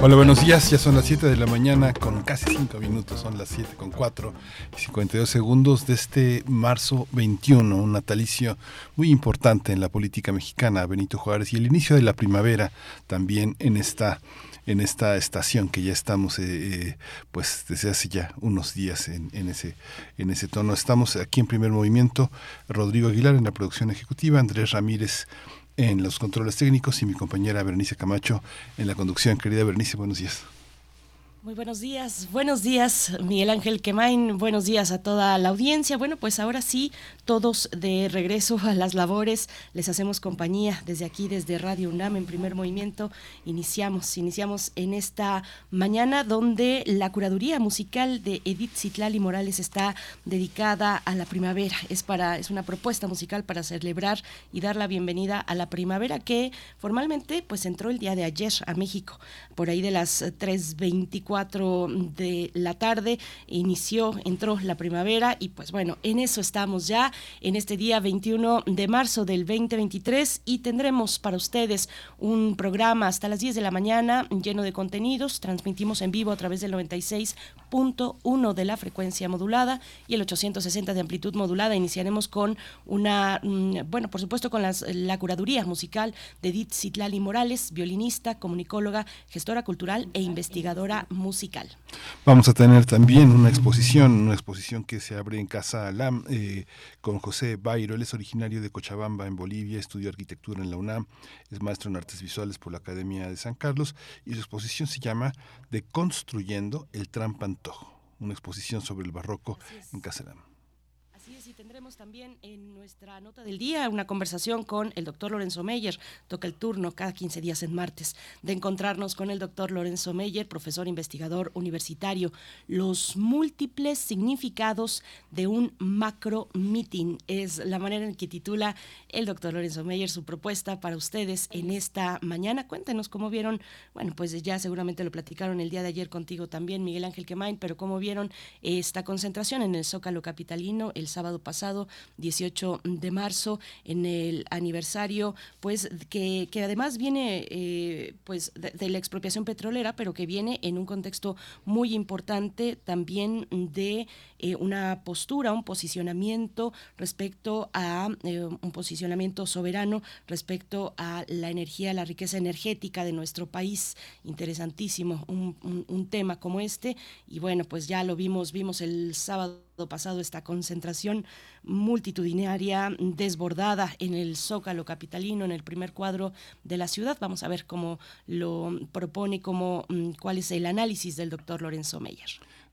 Hola, buenos días. Ya son las 7 de la mañana con casi 5 minutos. Son las 7 con 4 y 52 segundos de este marzo 21, un natalicio muy importante en la política mexicana, Benito Juárez, y el inicio de la primavera también en esta en esta estación que ya estamos eh, eh, pues desde hace ya unos días en, ese en ese tono estamos aquí en primer movimiento Rodrigo Aguilar en la producción ejecutiva Andrés Ramírez en los controles técnicos y mi compañera Berenice Camacho en la conducción. Querida Berenice, buenos días. Muy buenos días, buenos días Miguel Ángel Quemain, buenos días a toda la audiencia. Bueno, pues ahora sí, todos de regreso a las labores, les hacemos compañía desde aquí, desde Radio UNAM en primer movimiento. Iniciamos, iniciamos en esta mañana donde la curaduría musical de Edith Citlali Morales está dedicada a la primavera. Es, para, es una propuesta musical para celebrar y dar la bienvenida a la primavera que formalmente pues entró el día de ayer a México, por ahí de las 3.24 de la tarde inició, entró la primavera y pues bueno, en eso estamos ya en este día 21 de marzo del 2023 y tendremos para ustedes un programa hasta las 10 de la mañana lleno de contenidos. Transmitimos en vivo a través del 96.1 de la frecuencia modulada y el 860 de amplitud modulada. Iniciaremos con una, bueno, por supuesto con la curaduría musical de Edith Citlali Morales, violinista, comunicóloga, gestora cultural e investigadora musical. Vamos a tener también una exposición, una exposición que se abre en Casa Alam eh, con José Bairo. Él es originario de Cochabamba, en Bolivia, estudió arquitectura en la UNAM, es maestro en artes visuales por la Academia de San Carlos y su exposición se llama Deconstruyendo el Trampantojo, una exposición sobre el barroco en Casa Alam tendremos también en nuestra nota del día una conversación con el doctor Lorenzo Meyer. Toca el turno cada 15 días en martes de encontrarnos con el doctor Lorenzo Meyer, profesor investigador universitario. Los múltiples significados de un macro meeting es la manera en que titula el doctor Lorenzo Meyer su propuesta para ustedes en esta mañana. Cuéntenos cómo vieron, bueno, pues ya seguramente lo platicaron el día de ayer contigo también, Miguel Ángel Quemain, pero cómo vieron esta concentración en el Zócalo Capitalino el sábado pasado, 18 de marzo, en el aniversario, pues que, que además viene eh, pues de, la expropiación petrolera, pero que viene en un contexto muy importante también de eh, una postura, un posicionamiento respecto a eh, un posicionamiento soberano respecto a la energía, la riqueza energética de nuestro país. Interesantísimo un, un tema como este. Y bueno, pues ya lo vimos, vimos el sábado pasado esta concentración multitudinaria desbordada en el Zócalo capitalino, en el primer cuadro de la ciudad. Vamos a ver cómo lo propone, cómo, mm, cuál es el análisis del doctor Lorenzo Meyer.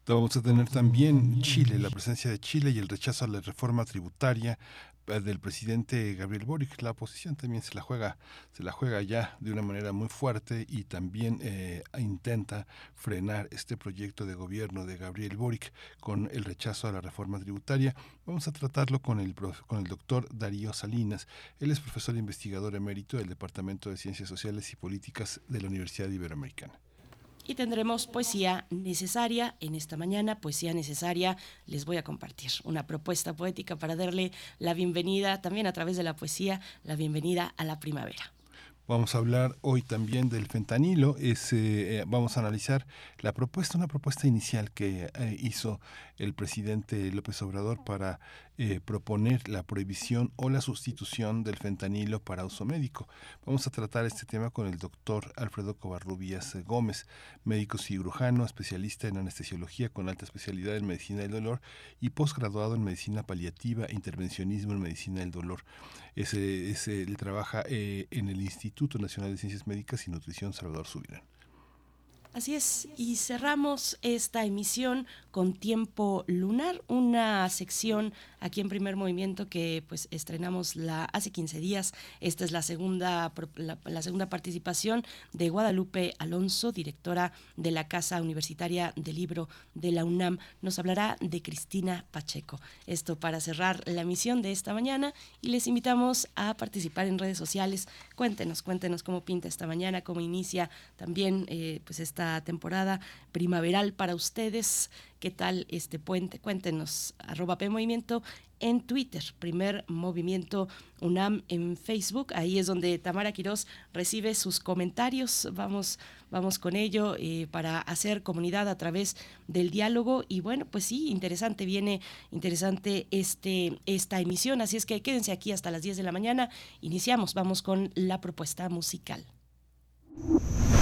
Vamos a tener también Chile, la presencia de Chile y el rechazo a la reforma tributaria del presidente Gabriel Boric. La oposición también se la juega, se la juega ya de una manera muy fuerte y también eh, intenta frenar este proyecto de gobierno de Gabriel Boric con el rechazo a la reforma tributaria. Vamos a tratarlo con el, con el doctor Darío Salinas. Él es profesor e investigador emérito del Departamento de Ciencias Sociales y Políticas de la Universidad Iberoamericana y tendremos poesía necesaria. En esta mañana, poesía necesaria, les voy a compartir una propuesta poética para darle la bienvenida, también a través de la poesía, la bienvenida a la primavera. Vamos a hablar hoy también del fentanilo. Es, eh, vamos a analizar la propuesta, una propuesta inicial que eh, hizo el presidente López Obrador para eh, proponer la prohibición o la sustitución del fentanilo para uso médico. Vamos a tratar este tema con el doctor Alfredo Covarrubias Gómez, médico cirujano, especialista en anestesiología con alta especialidad en medicina del dolor y posgraduado en medicina paliativa intervencionismo en medicina del dolor. Él trabaja en el Instituto Nacional de Ciencias Médicas y Nutrición Salvador Subirán. Así es, y cerramos esta emisión con Tiempo Lunar, una sección aquí en Primer Movimiento que pues estrenamos la hace 15 días. Esta es la segunda la, segunda participación de Guadalupe Alonso, directora de la Casa Universitaria del Libro de la UNAM. Nos hablará de Cristina Pacheco. Esto para cerrar la emisión de esta mañana y les invitamos a participar en redes sociales. Cuéntenos, cuéntenos cómo pinta esta mañana, cómo inicia también eh, pues esta temporada primaveral para ustedes. ¿Qué tal este puente? Cuéntenos, arroba P Movimiento en Twitter, primer movimiento UNAM en Facebook. Ahí es donde Tamara Quirós recibe sus comentarios. Vamos, vamos con ello eh, para hacer comunidad a través del diálogo. Y bueno, pues sí, interesante, viene interesante este, esta emisión. Así es que quédense aquí hasta las 10 de la mañana. Iniciamos, vamos con la propuesta musical.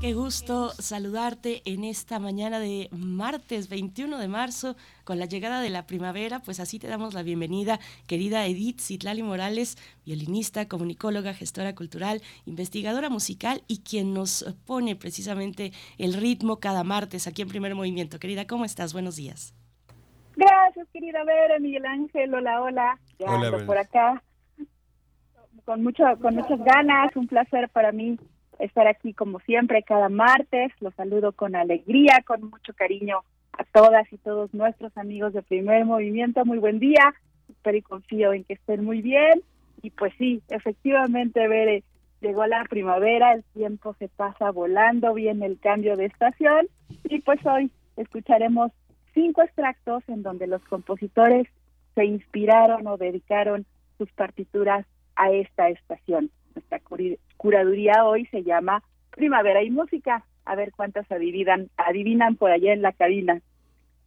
Qué gusto saludarte en esta mañana de martes 21 de marzo con la llegada de la primavera, pues así te damos la bienvenida, querida Edith Citlali Morales, violinista, comunicóloga, gestora cultural, investigadora musical y quien nos pone precisamente el ritmo cada martes aquí en Primer Movimiento. Querida, ¿cómo estás? Buenos días. Gracias, querida Vera, Miguel Ángel, hola, hola. Ya hola, por acá con mucho con muchas ganas, un placer para mí estar aquí como siempre cada martes. Los saludo con alegría, con mucho cariño a todas y todos nuestros amigos de Primer Movimiento. Muy buen día. Espero y confío en que estén muy bien. Y pues sí, efectivamente, Bere, llegó la primavera, el tiempo se pasa volando, viene el cambio de estación y pues hoy escucharemos cinco extractos en donde los compositores se inspiraron o dedicaron sus partituras a esta estación. Nuestra curaduría hoy se llama Primavera y Música. A ver cuántas adivinan, adivinan por allá en la cabina.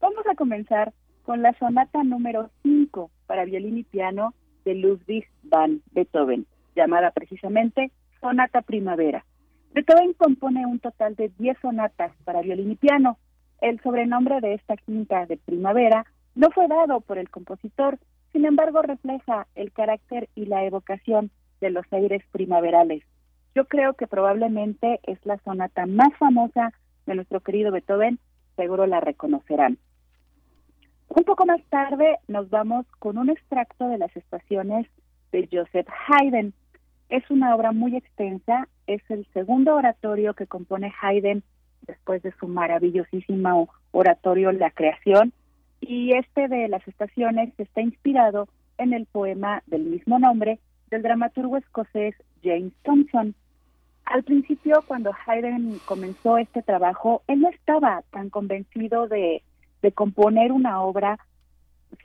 Vamos a comenzar con la sonata número 5 para violín y piano de Ludwig van Beethoven, llamada precisamente Sonata Primavera. Beethoven compone un total de 10 sonatas para violín y piano. El sobrenombre de esta quinta de primavera no fue dado por el compositor, sin embargo refleja el carácter y la evocación de los aires primaverales yo creo que probablemente es la sonata más famosa de nuestro querido Beethoven, seguro la reconocerán. Un poco más tarde nos vamos con un extracto de las estaciones de Joseph Haydn. Es una obra muy extensa, es el segundo oratorio que compone Haydn después de su maravillosísimo oratorio La Creación, y este de las estaciones está inspirado en el poema del mismo nombre del dramaturgo escocés James Thompson. Al principio, cuando Haydn comenzó este trabajo, él no estaba tan convencido de, de componer una obra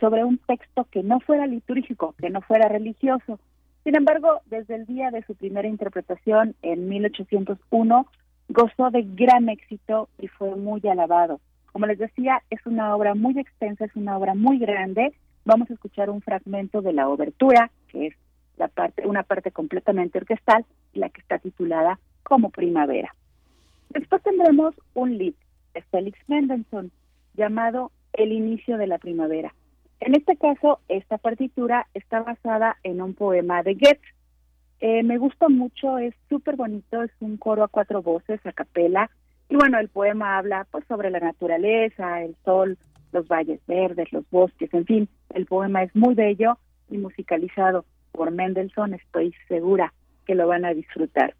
sobre un texto que no fuera litúrgico, que no fuera religioso. Sin embargo, desde el día de su primera interpretación en 1801, gozó de gran éxito y fue muy alabado. Como les decía, es una obra muy extensa, es una obra muy grande. Vamos a escuchar un fragmento de la obertura, que es la parte, una parte completamente orquestal, la que está titulada como Primavera. Después tendremos un lead de Felix Mendelssohn llamado El inicio de la primavera. En este caso, esta partitura está basada en un poema de Goethe. Eh, me gusta mucho, es súper bonito, es un coro a cuatro voces, a capela. Y bueno, el poema habla pues sobre la naturaleza, el sol, los valles verdes, los bosques, en fin, el poema es muy bello y musicalizado por Mendelssohn, estoy segura que lo van a disfrutar.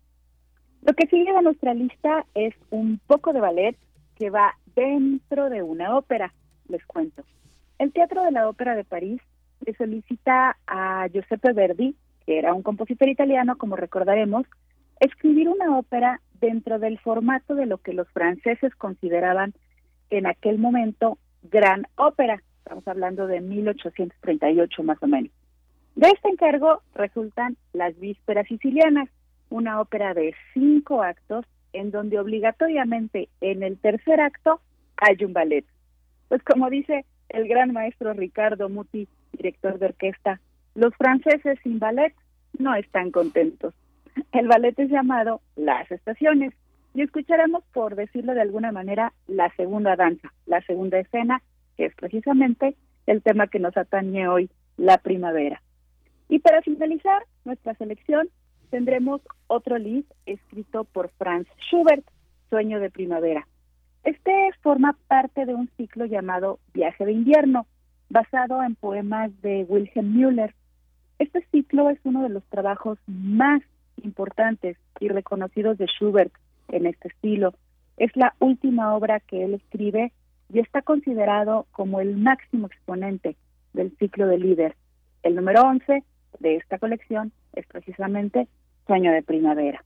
Lo que sigue de nuestra lista es un poco de ballet que va dentro de una ópera, les cuento. El Teatro de la Ópera de París le solicita a Giuseppe Verdi, que era un compositor italiano, como recordaremos, escribir una ópera dentro del formato de lo que los franceses consideraban en aquel momento gran ópera. Estamos hablando de 1838 más o menos. De este encargo resultan Las Vísperas Sicilianas, una ópera de cinco actos en donde obligatoriamente en el tercer acto hay un ballet. Pues como dice el gran maestro Ricardo Muti, director de orquesta, los franceses sin ballet no están contentos. El ballet es llamado Las Estaciones y escucharemos, por decirlo de alguna manera, la segunda danza, la segunda escena, que es precisamente el tema que nos atañe hoy, la primavera. Y para finalizar nuestra selección, tendremos otro lied escrito por Franz Schubert, Sueño de Primavera. Este forma parte de un ciclo llamado Viaje de Invierno, basado en poemas de Wilhelm Müller. Este ciclo es uno de los trabajos más importantes y reconocidos de Schubert en este estilo. Es la última obra que él escribe y está considerado como el máximo exponente del ciclo de líder. El número 11 de esta colección es precisamente Sueño de Primavera.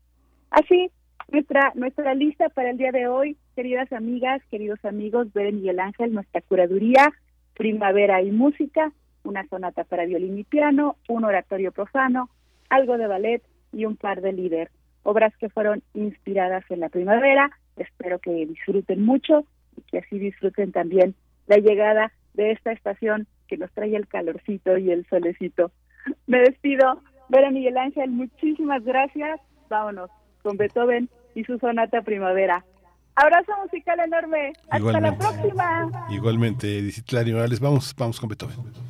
Así, nuestra, nuestra lista para el día de hoy, queridas amigas, queridos amigos, Ver Miguel Ángel, nuestra curaduría, Primavera y Música, una sonata para violín y piano, un oratorio profano, algo de ballet y un par de líder. Obras que fueron inspiradas en la primavera. Espero que disfruten mucho y que así disfruten también la llegada de esta estación que nos trae el calorcito y el solecito. Me despido. Vera Miguel Ángel, muchísimas gracias. Vámonos con Beethoven y su sonata primavera. Abrazo musical enorme. Hasta la próxima. Igualmente, Dicitlari Morales. Vamos, vamos con Beethoven.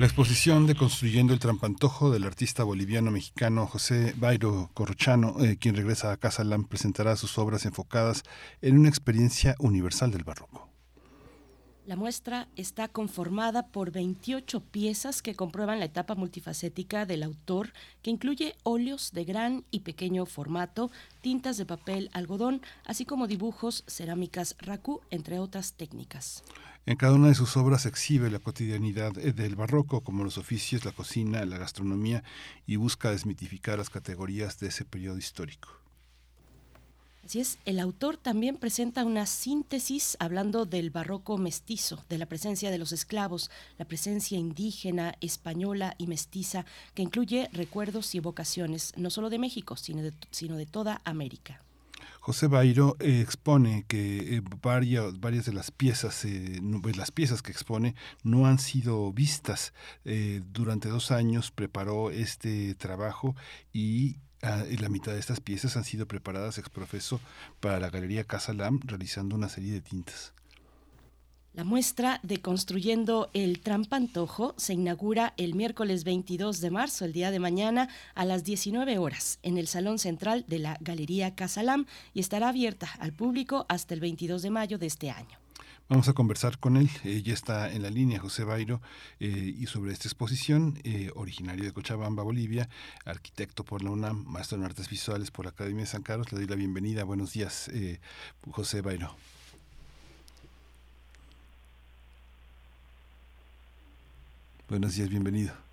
La exposición de Construyendo el Trampantojo del artista boliviano-mexicano José Bairo Corrochano, eh, quien regresa a Casa Lam, presentará sus obras enfocadas en una experiencia universal del barroco. La muestra está conformada por 28 piezas que comprueban la etapa multifacética del autor, que incluye óleos de gran y pequeño formato, tintas de papel algodón, así como dibujos, cerámicas raku, entre otras técnicas. En cada una de sus obras exhibe la cotidianidad eh, del barroco, como los oficios, la cocina, la gastronomía, y busca desmitificar las categorías de ese periodo histórico. Así es, el autor también presenta una síntesis hablando del barroco mestizo, de la presencia de los esclavos, la presencia indígena, española y mestiza, que incluye recuerdos y evocaciones, no solo de México, sino de, toda América. José Bairo eh, expone que eh, varias, varias de las piezas, eh, pues, las piezas que expone no han sido vistas. durante dos años preparó este trabajo y ah, la mitad de estas piezas han sido preparadas ex profeso para la Galería Casa Lam, realizando una serie de tintas. La muestra de Construyendo el Trampantojo se inaugura el miércoles 22 de marzo, el día de mañana, a las 19 horas, en el Salón Central de la Galería Casalam y estará abierta al público hasta el 22 de mayo de este año. Vamos a conversar con él. ya está en la línea José Bairo eh, y sobre esta exposición, eh, originario de Cochabamba, Bolivia, arquitecto por la UNAM, maestro en artes visuales por la Academia de San Carlos. Le doy la bienvenida. Buenos días, eh, José Bairo. Buenos días, bienvenido.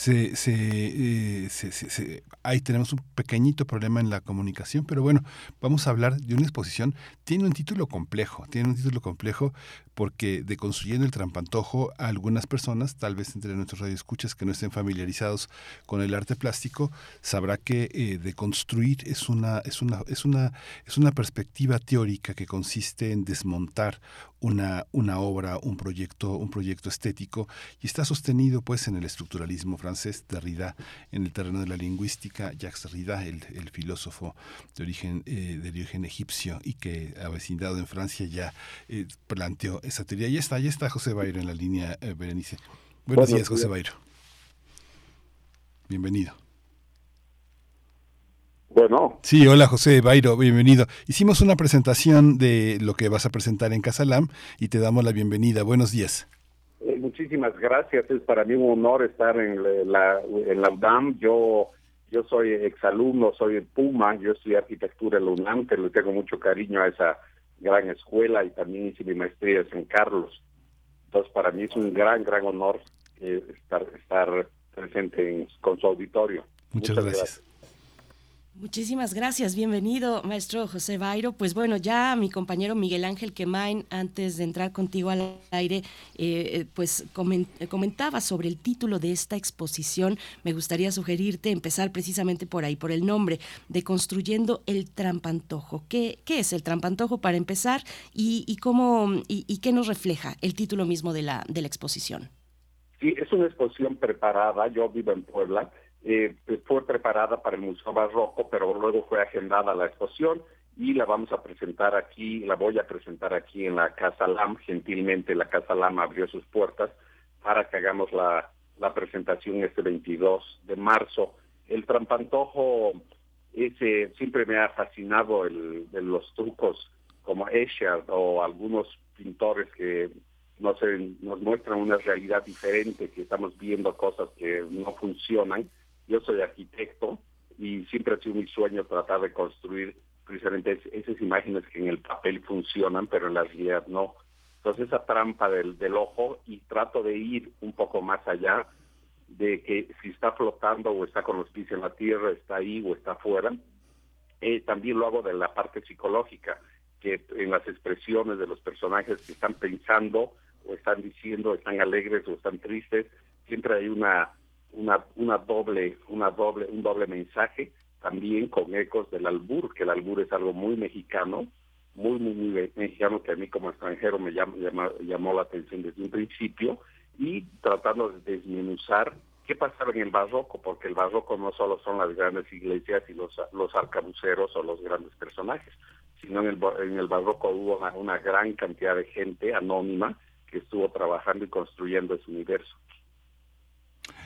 Se, eh, se, se, ahí tenemos un pequeñito problema en la comunicación, pero bueno, vamos a hablar de una exposición. Tiene un título complejo, tiene un título complejo porque de construyendo el trampantojo a algunas personas, tal vez entre nuestros radioescuchas que no estén familiarizados con el arte plástico, sabrá que eh, de construir es una, es, una, es, una, es una perspectiva teórica que consiste en desmontar una, una obra, un proyecto, un proyecto estético, y está sostenido pues en el estructuralismo francés, Derrida, en el terreno de la lingüística, Jacques Derrida, el, el filósofo de origen, eh, de origen egipcio y que avecindado en Francia ya eh, planteó esa teoría. Ahí está, ahí está José Bairo en la línea, eh, Berenice. Buenos días, José Bairo. Bienvenido. Bueno. Sí, hola José Bairo, bienvenido. Hicimos una presentación de lo que vas a presentar en Casalam y te damos la bienvenida. Buenos días. Eh, muchísimas gracias. Es para mí un honor estar en la, en la UNAM. Yo, yo soy exalumno, soy Puma, yo estudié arquitectura en la UNAM, que le tengo mucho cariño a esa gran escuela y también hice mi maestría en San Carlos. Entonces, para mí es un gran, gran honor eh, estar, estar presente con su auditorio. Muchas, gracias. Muchísimas gracias, bienvenido, maestro José Bairo. Pues bueno, ya mi compañero Miguel Ángel Quemain, antes de entrar contigo al aire, eh, eh, pues comentaba sobre el título de esta exposición. Me gustaría sugerirte empezar precisamente por ahí, por el nombre de Construyendo el Trampantojo. ¿Qué, es el Trampantojo para empezar y, cómo y, qué nos refleja el título mismo de la, de la exposición? Sí, es una exposición preparada. Yo vivo en Puebla eh, pues, fue preparada para el Museo Barroco, pero luego fue agendada la exposición y la vamos a presentar aquí, la voy a presentar aquí en la Casa LAM. Gentilmente la Casa LAM abrió sus puertas para que hagamos la, la presentación este 22 de marzo. El trampantojo ese siempre me ha fascinado el, los trucos como Escher o algunos pintores que nos, nos muestran una realidad diferente, que estamos viendo cosas que no funcionan yo soy arquitecto y siempre ha sido mi sueño tratar de construir precisamente esas imágenes que en el papel funcionan, pero en la realidad no. Entonces esa trampa del, del ojo y trato de ir un poco más allá de que si está flotando o está con los pies en la tierra, está ahí o está afuera. Eh, también lo hago de la parte psicológica, que en las expresiones de los personajes que están pensando o están diciendo, están alegres o están tristes, siempre hay una una, una doble, una doble, un doble mensaje también con ecos del albur, que el albur es algo muy mexicano, muy, muy, muy mexicano que a mí como extranjero me llamó, llamó la atención desde un principio y tratando de desmenuzar qué pasaba en el barroco, porque el barroco no solo son las grandes iglesias y los, los arcabuceros o los grandes personajes, sino en el, en el barroco hubo una gran cantidad de gente anónima que estuvo trabajando y construyendo ese universo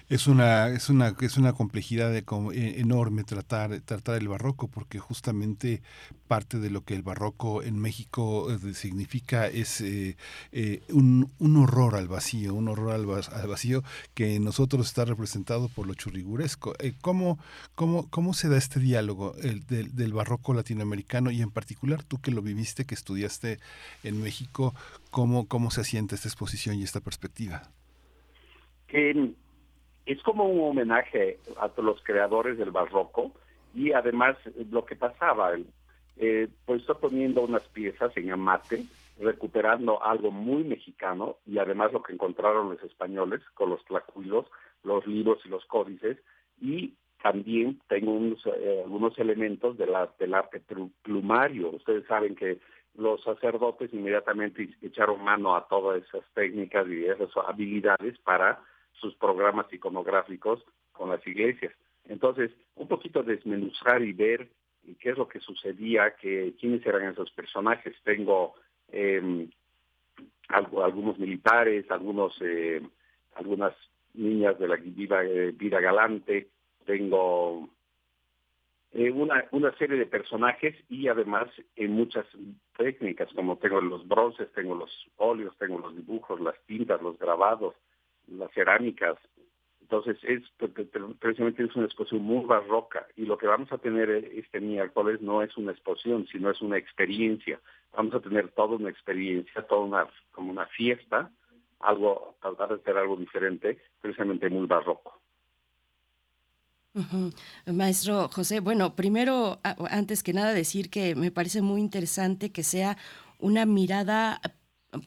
es una es una es una complejidad e, enorme tratar tratar el barroco porque justamente parte de lo que el barroco en México eh, significa es eh, eh, un, un, horror al vacío un horror al, vacío que nosotros está representado por lo churriguresco. ¿cómo, cómo, cómo se da este diálogo el, del, del barroco latinoamericano y en particular tú que lo viviste que estudiaste en México cómo cómo se asienta esta exposición y esta perspectiva es como un homenaje a los creadores del barroco y además lo que pasaba, eh, pues está poniendo unas piezas en amate, recuperando algo muy mexicano y además lo que encontraron los españoles con los tlacuilos, los libros y los códices y también tengo eh, algunos elementos de la, del arte plumario. Ustedes saben que los sacerdotes inmediatamente echaron mano a todas esas técnicas y esas habilidades para sus programas iconográficos con las iglesias. Entonces, un poquito desmenuzar y ver qué es lo que sucedía, que, quiénes eran esos personajes. Tengo eh, algunos militares, algunos eh, algunas niñas de la vida, eh, galante, tengo eh, una, una serie de personajes y además en muchas técnicas, como tengo los bronces, tengo los óleos, tengo los dibujos, las tintas, los grabados, las cerámicas. Entonces, es precisamente es una exposición muy barroca y lo que vamos a tener este miércoles no es una exposición, sino es una experiencia. Vamos a tener toda una experiencia, toda una, como una fiesta, algo, tratar de hacer algo diferente, precisamente muy barroco. Maestro José, bueno, primero, antes que nada, decir que me parece muy interesante que sea una mirada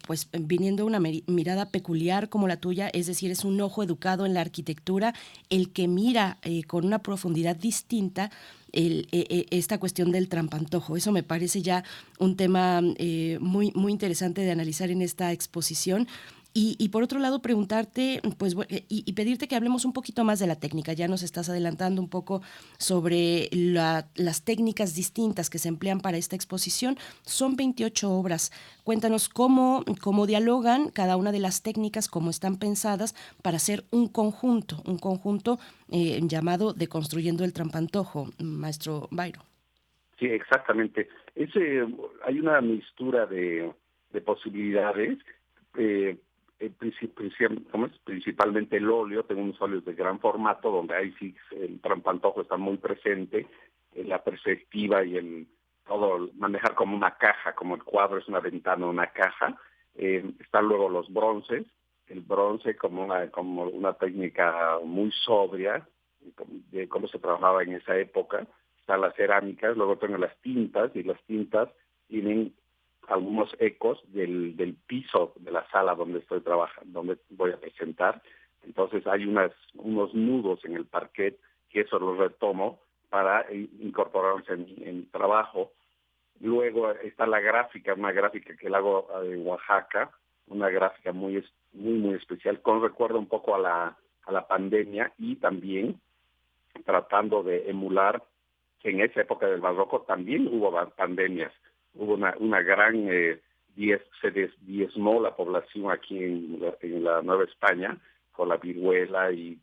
pues viniendo una mirada peculiar como la tuya, es decir, es un ojo educado en la arquitectura, el que mira eh, con una profundidad distinta e, e, esta cuestión del trampantojo. Eso me parece ya un tema eh, muy, muy interesante de analizar en esta exposición. Y, por otro lado, preguntarte, pues, eh, y, pedirte que hablemos un poquito más de la técnica. Ya nos estás adelantando un poco sobre las técnicas distintas que se emplean para esta exposición. Son 28 obras. Cuéntanos cómo, cómo dialogan cada una de las técnicas, cómo están pensadas para hacer un conjunto, un conjunto eh, llamado de construyendo el trampantojo, maestro Bairo. Sí, exactamente. Ese, hay una mistura de, posibilidades. Eh, eh, principalmente el óleo, tengo unos óleos de gran formato donde ahí sí el trampantojo está muy presente, eh, la perspectiva y el todo manejar como una caja, como el cuadro es una ventana, una caja. Eh, están luego los bronces, el bronce como una como una técnica muy sobria de cómo se trabajaba en esa época. Están las cerámicas, luego tengo las tintas y las tintas tienen algunos ecos del, del piso de la sala donde estoy trabajando, donde voy a presentar. Entonces hay unas, unos nudos en el parquet que eso lo retomo para incorporarlos en, en trabajo. Luego está la gráfica, una gráfica que la hago en Oaxaca, una gráfica muy muy muy especial, con recuerdo un poco a la, a la pandemia y también tratando de emular que en esa época del barroco también hubo pandemias hubo una, una gran, eh, se diezmó la población aquí en la, Nueva España con la viruela y,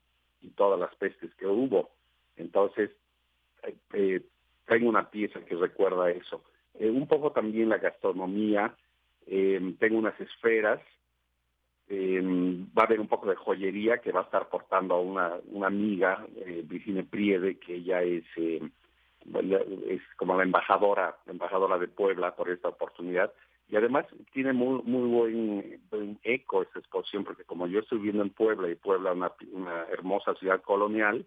todas las pestes que hubo. Entonces, eh, eh, tengo una pieza que recuerda eso. un poco también la gastronomía, tengo unas esferas, va a haber un poco de joyería que va a estar portando a una, una amiga, Virginia Priede, que ella es es como la embajadora, embajadora de Puebla por esta oportunidad. Y además tiene muy, muy buen, eco esta exposición, porque como yo estoy viviendo en Puebla y Puebla una, una hermosa ciudad colonial,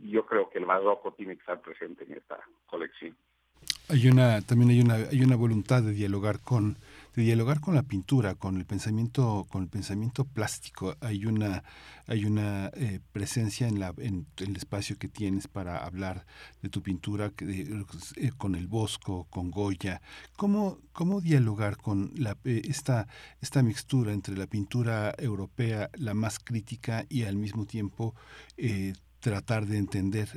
yo creo que el barroco tiene que estar presente en esta colección. Hay una, también hay una, hay una voluntad de dialogar con de dialogar con la pintura, con el pensamiento, con el pensamiento plástico. Hay una, hay una eh, presencia en, la, en, el espacio que tienes para hablar de tu pintura eh, con el Bosco, con Goya. ¿Cómo, cómo dialogar con la, eh, esta, esta mixtura entre la pintura europea, la más crítica, y al mismo tiempo tratar de entender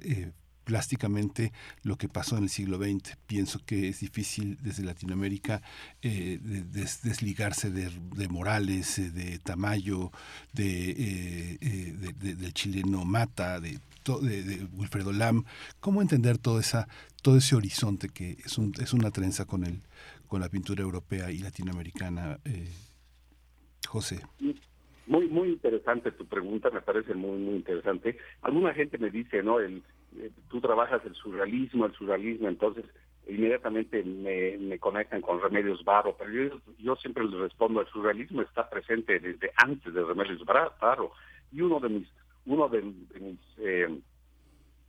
plásticamente lo que pasó en el siglo XX. Pienso que es difícil desde Latinoamérica eh, desligarse de, Morales, eh, de Tamayo, de, eh, del chileno Mata, de, de, Wilfredo Lam. ¿Cómo entender todo, esa, todo ese horizonte que es, un, es una trenza con, el, con la pintura europea y latinoamericana? José. Muy, muy interesante tu pregunta, me parece muy, muy interesante. Alguna gente me dice, ¿no? El, eh, tú trabajas el surrealismo, el surrealismo, entonces inmediatamente me, conectan con Remedios Varo, pero yo, yo, siempre les respondo, el surrealismo está presente desde antes de Remedios Varo, y uno de mis, uno de, mis eh,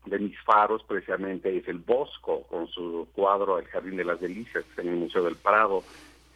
de mis faros precisamente es el Bosco, con su cuadro El Jardín de las Delicias, en el Museo del Prado.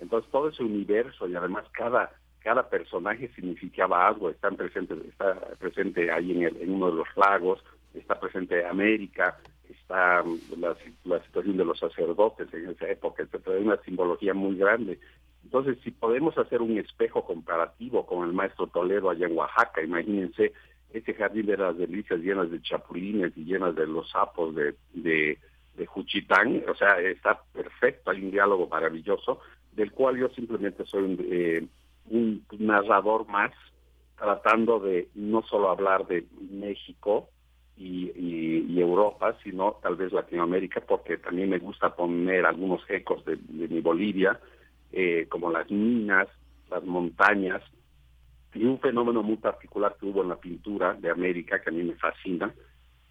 Entonces todo ese universo y además cada cada personaje significaba algo, están presentes, está presente ahí en, en uno de los lagos, está presente América, está mm, la, la, situación de los sacerdotes en esa época, etcétera, hay una simbología muy grande. Entonces, si podemos hacer un espejo comparativo con el maestro Toledo allá en Oaxaca, imagínense ese jardín de las delicias llenas de chapulines y llenas de los sapos de, de, de Juchitán, o sea, está perfecto, hay un diálogo maravilloso, del cual yo simplemente soy un... Eh, un narrador más, tratando de no solo hablar de México y, Europa, sino tal vez Latinoamérica, porque también me gusta poner algunos ecos de, mi Bolivia, eh, como las minas, las montañas, y un fenómeno muy particular que hubo en la pintura de América, que a mí me fascina.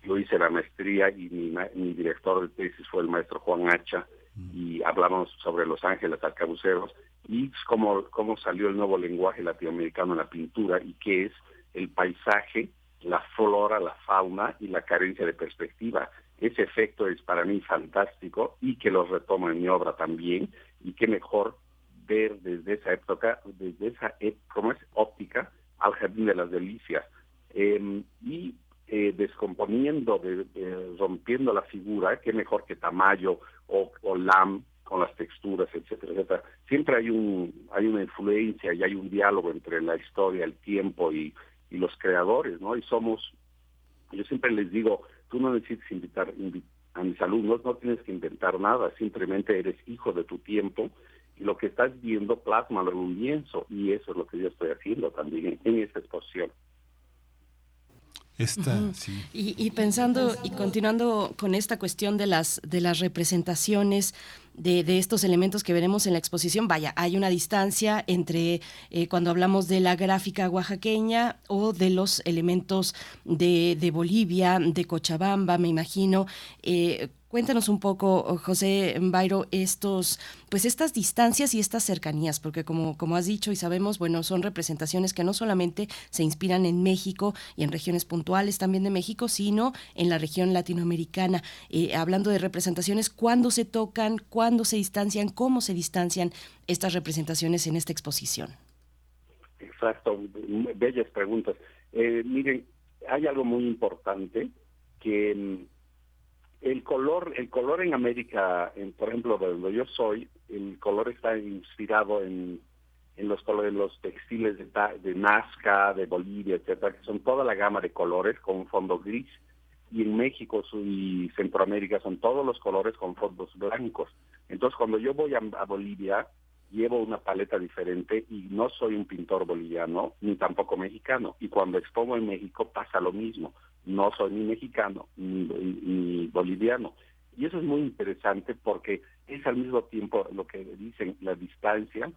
Yo hice la maestría y mi, mi director de tesis fue el maestro Juan Hacha, y hablamos sobre Los Ángeles arcabuceros y cómo, cómo salió el nuevo lenguaje latinoamericano en la pintura y qué es el paisaje, la flora, la fauna y la carencia de perspectiva. Ese efecto es para mí fantástico y que lo retomo en mi obra también y qué mejor ver desde esa época, desde esa ¿cómo es? óptica al Jardín de las Delicias. Em, y eh, descomponiendo, rompiendo la figura, qué mejor que Tamayo o, o Lam con las texturas, etcétera, etcétera. Siempre hay un hay una influencia y hay un diálogo entre la historia, el tiempo y, y los creadores, ¿no? Y somos, yo siempre les digo, tú no necesitas invitar a mis alumnos, no tienes que inventar nada, simplemente eres hijo de tu tiempo y lo que estás viendo plasma en un lienzo y eso es lo que yo estoy haciendo también en esta exposición y, pensando y continuando con esta cuestión de las de las representaciones de, estos elementos que veremos en la exposición, vaya, hay una distancia entre eh, cuando hablamos de la gráfica oaxaqueña o de los elementos de, de Bolivia, de Cochabamba, me imagino. Eh, Cuéntanos un poco, José Bairo, estos, pues estas distancias y estas cercanías, porque como, como has dicho y sabemos, bueno, son representaciones que no solamente se inspiran en México y en regiones puntuales también de México, sino en la región latinoamericana. Eh, hablando de representaciones, ¿cuándo se tocan, cuándo se distancian, cómo se distancian estas representaciones en esta exposición? Exacto, bellas preguntas. Eh, miren, hay algo muy importante que mm, el color, el color en América, en, por ejemplo, de donde yo soy, el color está inspirado en, en los colores, los textiles de, de Nazca, de Bolivia, etcétera, que son toda la gama de colores con un fondo gris. Y en México y Centroamérica son todos los colores con fondos blancos. Entonces, cuando yo voy a Bolivia, llevo una paleta diferente y no soy un pintor boliviano ni tampoco mexicano. Y cuando expongo en México pasa lo mismo. No soy ni mexicano ni, boliviano. Y eso es muy interesante porque es al mismo tiempo lo que dicen la distancia,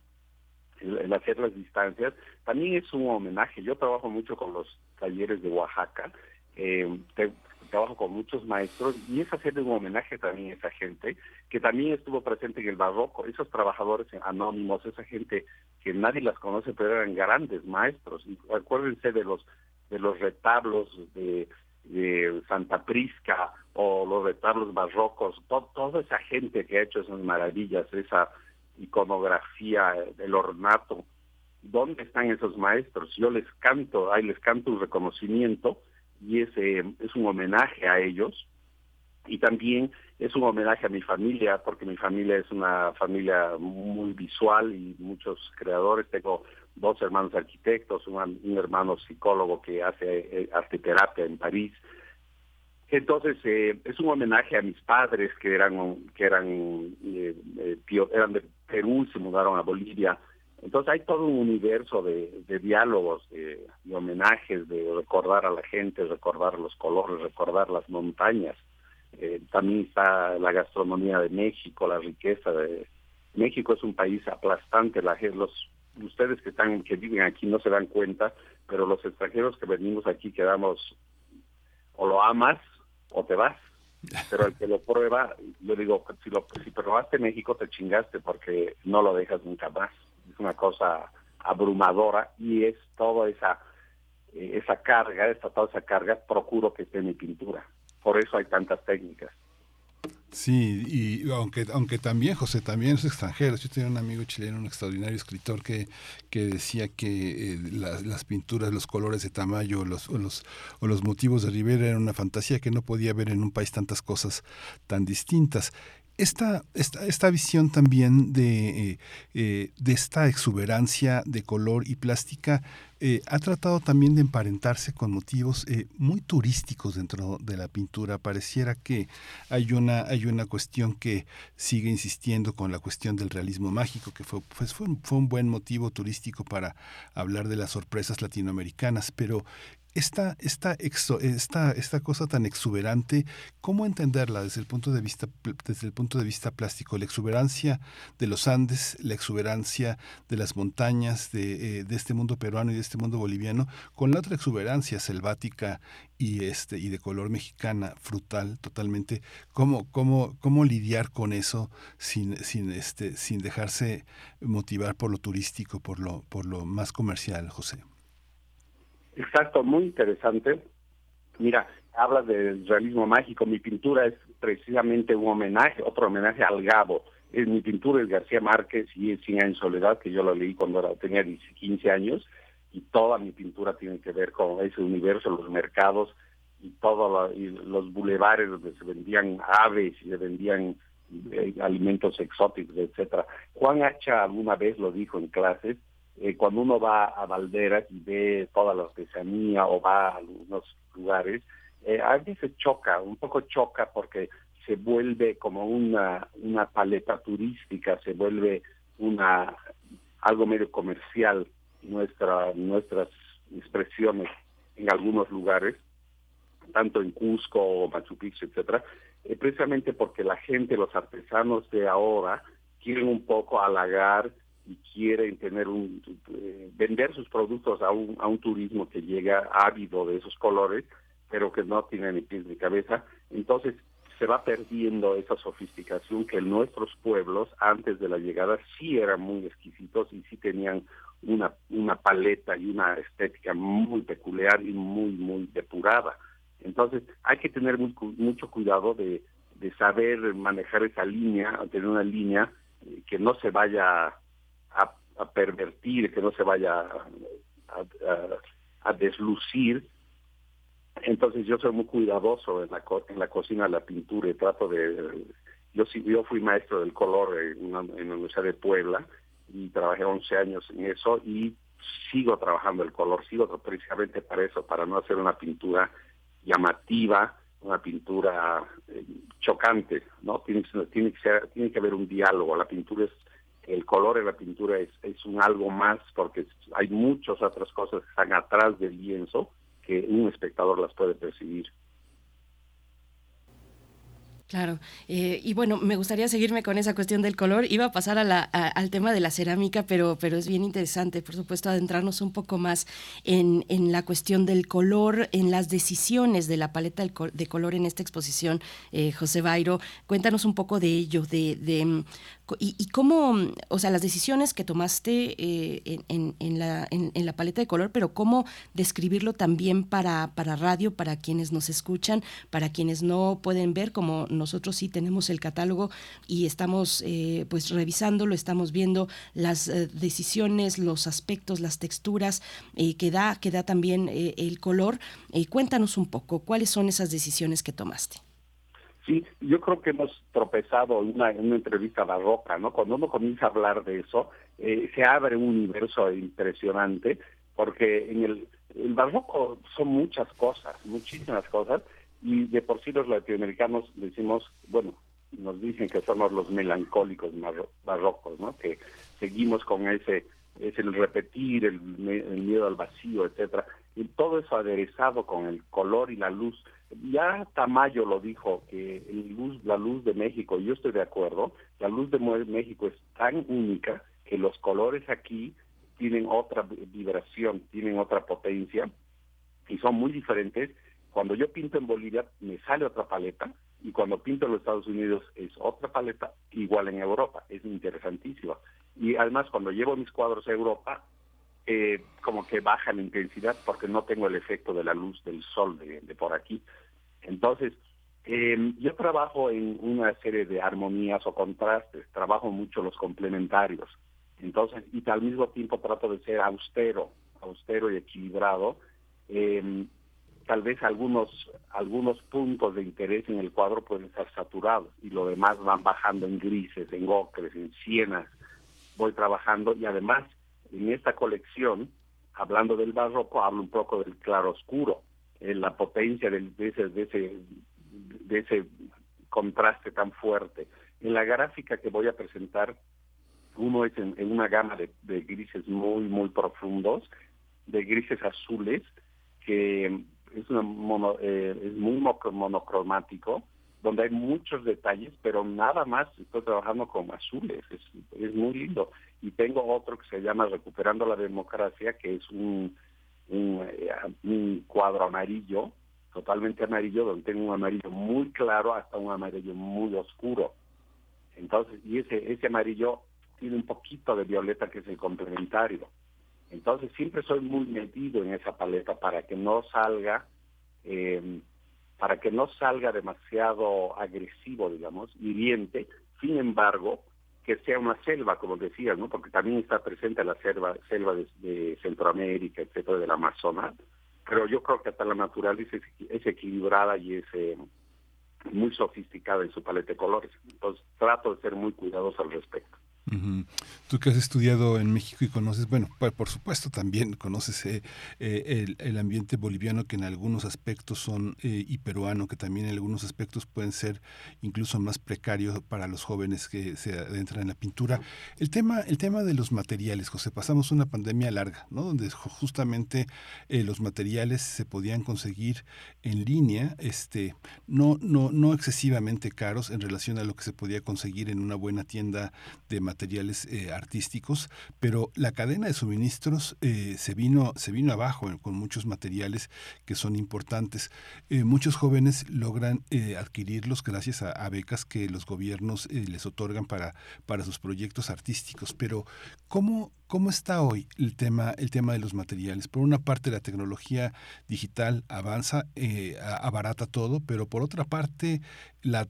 el, hacer las distancias, también es un homenaje. Yo trabajo mucho con los talleres de Oaxaca. Eh, trabajo con muchos maestros y es hacerle un homenaje también a esa gente que también estuvo presente en el barroco, esos trabajadores anónimos, esa gente que nadie las conoce pero eran grandes maestros. Y acuérdense de los de los retablos de, Santa Prisca o los retablos barrocos, toda esa gente que ha hecho esas maravillas, esa iconografía, el ornato. ¿Dónde están esos maestros? Yo les canto, ahí les canto un reconocimiento y es, es un homenaje a ellos y también es un homenaje a mi familia porque mi familia es una familia muy visual y muchos creadores. Tengo dos hermanos arquitectos, un, hermano psicólogo que hace eh, arte terapia en París. Entonces eh, es un homenaje a mis padres que eran que eran eh, eran de Perú, se mudaron a Bolivia. Entonces hay todo un universo de, diálogos, de, homenajes, de recordar a la gente, recordar los colores, recordar las montañas. también está la gastronomía de México, la riqueza de México es un país aplastante, la, los ustedes que están que viven aquí no se dan cuenta, pero los extranjeros que venimos aquí quedamos o lo amas o te vas. Pero el que lo prueba, yo digo, si lo si probaste México te chingaste porque no lo dejas nunca más. Es una cosa abrumadora y es toda esa eh, esa carga, esta toda esa carga procuro que esté mi pintura. Por eso hay tantas técnicas. Sí, y aunque, aunque también, José, también es extranjero. Yo tenía un amigo chileno, un extraordinario escritor, que, que decía que eh, las, pinturas, los colores de Tamayo los, o, los, o los motivos de Rivera eran una fantasía que no podía ver en un país tantas cosas tan distintas esta, esta, esta visión también de, eh, eh, de esta exuberancia de color y plástica eh, ha tratado también de emparentarse con motivos muy turísticos dentro de la pintura. Pareciera que hay una, hay una cuestión que sigue insistiendo con la cuestión del realismo mágico, que fue, pues fue, fue un buen motivo turístico para hablar de las sorpresas latinoamericanas, pero esta, esta, esta, esta cosa tan exuberante, ¿cómo entenderla desde el punto de vista desde el punto de vista plástico? La exuberancia de los Andes, la exuberancia de las montañas de, eh, de este mundo peruano y de este mundo boliviano, con la otra exuberancia selvática y este y de color mexicana, frutal, totalmente. ¿Cómo, cómo, cómo lidiar con eso sin, sin, este, sin dejarse motivar por lo turístico, por lo, por lo más comercial, José? Exacto, muy interesante. Mira, hablas del realismo mágico. Mi pintura es precisamente un homenaje, otro homenaje al Gabo. Es, mi pintura es García Márquez y es Cien en soledad, que yo lo leí cuando era, tenía 15 años, y toda mi pintura tiene que ver con ese universo, los mercados y todos los bulevares donde se vendían aves y se vendían eh, alimentos exóticos, etcétera. Juan Hacha alguna vez lo dijo en clases, eh, cuando uno va a Valderas y ve toda la artesanía o va a algunos lugares, eh, a veces choca, un poco choca porque se vuelve como una, una paleta turística, se vuelve una algo medio comercial nuestra, nuestras expresiones en algunos lugares, tanto en Cusco o Machu Picchu, etcétera, eh, precisamente porque la gente, los artesanos de ahora, quieren un poco halagar y quieren tener un eh, vender sus productos a un, a un turismo que llega ávido de esos colores, pero que no tiene ni pies ni cabeza, entonces se va perdiendo esa sofisticación que nuestros pueblos antes de la llegada sí eran muy exquisitos y sí tenían una, una paleta y una estética muy peculiar y muy, muy depurada. Entonces hay que tener mucho cuidado de, de saber manejar esa línea, tener una línea eh, que no se vaya a, pervertir, que no se vaya a, deslucir. Entonces yo soy muy cuidadoso en la, en la cocina la pintura y trato de... Yo, yo fui maestro del color en, en la Universidad de Puebla y trabajé 11 años en eso y sigo trabajando el color, sigo precisamente para eso, para no hacer una pintura llamativa, una pintura eh, chocante, ¿no? Tiene, tiene, que ser, tiene que haber un diálogo, la pintura es el color en la pintura es, es un algo más porque hay muchas otras cosas que están atrás del lienzo que un espectador las puede percibir. Claro, eh, y bueno, me gustaría seguirme con esa cuestión del color. Iba a pasar a la, al tema de la cerámica, pero, pero es bien interesante, por supuesto, adentrarnos un poco más en, en la cuestión del color, en las decisiones de la paleta de color en esta exposición. Eh, José Bairo, cuéntanos un poco de ello, de, de y, cómo, o sea, las decisiones que tomaste eh, en, en, la, en, la, paleta de color, pero cómo describirlo también para, para radio, para quienes nos escuchan, para quienes no pueden ver, como nosotros sí tenemos el catálogo y estamos eh, pues revisándolo, estamos viendo las eh, decisiones, los aspectos, las texturas eh, que da, que da también el color. cuéntanos un poco, ¿cuáles son esas decisiones que tomaste? Sí, yo creo que hemos tropezado en una, en una entrevista barroca, ¿no? Cuando uno comienza a hablar de eso, se abre un universo impresionante, porque en el barroco son muchas cosas, muchísimas cosas, y de por sí los latinoamericanos decimos, bueno, nos dicen que somos los melancólicos barrocos, ¿no? Que seguimos con ese, es el repetir, el, miedo al vacío, etcétera. Y todo eso aderezado con el color y la luz. Ya Tamayo lo dijo, que el luz, la luz de México, yo estoy de acuerdo, la luz de México es tan única que los colores aquí tienen otra vibración, tienen otra potencia y son muy diferentes. Cuando yo pinto en Bolivia me sale otra paleta y cuando pinto en los Estados Unidos es otra paleta, igual en Europa, es interesantísimo. Y además cuando llevo mis cuadros a Europa, eh, como que baja la intensidad porque no tengo el efecto de la luz del sol de, por aquí. Entonces, eh, yo trabajo en una serie de armonías o contrastes, trabajo mucho los complementarios. Entonces, y al mismo tiempo trato de ser austero, austero y equilibrado. Eh, tal vez algunos algunos puntos de interés en el cuadro pueden estar saturados y lo demás van bajando en grises, en ocres, en sienas. Voy trabajando y además en esta colección, hablando del barroco, hablo un poco del claroscuro, en la potencia del, de, ese, de, ese, de ese contraste tan fuerte. En la gráfica que voy a presentar, uno es en, una gama de grises muy, muy profundos, de grises azules, que es, una mono, eh, es muy monocromático, donde hay muchos detalles, pero nada más estoy trabajando con azules, es, muy lindo. Y tengo otro que se llama Recuperando la Democracia, que es un, un, eh, un cuadro amarillo, totalmente amarillo, donde tengo un amarillo muy claro hasta un amarillo muy oscuro. Entonces, y ese, ese amarillo tiene un poquito de violeta que es el complementario. Entonces siempre soy muy metido en esa paleta para que no salga, eh, para que no salga demasiado agresivo, digamos, hiriente. Sin embargo, que sea una selva, como decías, ¿no? Porque también está presente la selva, selva de, Centroamérica, etcétera, del Amazonas. Pero yo creo que hasta la naturaleza es, equilibrada y es eh, muy sofisticada en su paleta de colores. Entonces trato de ser muy cuidadoso al respecto. Tú que has estudiado en México y conoces, bueno, por supuesto también conoces eh, eh, el, ambiente boliviano que en algunos aspectos son eh, y peruano que también en algunos aspectos pueden ser incluso más precarios para los jóvenes que se adentran en la pintura. El tema, el tema de los materiales, José, pasamos una pandemia larga, ¿no? Donde justamente los materiales se podían conseguir en línea, este, no, no, no excesivamente caros en relación a lo que se podía conseguir en una buena tienda de materiales materiales eh, artísticos, pero la cadena de suministros eh, se, vino, se vino abajo con muchos materiales que son importantes. Eh, muchos jóvenes logran adquirirlos gracias a, becas que los gobiernos les otorgan para, para sus proyectos artísticos, pero ¿cómo, ¿Cómo está hoy el tema, el tema de los materiales? Por una parte, la tecnología digital avanza, eh, abarata todo, pero por otra parte, los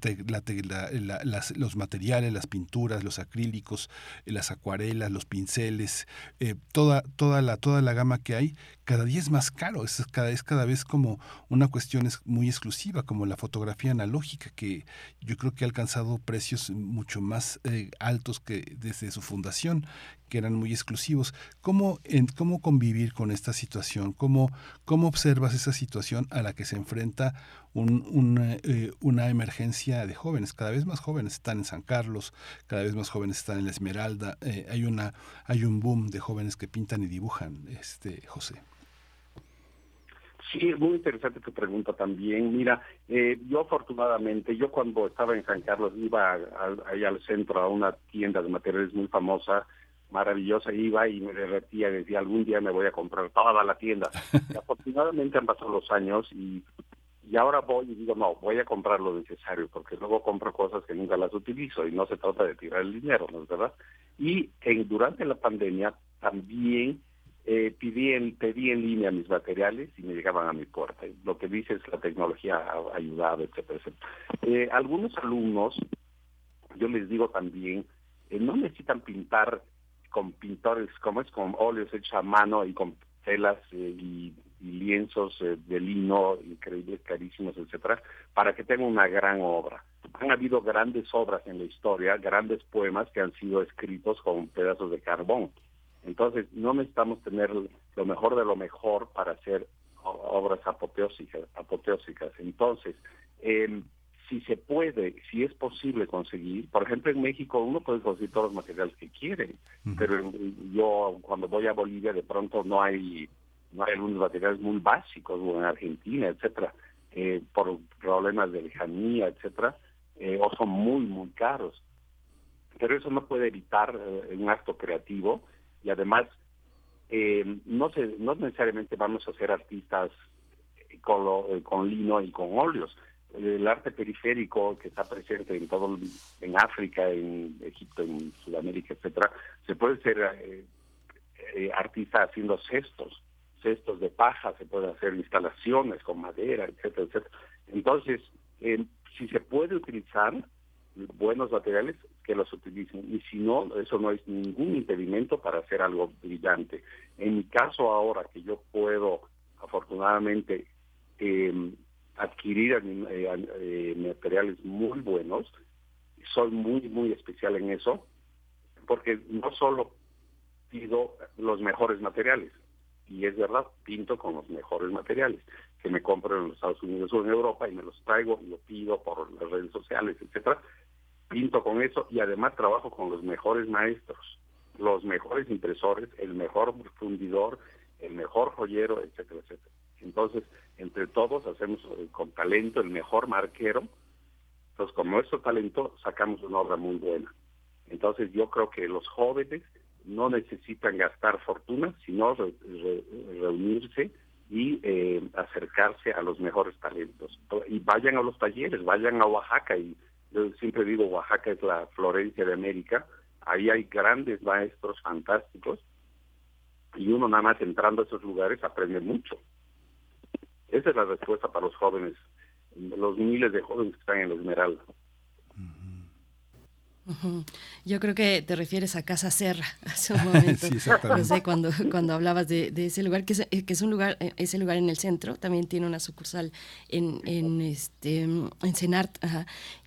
materiales, las pinturas, los acrílicos, las acuarelas, los pinceles, eh, toda, toda, la, toda la gama que hay, cada día es más caro. Es cada, es cada vez como una cuestión muy exclusiva, como la fotografía analógica, que yo creo que ha alcanzado precios mucho más eh, altos que desde su fundación que eran muy exclusivos. ¿Cómo, en, cómo convivir con esta situación? ¿Cómo, ¿Cómo observas esa situación a la que se enfrenta un, eh, una emergencia de jóvenes? Cada vez más jóvenes están en San Carlos, cada vez más jóvenes están en la Esmeralda. Eh, hay, una, hay un boom de jóvenes que pintan y dibujan, este José. Sí, es muy interesante tu pregunta también. Mira, eh, yo afortunadamente, yo cuando estaba en San Carlos iba ahí al centro a una tienda de materiales muy famosa maravillosa, iba y me derretía, decía, algún día me voy a comprar toda la tienda. afortunadamente han pasado los años y, y ahora voy y digo, no, voy a comprar lo necesario, porque luego compro cosas que nunca las utilizo y no se trata de tirar el dinero, ¿no es verdad? Y en, durante la pandemia también eh, pedí, en, pedí en línea mis materiales y me llegaban a mi puerta. Lo que dice es la tecnología ha ayudado, etcétera, etcétera. algunos alumnos, yo les digo también, no necesitan pintar con pintores, como es con óleos hechos a mano y con telas y y lienzos eh, de lino increíbles, carísimos, etcétera, para que tenga una gran obra. Han habido grandes obras en la historia, grandes poemas que han sido escritos con pedazos de carbón. Entonces, no necesitamos tener lo mejor de lo mejor para hacer obras apoteósicas. apoteósicas. Entonces, em, si se puede, si es posible conseguir, por ejemplo en México uno puede conseguir todos los materiales que quiere, pero yo cuando voy a Bolivia de pronto no hay no hay algunos materiales muy básicos, o en Argentina, etcétera, eh, por problemas de lejanía, etcétera, eh, o son muy, muy caros. Pero eso no puede evitar eh, un acto creativo y además no, se, no necesariamente vamos a ser artistas con, con lino y con óleos. El arte periférico que está presente en todo, en África, en Egipto, en Sudamérica, etcétera, se puede ser artista haciendo cestos, cestos de paja, se pueden hacer instalaciones con madera, etcétera, etcétera. Entonces, eh, si se puede utilizar buenos materiales, que los utilicen. Y si no, eso no es ningún impedimento para hacer algo brillante. En mi caso ahora que yo puedo, afortunadamente, em, adquirir eh, eh, materiales muy buenos, soy muy, muy especial en eso, porque no solo pido los mejores materiales, y es verdad, pinto con los mejores materiales que me compro en los Estados Unidos o en Europa y me los traigo y lo pido por las redes sociales, etcétera. Pinto con eso y además trabajo con los mejores maestros, los mejores impresores, el mejor fundidor, el mejor joyero, etcétera, etcétera. Entonces, entre todos hacemos eh, con talento el mejor marquero. Entonces, con nuestro talento sacamos una obra muy buena. Entonces, yo creo que los jóvenes no necesitan gastar fortuna, sino reunirse y eh, acercarse a los mejores talentos. Y vayan a los talleres, vayan a Oaxaca, y yo siempre digo, Oaxaca es la Florencia de América, ahí hay grandes maestros fantásticos, y uno nada más entrando a esos lugares aprende mucho. Esa es la respuesta para los jóvenes, los miles de jóvenes que están en la Esmeralda. Yo creo que te refieres a Casa Serra hace un momento. cuando, cuando hablabas de, ese lugar, que es, eh, que es, un lugar, eh, ese lugar en el centro, también tiene una sucursal en, en este en Senart,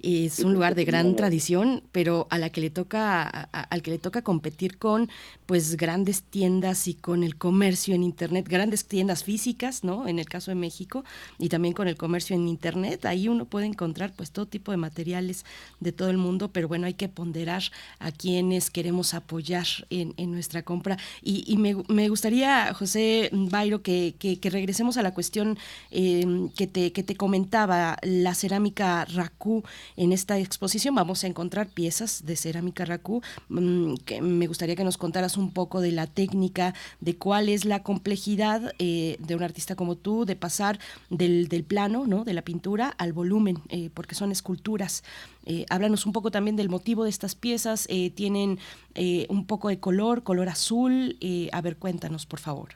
es un lugar de gran tradición, pero a la que le toca, al que le toca competir con pues grandes tiendas y con el comercio en internet, grandes tiendas físicas, ¿no? En el caso de México, y también con el comercio en internet, ahí uno puede encontrar pues todo tipo de materiales de todo el mundo, pero bueno, hay que ponderar a quienes queremos apoyar en, nuestra compra. Y, me, gustaría, José Bairo, que, regresemos a la cuestión em, que, te, que te comentaba, la cerámica racú. En esta exposición vamos a encontrar piezas de cerámica racú. Mm, que me gustaría que nos contaras un poco de la técnica, de cuál es la complejidad eh, de un artista como tú, de pasar del, plano, ¿no? de la pintura, al volumen, eh, porque son esculturas. Eh, háblanos un poco también del motivo de estas piezas. Eh, tienen eh, un poco de color, color azul. Eh, a ver, cuéntanos, por favor.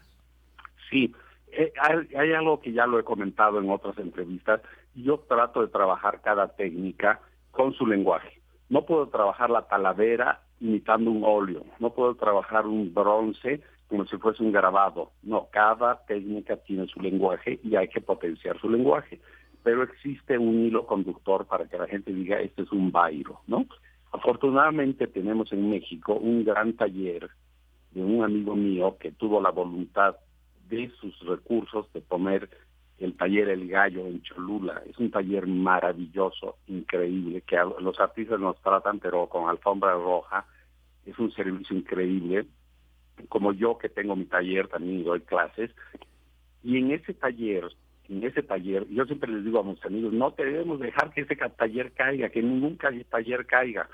Sí, hay, algo que ya lo he comentado en otras entrevistas. Yo trato de trabajar cada técnica con su lenguaje. No puedo trabajar la talavera imitando un óleo. No puedo trabajar un bronce como si fuese un grabado. No, cada técnica tiene su lenguaje y hay que potenciar su lenguaje pero existe un hilo conductor para que la gente diga, este es un bairo, ¿no? Afortunadamente tenemos en México un gran taller de un amigo mío que tuvo la voluntad de sus recursos de poner el taller El Gallo en Cholula. Es un taller maravilloso, increíble, que los artistas nos tratan, pero con alfombra roja. Es un servicio increíble. Como yo que tengo mi taller, también doy clases. Y en ese taller en ese taller, yo siempre les digo a mis amigos, no debemos dejar que ese taller caiga, que ningún taller caiga.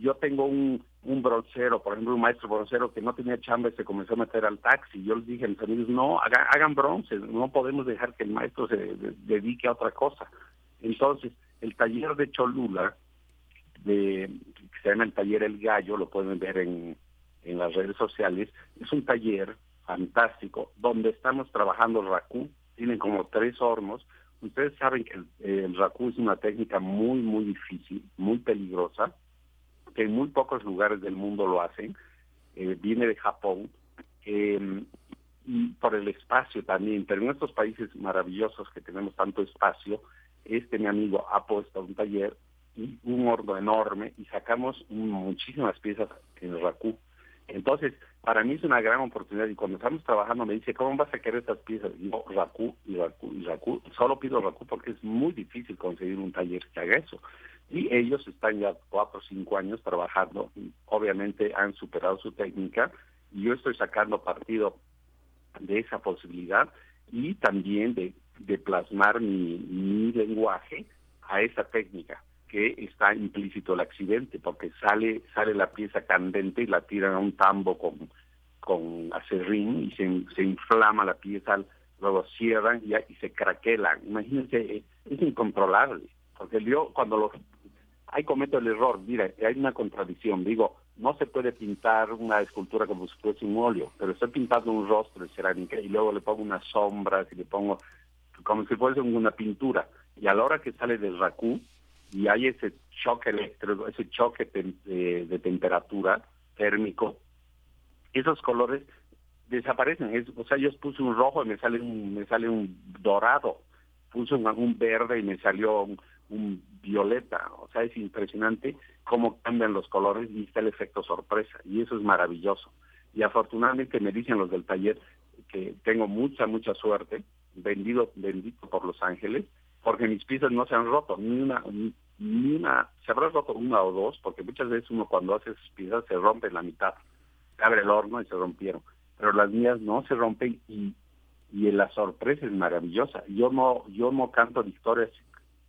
Yo tengo un, un broncero, por ejemplo, un maestro broncero que no tenía chamba y se comenzó a meter al taxi. Yo les dije a mis amigos, no, hagan, bronce, no podemos dejar que el maestro se dedique a otra cosa. Entonces, el taller de Cholula, de, que se llama el taller El Gallo, lo pueden ver en, en las redes sociales, es un taller fantástico, donde estamos trabajando racú, tienen como tres hornos. Ustedes saben que el, racú es una técnica muy, muy difícil, muy peligrosa, que en muy pocos lugares del mundo lo hacen. Eh, viene de Japón eh, y por el espacio también, pero en estos países maravillosos que tenemos tanto espacio, este mi amigo ha puesto un taller y un horno enorme y sacamos muchísimas piezas en el racú. Entonces, para mí es una gran oportunidad y cuando estamos trabajando me dice, ¿cómo vas a querer estas piezas? Y yo, racú y racú y racú. Solo pido racú porque es muy difícil conseguir un taller que haga eso. Y ellos están ya cuatro o cinco años trabajando. Obviamente han superado su técnica y yo estoy sacando partido de esa posibilidad y también de, de plasmar mi, mi lenguaje a esa técnica que está implícito el accidente, porque sale sale la pieza candente y la tiran a un tambo con, con acerrín y se, se inflama la pieza, luego cierran y, y se craquelan. Imagínense, es incontrolable, porque yo cuando lo... Ahí cometo el error, mira, hay una contradicción, digo, no se puede pintar una escultura como si fuese un óleo, pero estoy pintando un rostro de cerámica y luego le pongo unas sombras y le pongo como si fuese una pintura. Y a la hora que sale del racú y hay ese choque eléctrico, ese choque de, temperatura térmico, esos colores desaparecen. o sea, yo puse un rojo y me sale un, me sale un dorado, puse un, verde y me salió un violeta. O sea, es impresionante cómo cambian los colores y está el efecto sorpresa. Y eso es maravilloso. Y afortunadamente me dicen los del taller que tengo mucha, mucha suerte, vendido, bendito por Los Ángeles, porque mis piezas no se han roto, ni una, ni una, se habrá roto una o dos, porque muchas veces uno cuando hace sus piezas se rompe la mitad, se abre el horno y se rompieron, pero las mías no se rompen y, y la sorpresa es maravillosa. Yo no, yo no canto victorias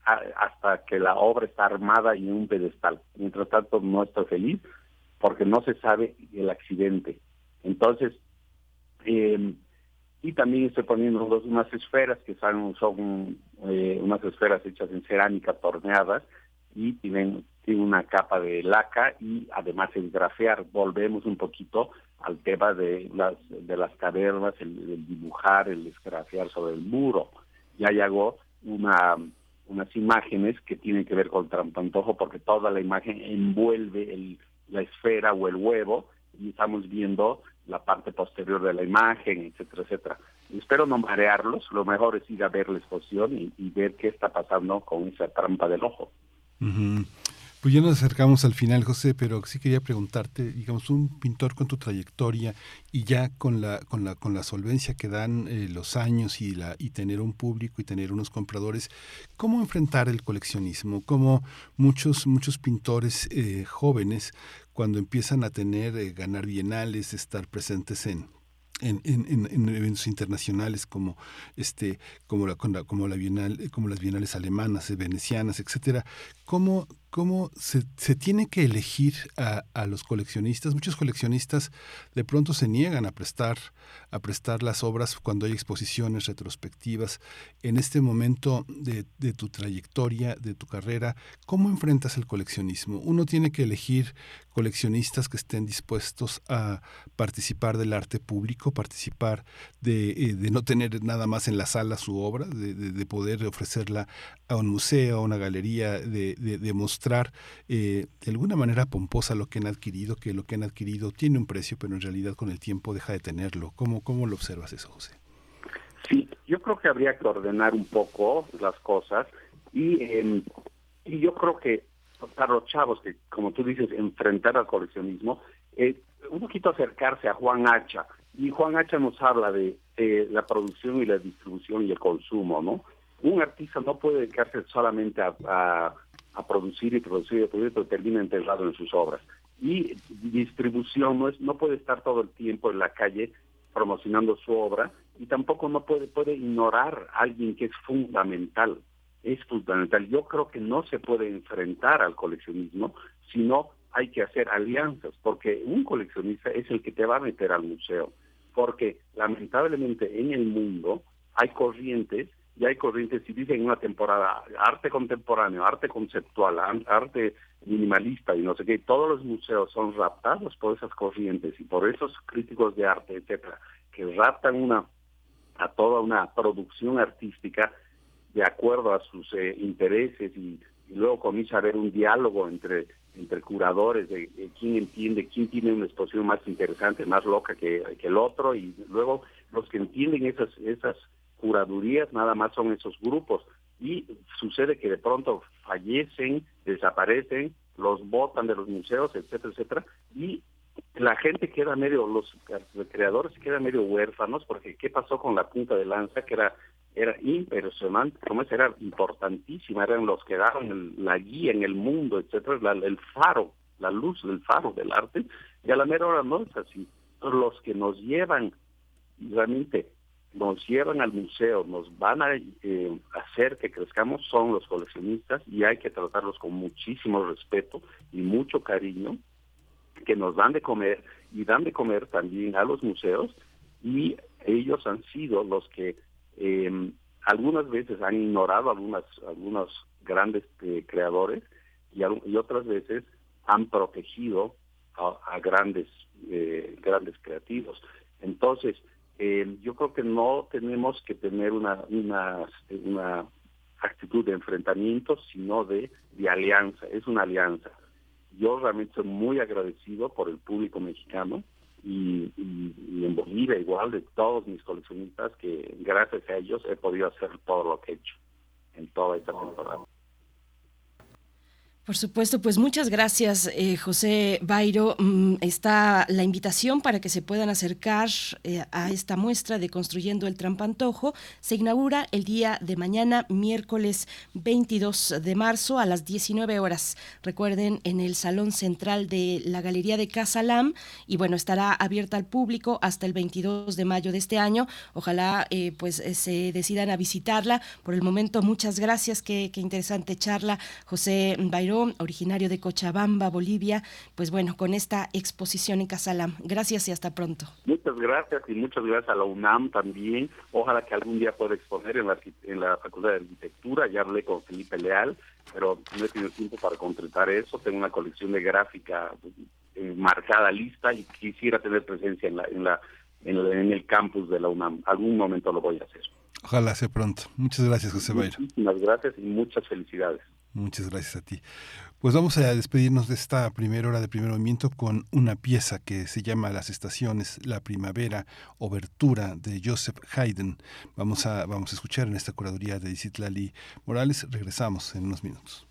hasta que la obra está armada y en un pedestal. Mientras tanto no estoy feliz porque no se sabe el accidente. Entonces, eh, y también estoy poniendo unas esferas que son, son eh, unas esferas hechas en cerámica torneadas y tienen, tienen una capa de laca y además el grafear. Volvemos un poquito al tema de las, de las cavernas, el, dibujar, el esgrafear sobre el muro. Ya llegó una unas imágenes que tienen que ver con el trampantojo porque toda la imagen envuelve el, la esfera o el huevo y estamos viendo la parte posterior de la imagen, etcétera, etcétera. Espero no marearlos, lo mejor es ir a ver la exposición y, ver qué está pasando con esa trampa del ojo. Pues ya nos acercamos al final, José, pero sí quería preguntarte, digamos, un pintor con tu trayectoria y ya con la con la con la solvencia que dan eh, los años y la y tener un público y tener unos compradores, ¿cómo enfrentar el coleccionismo? Como muchos muchos pintores eh, jóvenes cuando empiezan a tener eh, ganar bienales, estar presentes en en, en, en, eventos internacionales como este como la, como la bienal como las bienales alemanas venecianas etcétera cómo cómo se, se, tiene que elegir a, a, los coleccionistas. Muchos coleccionistas de pronto se niegan a prestar, a prestar las obras cuando hay exposiciones retrospectivas. En este momento de, de, tu trayectoria, de tu carrera, ¿cómo enfrentas el coleccionismo? Uno tiene que elegir coleccionistas que estén dispuestos a participar del arte público, participar de, eh, de no tener nada más en la sala su obra, de, de poder ofrecerla a un museo, a una galería, de, de mostrar eh, de alguna manera pomposa lo que han adquirido, que lo que han adquirido tiene un precio, pero en realidad con el tiempo deja de tenerlo. ¿Cómo, cómo lo observas eso, José? Sí, yo creo que habría que ordenar un poco las cosas y, em, y yo creo que para los chavos que, como tú dices, enfrentar al coleccionismo, eh, un poquito acercarse a Juan Hacha. Y Juan Hacha nos habla de la producción y la distribución y el consumo, ¿no? Un artista no puede dedicarse solamente a a producir y producir y producir, pero termina enterrado en sus obras. Y distribución no, es, no puede estar todo el tiempo en la calle promocionando su obra y tampoco no puede, puede ignorar a alguien que es fundamental. Es fundamental. Yo creo que no se puede enfrentar al coleccionismo, sino hay que hacer alianzas, porque un coleccionista es el que te va a meter al museo, porque lamentablemente en el mundo hay corrientes y hay corrientes, si dicen en una temporada arte contemporáneo, arte conceptual, arte minimalista y no sé qué, todos los museos son raptados por esas corrientes y por esos críticos de arte, etcétera. que raptan una a toda una producción artística de acuerdo a sus eh, intereses y, luego comienza a haber un diálogo entre entre curadores de, quién entiende, quién tiene una exposición más interesante, más loca que, que, el otro y luego los que entienden esas esas curadurías nada más son esos grupos. Y sucede que de pronto fallecen, desaparecen, los botan de los museos, etcétera, etcétera y la gente queda medio, los creadores quedan medio huérfanos porque qué pasó con la punta de lanza que era era impresionante, como era importantísima, eran los que daban la guía en el mundo, etcétera, el faro, la luz del faro del arte, y a la mera hora no es así. Los que nos llevan, realmente, nos llevan al museo, nos van a eh, hacer que crezcamos son los coleccionistas y hay que tratarlos con muchísimo respeto y mucho cariño, que nos dan de comer y dan de comer también a los museos y ellos han sido los que eh, algunas veces han ignorado algunas algunos grandes eh, creadores y, y, otras veces han protegido a, grandes eh, grandes creativos. Entonces eh, yo creo que no tenemos que tener una una una actitud de enfrentamiento sino de, de alianza es una alianza yo realmente soy muy agradecido por el público mexicano y, en Bolivia igual de todos mis coleccionistas que gracias a ellos he podido hacer todo lo que he hecho en toda esta temporada. Por supuesto, pues muchas gracias, eh, José Bairo. Mm, está la invitación para que se puedan acercar eh, a esta muestra de Construyendo el Trampantojo. Se inaugura el día de mañana, miércoles 22 de marzo, a las 19 horas. Recuerden, en el Salón Central de la Galería de Casalam. Y bueno, estará abierta al público hasta el 22 de mayo de este año. Ojalá eh, pues se decidan a visitarla. Por el momento, muchas gracias. Qué, qué interesante charla, José Bairo originario de Cochabamba, Bolivia, pues bueno, con esta exposición en Casalam. Gracias y hasta pronto. Muchas gracias y muchas gracias a la UNAM también. Ojalá que algún día pueda exponer en la, en la Facultad de Arquitectura. Ya hablé con Felipe Leal, pero no he tenido tiempo para concretar eso. Tengo una colección de gráfica eh, marcada lista y quisiera tener presencia en la, en la en, el campus de la UNAM. Algún momento lo voy a hacer. Ojalá sea pronto. Muchas gracias, José Bayra. Muchas gracias y muchas felicidades. Muchas gracias a ti. Pues vamos a despedirnos de esta primera hora de primer movimiento con una pieza que se llama Las estaciones, la primavera, obertura de Joseph Haydn. Vamos a, vamos a escuchar en esta curaduría de Isitlali Morales. Regresamos en unos minutos.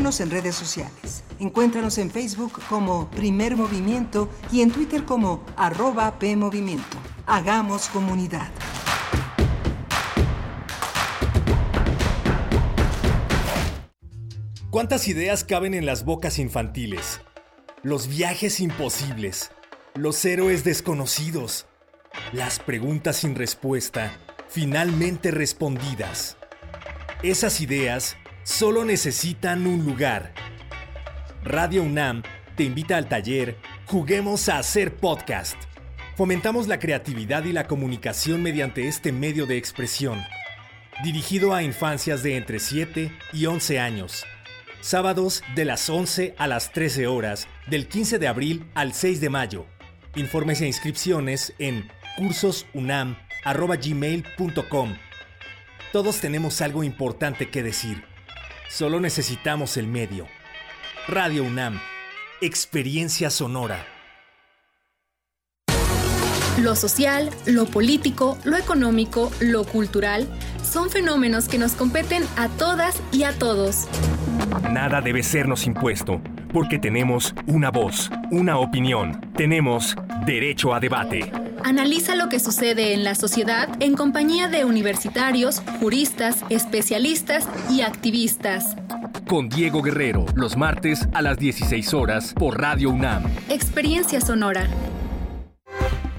En redes sociales. Encuéntranos en Facebook como Primer Movimiento y en Twitter como arroba PMovimiento. Hagamos comunidad. ¿Cuántas ideas caben en las bocas infantiles? Los viajes imposibles, los héroes desconocidos, las preguntas sin respuesta, finalmente respondidas. Esas ideas solo necesitan un lugar. Radio UNAM te invita al taller Juguemos a hacer podcast. Fomentamos la creatividad y la comunicación mediante este medio de expresión. Dirigido a infancias de entre 7 y 11 años. Sábados de las 11 a las 13 horas, del 15 de abril al 6 de mayo. Informes e inscripciones en cursosunam.gmail.com. Todos tenemos algo importante que decir. Solo necesitamos el medio. Radio UNAM. Experiencia sonora. Lo social, lo político, lo económico, lo cultural son fenómenos que nos competen a todas y a todos. Nada debe sernos impuesto, porque tenemos una voz, una opinión, tenemos derecho a debate. Analiza lo que sucede en la sociedad en compañía de universitarios, juristas, especialistas y activistas. Con Diego Guerrero, los martes a las 16 horas por Radio UNAM. Experiencia Sonora.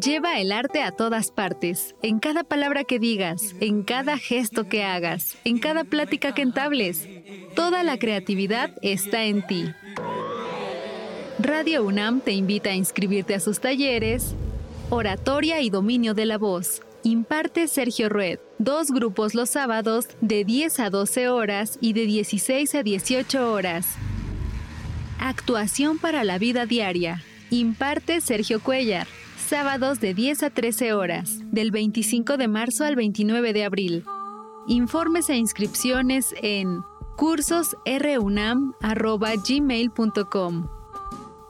Lleva el arte a todas partes, en cada palabra que digas, en cada gesto que hagas, en cada plática que entables. Toda la creatividad está en ti. Radio UNAM te invita a inscribirte a sus talleres Oratoria y Dominio de la Voz. Imparte Sergio Rued. Dos grupos los sábados de 10 a 12 horas y de 16 a 18 horas. Actuación para la vida diaria. Imparte Sergio Cuellar sábados de 10 a 13 horas, del 25 de marzo al 29 de abril. Informes e inscripciones en cursosrunam.gmail.com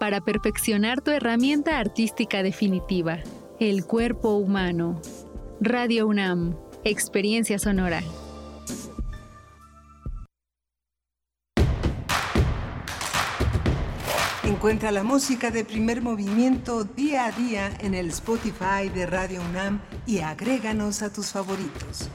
para perfeccionar tu herramienta artística definitiva, el cuerpo humano. Radio UNAM, experiencia sonora. Encuentra la música de primer movimiento día a día en el Spotify de Radio UNAM y agréganos a tus favoritos.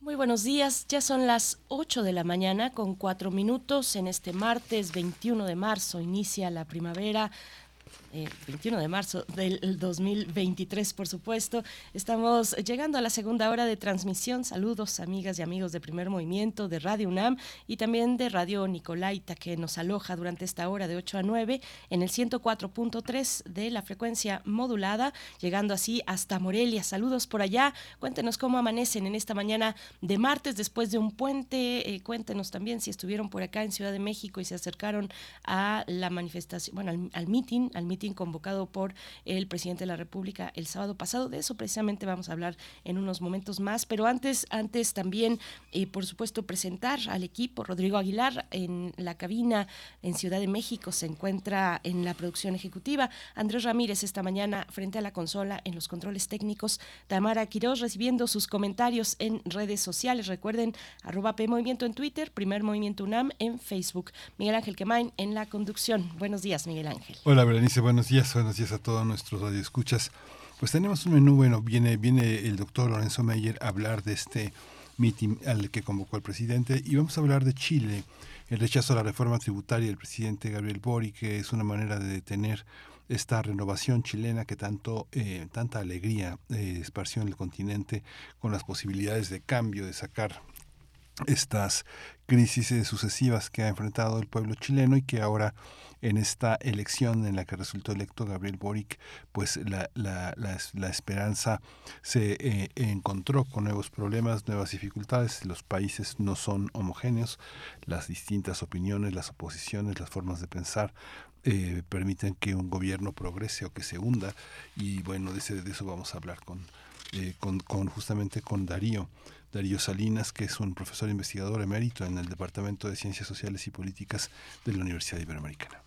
Muy buenos días, ya son las 8 de la mañana con 4 minutos en este martes 21 de marzo, inicia la primavera 21 eh, de marzo del 2023, por supuesto. Estamos llegando a la segunda hora de transmisión. Saludos, amigas y amigos de Primer Movimiento, de Radio UNAM y también de Radio Nicolaita, que nos aloja durante esta hora de 8 a 9 en el 104.3 de la frecuencia modulada, llegando así hasta Morelia. Saludos por allá. Cuéntenos cómo amanecen en esta mañana de martes después de un puente. Eh, cuéntenos también si estuvieron por acá en Ciudad de México y se acercaron a la manifestación, bueno, al, al meeting, al al convocado por el presidente de la República el sábado pasado. De eso precisamente vamos a hablar en unos momentos más, pero antes, antes también, eh, por supuesto, presentar al equipo. Rodrigo Aguilar en la cabina en Ciudad de México se encuentra en la producción ejecutiva. Andrés Ramírez esta mañana frente a la consola en los controles técnicos. Tamara Quiroz recibiendo sus comentarios en redes sociales. Recuerden, arroba P en Twitter, Primer Movimiento UNAM en Facebook. Miguel Ángel Quemain en la conducción. Buenos días, Miguel Ángel. Hola, Berenice. Buenos días. Buenos días a todos nuestros radioescuchas. Pues tenemos un menú, bueno, viene, viene el doctor Lorenzo Meyer a hablar de este meeting al que convocó el presidente y vamos a hablar de Chile, el rechazo a la reforma tributaria del presidente Gabriel Boric, que es una manera de detener esta renovación chilena que tanto eh, tanta alegría eh, esparció en el continente con las posibilidades de cambio, de sacar estas crisis eh, sucesivas que ha enfrentado el pueblo chileno y que ahora en esta elección en la que resultó electo Gabriel Boric, pues la, la, la, esperanza se eh, encontró con nuevos problemas, nuevas dificultades. Los países no son homogéneos, las distintas opiniones, las oposiciones, las formas de pensar eh, permiten que un gobierno progrese o que se hunda. Y bueno, de, de eso vamos a hablar con, con, con justamente con Darío. Darío Salinas, que es un profesor investigador emérito en el Departamento de Ciencias Sociales y Políticas de la Universidad Iberoamericana.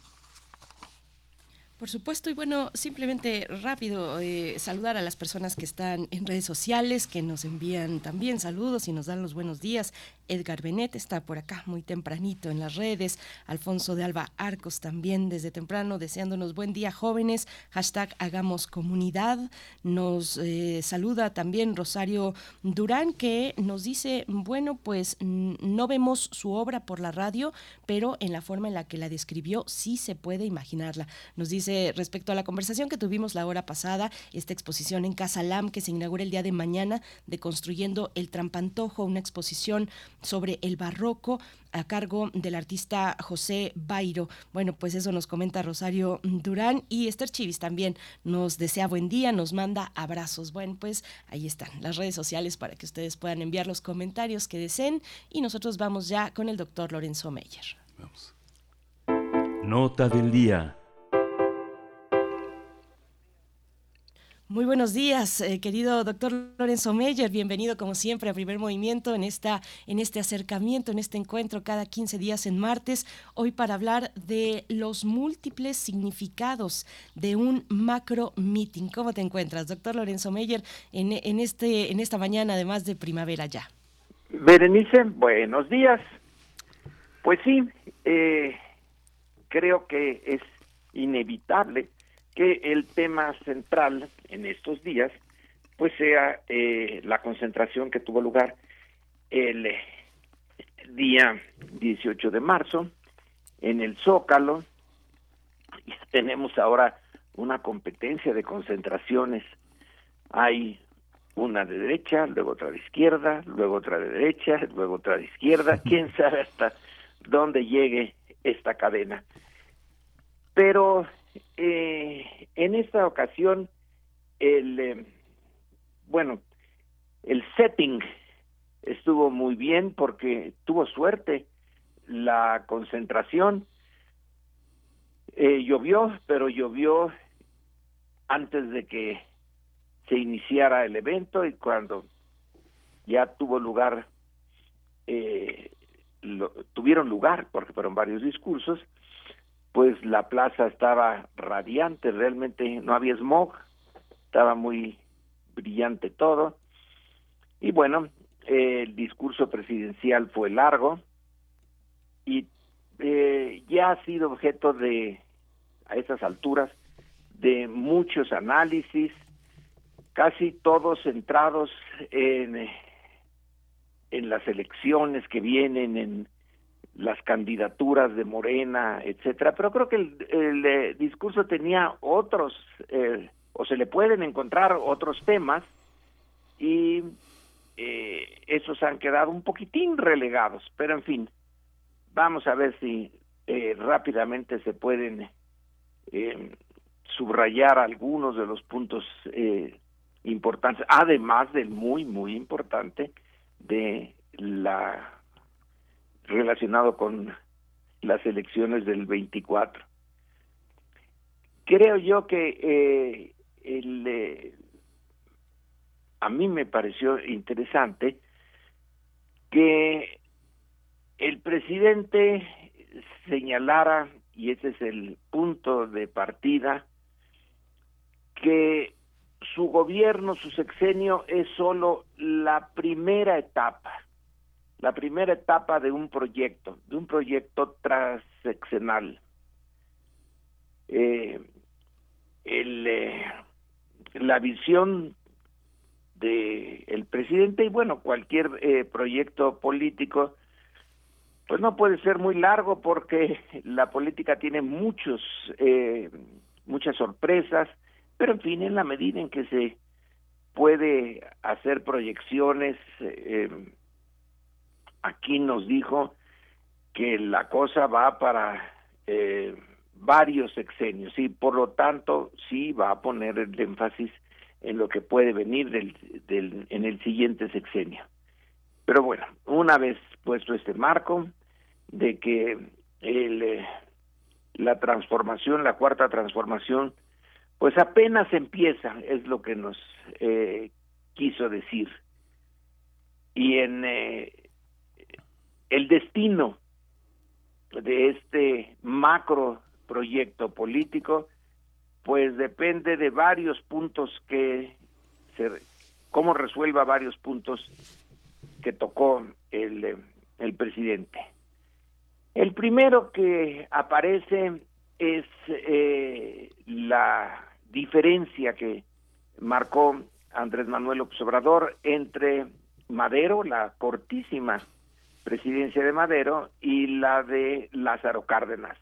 Por supuesto, y bueno, simplemente rápido eh, saludar a las personas que están en redes sociales, que nos envían también saludos y nos dan los buenos días. Edgar Benet está por acá muy tempranito en las redes. Alfonso de Alba Arcos también desde temprano deseándonos buen día jóvenes. Hashtag hagamos comunidad. Nos eh, saluda también Rosario Durán que nos dice, bueno, pues no vemos su obra por la radio, pero en la forma en la que la describió sí se puede imaginarla. Nos dice respecto a la conversación que tuvimos la hora pasada, esta exposición en Casa Lam que se inaugura el día de mañana de Construyendo el Trampantojo, una exposición sobre el barroco a cargo del artista José Bairo. Bueno, pues eso nos comenta Rosario Durán y Esther Chivis también nos desea buen día, nos manda abrazos. Bueno, pues ahí están las redes sociales para que ustedes puedan enviar los comentarios que deseen y nosotros vamos ya con el doctor Lorenzo Meyer. Nota del día. Muy buenos días, eh, querido doctor Lorenzo Meyer. Bienvenido, como siempre, a Primer Movimiento en, esta, en este acercamiento, en este encuentro cada 15 días en martes. Hoy para hablar de los múltiples significados de un macro meeting. ¿Cómo te encuentras, doctor Lorenzo Meyer, en, en, este, en esta mañana, además de primavera ya? Berenice, buenos días. Pues sí, eh, creo que es inevitable que el tema central en estos días pues sea eh, la concentración que tuvo lugar el día 18 de marzo en el Zócalo. Tenemos ahora una competencia de concentraciones. Hay una de derecha, luego otra de izquierda, luego otra de derecha, luego otra de izquierda, quién sabe hasta dónde llegue esta cadena. Pero eh, en esta ocasión, el, eh, bueno, el setting estuvo muy bien porque tuvo suerte la concentración. Eh, llovió, pero llovió antes de que se iniciara el evento y cuando ya tuvo lugar, tuvieron lugar, porque fueron varios discursos, pues la plaza estaba radiante, realmente no había smog, estaba muy brillante todo. Y bueno, el discurso presidencial fue largo y eh, ya ha sido objeto de, a esas alturas, de muchos análisis, casi todos centrados en, en las elecciones que vienen, en las candidaturas de Morena, etcétera, pero creo que el, eh, discurso tenía otros, eh, o se le pueden encontrar otros temas, y eh, esos han quedado un poquitín relegados, pero en fin, vamos a ver si rápidamente se pueden subrayar algunos de los puntos importantes, además del muy, muy importante de la relacionado con las elecciones del 24. creo yo que el, a mí me pareció interesante que el presidente señalara, y ese es el punto de partida, que su gobierno, su sexenio es solo la primera etapa, la primera etapa de un proyecto, de un proyecto transseccional. Eh, el, eh, la visión de el presidente y bueno cualquier eh, proyecto político pues no puede ser muy largo porque la política tiene muchos eh, muchas sorpresas pero en fin en la medida en que se puede hacer proyecciones eh, aquí nos dijo que la cosa va para varios sexenios y por lo tanto sí va a poner el énfasis en lo que puede venir del, del, en el siguiente sexenio. Pero bueno, una vez puesto este marco de que eh, la transformación, la cuarta transformación, pues apenas empieza, es lo que nos eh, quiso decir. Y en eh, el destino de este macro proyecto político, pues depende de varios puntos que se cómo resuelva varios puntos que tocó el, el presidente. El primero que aparece es eh, la diferencia que marcó Andrés Manuel Obrador entre Madero, la cortísima presidencia de Madero, y la de Lázaro Cárdenas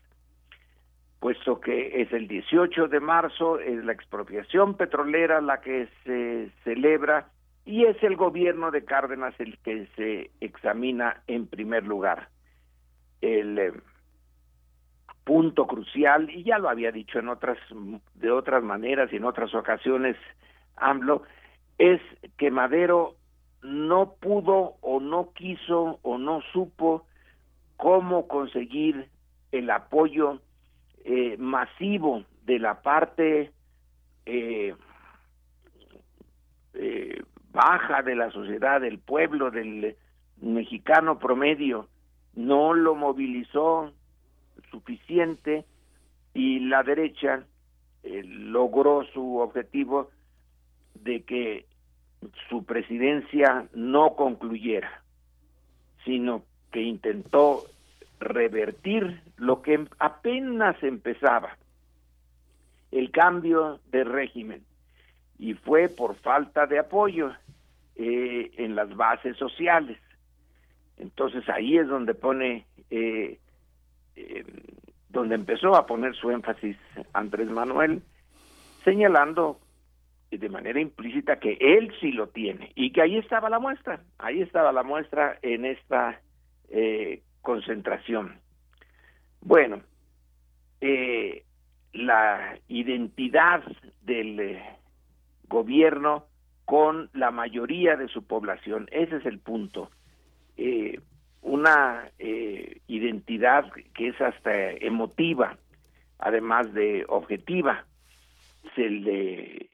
puesto que es el 18 de marzo, es la expropiación petrolera la que se celebra y es el gobierno de Cárdenas el que se examina en primer lugar. El eh, punto crucial, y ya lo había dicho en otras, de otras maneras y en otras ocasiones AMLO, es que Madero no pudo o no quiso o no supo cómo conseguir el apoyo eh, masivo de la parte eh, eh, baja de la sociedad, del pueblo, del mexicano promedio, no lo movilizó suficiente y la derecha logró su objetivo de que su presidencia no concluyera, sino que intentó revertir lo que apenas empezaba, el cambio de régimen, y fue por falta de apoyo eh, en las bases sociales. Entonces ahí es donde pone, eh, eh, donde empezó a poner su énfasis Andrés Manuel, señalando de manera implícita que él sí lo tiene y que ahí estaba la muestra, ahí estaba la muestra en esta eh, concentración. Bueno, eh, la identidad del eh, gobierno con la mayoría de su población, ese es el punto. Eh, una identidad que es hasta emotiva, además de objetiva. Se le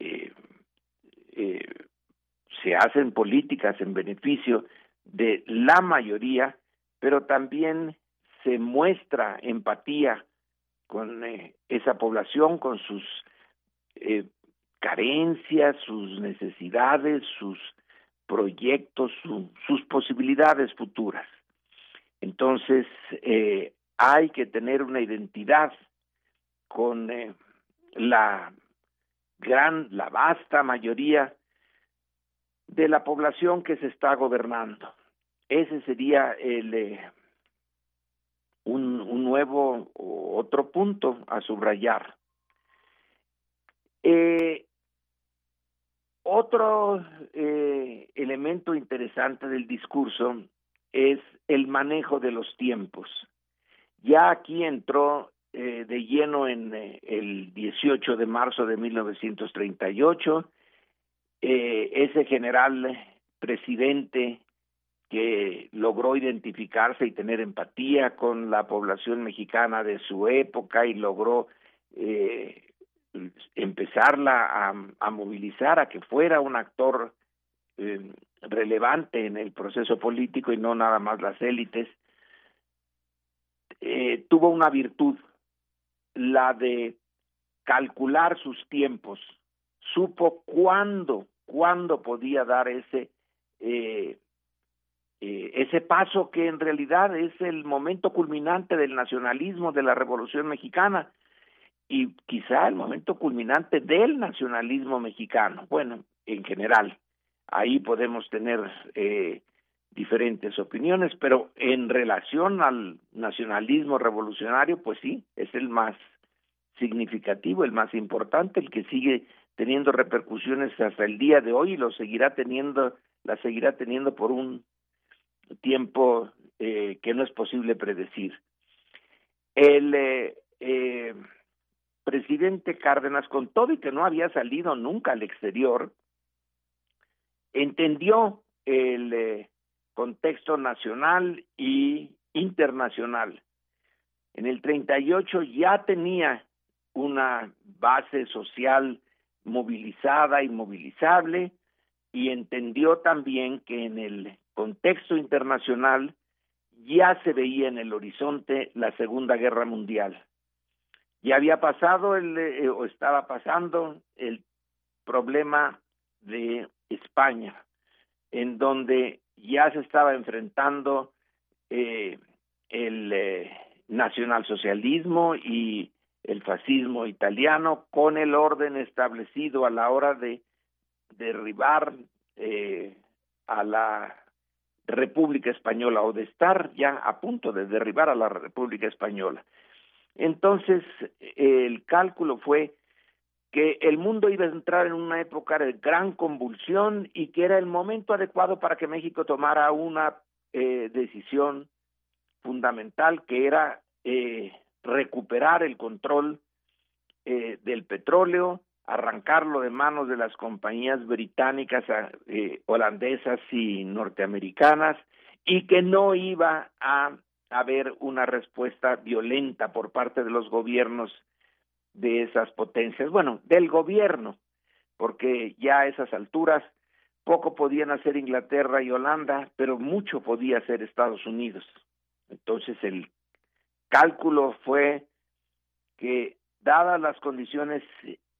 se hacen políticas en beneficio de la mayoría pero también se muestra empatía con eh, esa población, con sus eh, carencias, sus necesidades, sus proyectos, sus posibilidades futuras. Entonces, eh, hay que tener una identidad con la gran, la vasta mayoría de la población que se está gobernando. Ese sería el, eh, un, nuevo otro punto a subrayar. Eh, otro eh, elemento interesante del discurso es el manejo de los tiempos. Ya aquí entró de lleno en el 18 de marzo de 1938, ese general presidente que logró identificarse y tener empatía con la población mexicana de su época y logró eh, empezarla a, movilizar a que fuera un actor eh, relevante en el proceso político y no nada más las élites, eh, tuvo una virtud, la de calcular sus tiempos, supo cuándo, cuándo podía dar ese eh, eh, ese paso que en realidad es el momento culminante del nacionalismo de la Revolución Mexicana y quizá el momento culminante del nacionalismo mexicano. Bueno, en general, ahí podemos tener eh, diferentes opiniones, pero en relación al nacionalismo revolucionario, pues sí, es el más significativo, el más importante, el que sigue teniendo repercusiones hasta el día de hoy y lo seguirá teniendo, la seguirá teniendo por un tiempo eh, que no es posible predecir. El eh, eh, presidente Cárdenas, con todo y que no había salido nunca al exterior, entendió el contexto nacional y internacional. En el 38 ya tenía una base social movilizada y movilizable y entendió también que en el contexto internacional ya se veía en el horizonte la Segunda Guerra Mundial. Ya había pasado el, eh, o estaba pasando el problema de España, en donde ya se estaba enfrentando eh, el eh, nacionalsocialismo y el fascismo italiano con el orden establecido a la hora de derribar a la República Española o de estar ya a punto de derribar a la República Española. Entonces, el cálculo fue que el mundo iba a entrar en una época de gran convulsión y que era el momento adecuado para que México tomara una eh, decisión fundamental que era eh, recuperar el control eh, del petróleo, arrancarlo de manos de las compañías británicas, eh, holandesas y norteamericanas y que no iba a haber una respuesta violenta por parte de los gobiernos de esas potencias, bueno, del gobierno, porque ya a esas alturas poco podían hacer Inglaterra y Holanda, pero mucho podía hacer Estados Unidos. Entonces el cálculo fue que dadas las condiciones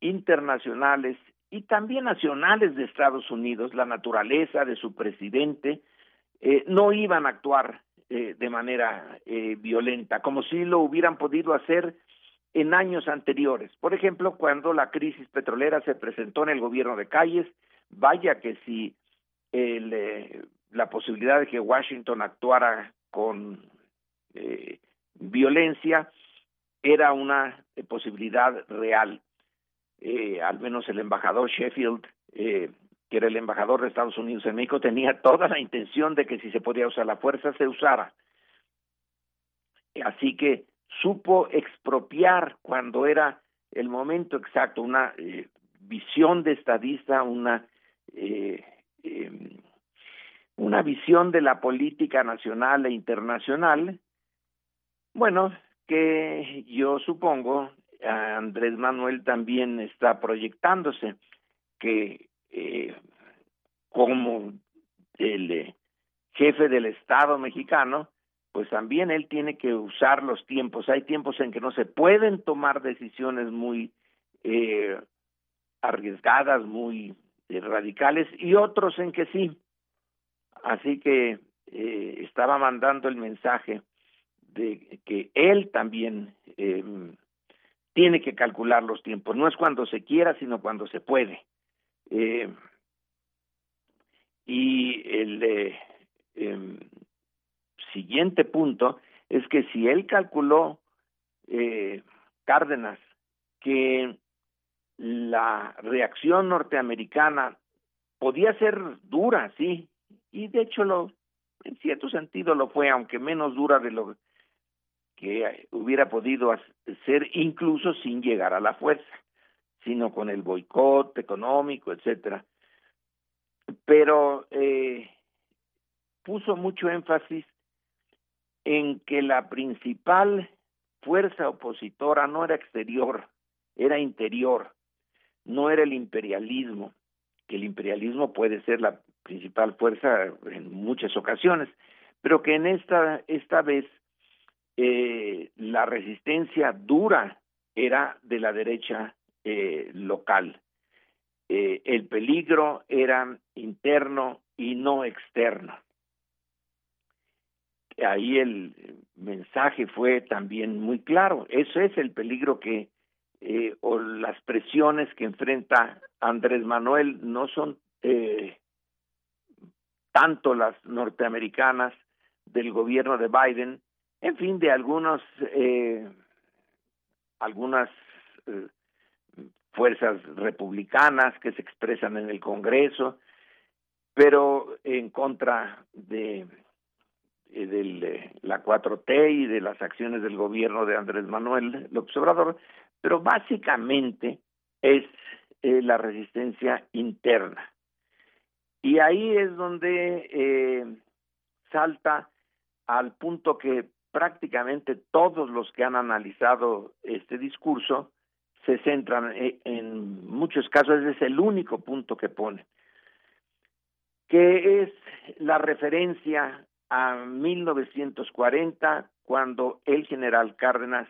internacionales y también nacionales de Estados Unidos, la naturaleza de su presidente, eh, no iban a actuar eh, de manera eh, violenta, como si lo hubieran podido hacer en años anteriores. Por ejemplo, cuando la crisis petrolera se presentó en el gobierno de Calles, vaya que si el, la posibilidad de que Washington actuara con violencia era una posibilidad real eh, al menos el embajador Sheffield, eh, que era el embajador de Estados Unidos en México, tenía toda la intención de que si se podía usar la fuerza, se usara. Así que supo expropiar cuando era el momento exacto, una eh, visión de estadista, una, eh, em, una visión de la política nacional e internacional, bueno, que yo supongo Andrés Manuel también está proyectándose que eh, como el jefe del Estado mexicano, pues también él tiene que usar los tiempos. Hay tiempos en que no se pueden tomar decisiones muy eh, arriesgadas, muy radicales, y otros en que sí. Así que estaba mandando el mensaje de que él también tiene que calcular los tiempos. No es cuando se quiera, sino cuando se puede. Eh, y el eh, em, siguiente punto es que si él calculó, eh, Cárdenas, que la reacción norteamericana podía ser dura, sí, y de hecho lo, en cierto sentido lo fue, aunque menos dura de lo que hubiera podido ser incluso sin llegar a la fuerza, sino con el boicot económico, etcétera. Pero eh, puso mucho énfasis en que la principal fuerza opositora no era exterior, era interior, no era el imperialismo, que el imperialismo puede ser la principal fuerza en muchas ocasiones, pero que en esta, esta vez eh, la resistencia dura era de la derecha eh, local. Eh, el peligro era interno y no externo. Ahí el mensaje fue también muy claro. Eso es el peligro que, eh, o las presiones que enfrenta Andrés Manuel no son eh, tanto las norteamericanas del gobierno de Biden, en fin, de algunos, eh, algunas eh, fuerzas republicanas que se expresan en el Congreso, pero en contra de, de la 4T y de las acciones del gobierno de Andrés Manuel López Obrador, pero básicamente es eh, la resistencia interna. Y ahí es donde eh, salta al punto que prácticamente todos los que han analizado este discurso se centran en, muchos casos, ese es el único punto que pone, que es la referencia a 1940, cuando el general Cárdenas,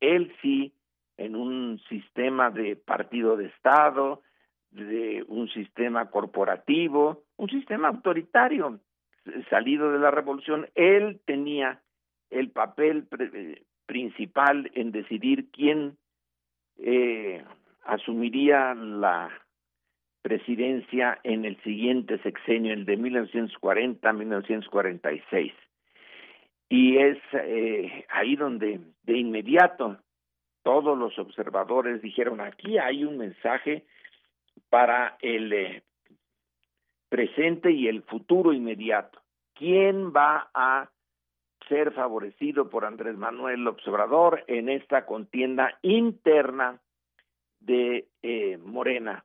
él sí, en un sistema de partido de Estado, de un sistema corporativo, un sistema autoritario salido de la revolución, él tenía el papel principal en decidir quién eh, asumiría la presidencia en el siguiente sexenio, el de 1940-1946. Y es eh, ahí donde de inmediato todos los observadores dijeron, aquí hay un mensaje para el eh, presente y el futuro inmediato. ¿Quién va a ser favorecido por Andrés Manuel Observador en esta contienda interna de eh, Morena.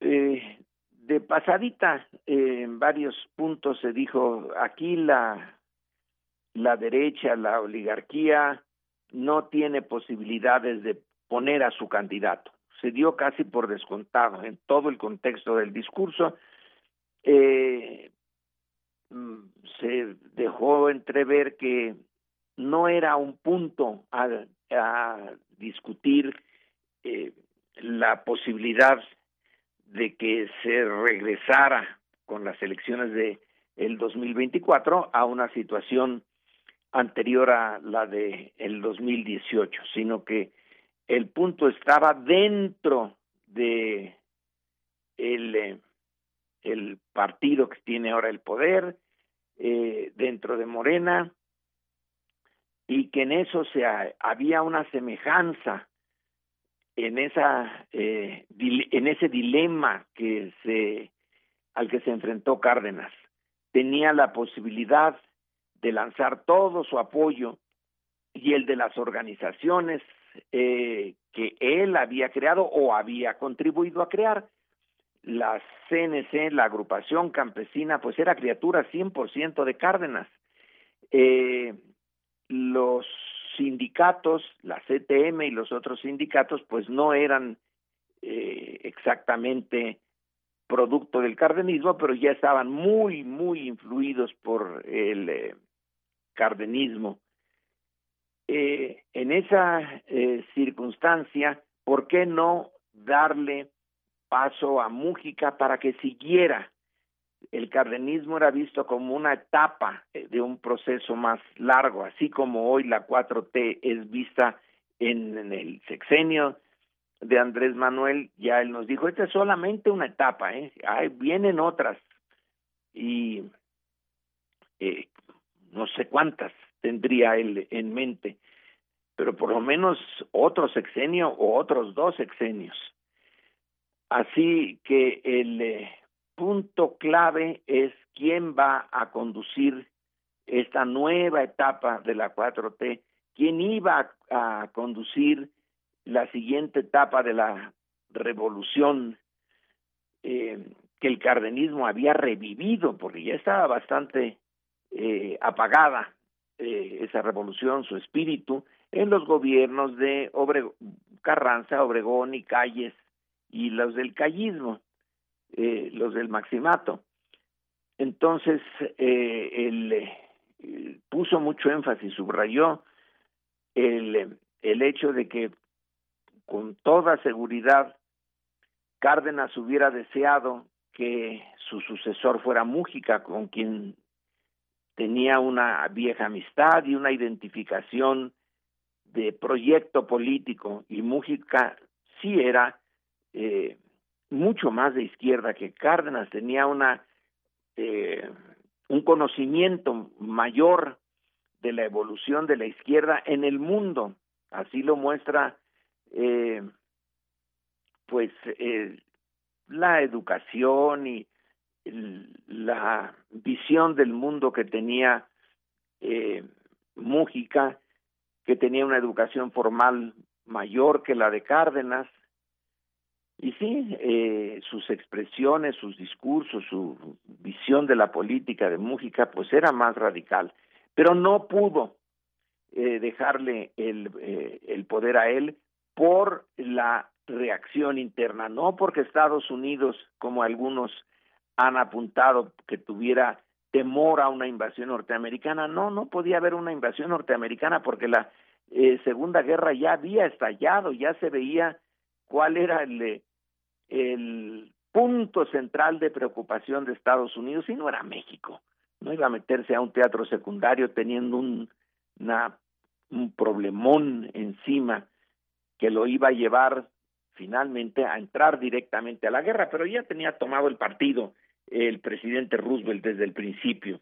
Eh, de pasadita, eh, en varios puntos se dijo, aquí la, la derecha, la oligarquía, no tiene posibilidades de poner a su candidato. Se dio casi por descontado en todo el contexto del discurso. Eh, Mm, se dejó entrever que no era un punto a, discutir eh, la posibilidad de que se regresara con las elecciones de el 2024 a una situación anterior a la de el 2018, sino que el punto estaba dentro de el eh, el partido que tiene ahora el poder eh, dentro de Morena y que en eso se había una semejanza en esa eh, en ese dilema que se al que se enfrentó Cárdenas tenía la posibilidad de lanzar todo su apoyo y el de las organizaciones eh, que él había creado o había contribuido a crear la CNC, la agrupación campesina, pues era criatura 100% de Cárdenas. Eh, los sindicatos, la CTM y los otros sindicatos, pues no eran eh, exactamente producto del cardenismo, pero ya estaban muy, muy influidos por el eh, cardenismo. en esa circunstancia, ¿por qué no darle paso a Mújica para que siguiera. El cardenismo era visto como una etapa eh, de un proceso más largo, así como hoy la 4T es vista en, el sexenio de Andrés Manuel, ya él nos dijo, esta es solamente una etapa, ¿eh? vienen otras y eh, no sé cuántas tendría él en mente, pero por lo menos otro sexenio o otros dos sexenios. Así que el eh, punto clave es quién va a conducir esta nueva etapa de la 4T, quién iba a, conducir la siguiente etapa de la revolución eh, que el cardenismo había revivido, porque ya estaba bastante eh, apagada eh, esa revolución, su espíritu, en los gobiernos de Carranza, Obregón y Calles y los del callismo, eh, los del maximato. Entonces, eh, él eh, puso mucho énfasis, subrayó el, el hecho de que con toda seguridad Cárdenas hubiera deseado que su sucesor fuera Mújica, con quien tenía una vieja amistad y una identificación de proyecto político, y Mújica sí era eh, mucho más de izquierda que Cárdenas, tenía una eh, un conocimiento mayor de la evolución de la izquierda en el mundo, así lo muestra eh, pues eh, la educación y la visión del mundo que tenía eh, Mújica, que tenía una educación formal mayor que la de Cárdenas, y sí, eh, sus expresiones, sus discursos, su visión de la política de Mújica, pues era más radical, pero no pudo eh, dejarle el, eh, el poder a él por la reacción interna, no porque Estados Unidos, como algunos han apuntado, que tuviera temor a una invasión norteamericana, no, no podía haber una invasión norteamericana porque la eh, Segunda Guerra ya había estallado, ya se veía cuál era el, el punto central de preocupación de Estados Unidos y no era México. No iba a meterse a un teatro secundario teniendo un, un problemón encima que lo iba a llevar finalmente a entrar directamente a la guerra, pero ya tenía tomado el partido el presidente Roosevelt desde el principio,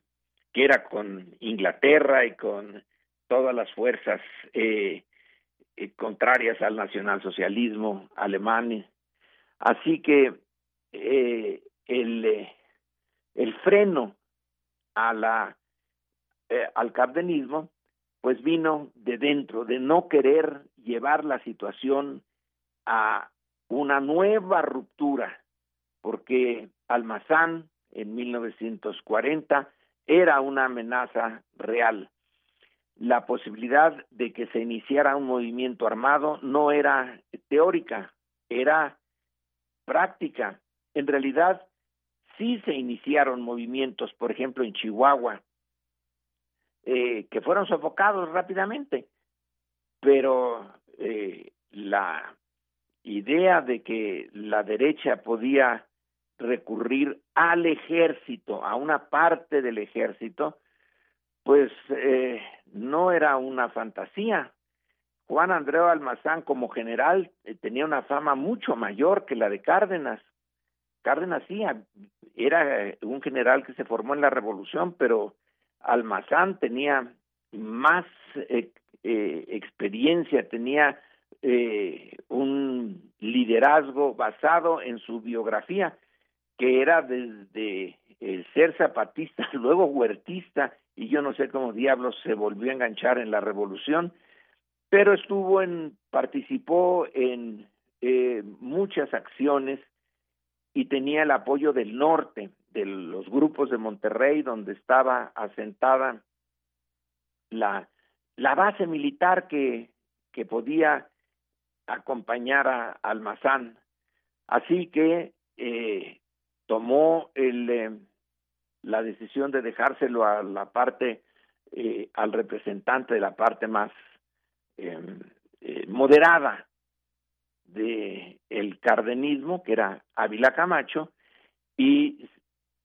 que era con Inglaterra y con todas las fuerzas eh, eh, contrarias al nacionalsocialismo alemán. Así que eh, el, eh, el freno a la, eh, al cardenismo pues vino de dentro, de no querer llevar la situación a una nueva ruptura, porque Almazán en 1940 era una amenaza real. La posibilidad de que se iniciara un movimiento armado no era teórica, era práctica. En realidad, sí se iniciaron movimientos, por ejemplo, en Chihuahua, eh, que fueron sofocados rápidamente, pero eh, la idea de que la derecha podía recurrir al ejército, a una parte del ejército, pues eh, no era una fantasía. Juan Andreu Almazán como general eh, tenía una fama mucho mayor que la de Cárdenas. Cárdenas sí, era eh, un general que se formó en la revolución, pero Almazán tenía más experiencia, tenía un liderazgo basado en su biografía que era desde el ser zapatista, luego huertista, y yo no sé cómo diablos se volvió a enganchar en la revolución, pero estuvo en, participó en eh, muchas acciones y tenía el apoyo del norte, de los grupos de Monterrey, donde estaba asentada la, base militar que, que podía acompañar a Almazán. Así que eh, tomó el, eh, la decisión de dejárselo a la parte, eh, al representante de la parte más eh, moderada de el cardenismo, que era Ávila Camacho, y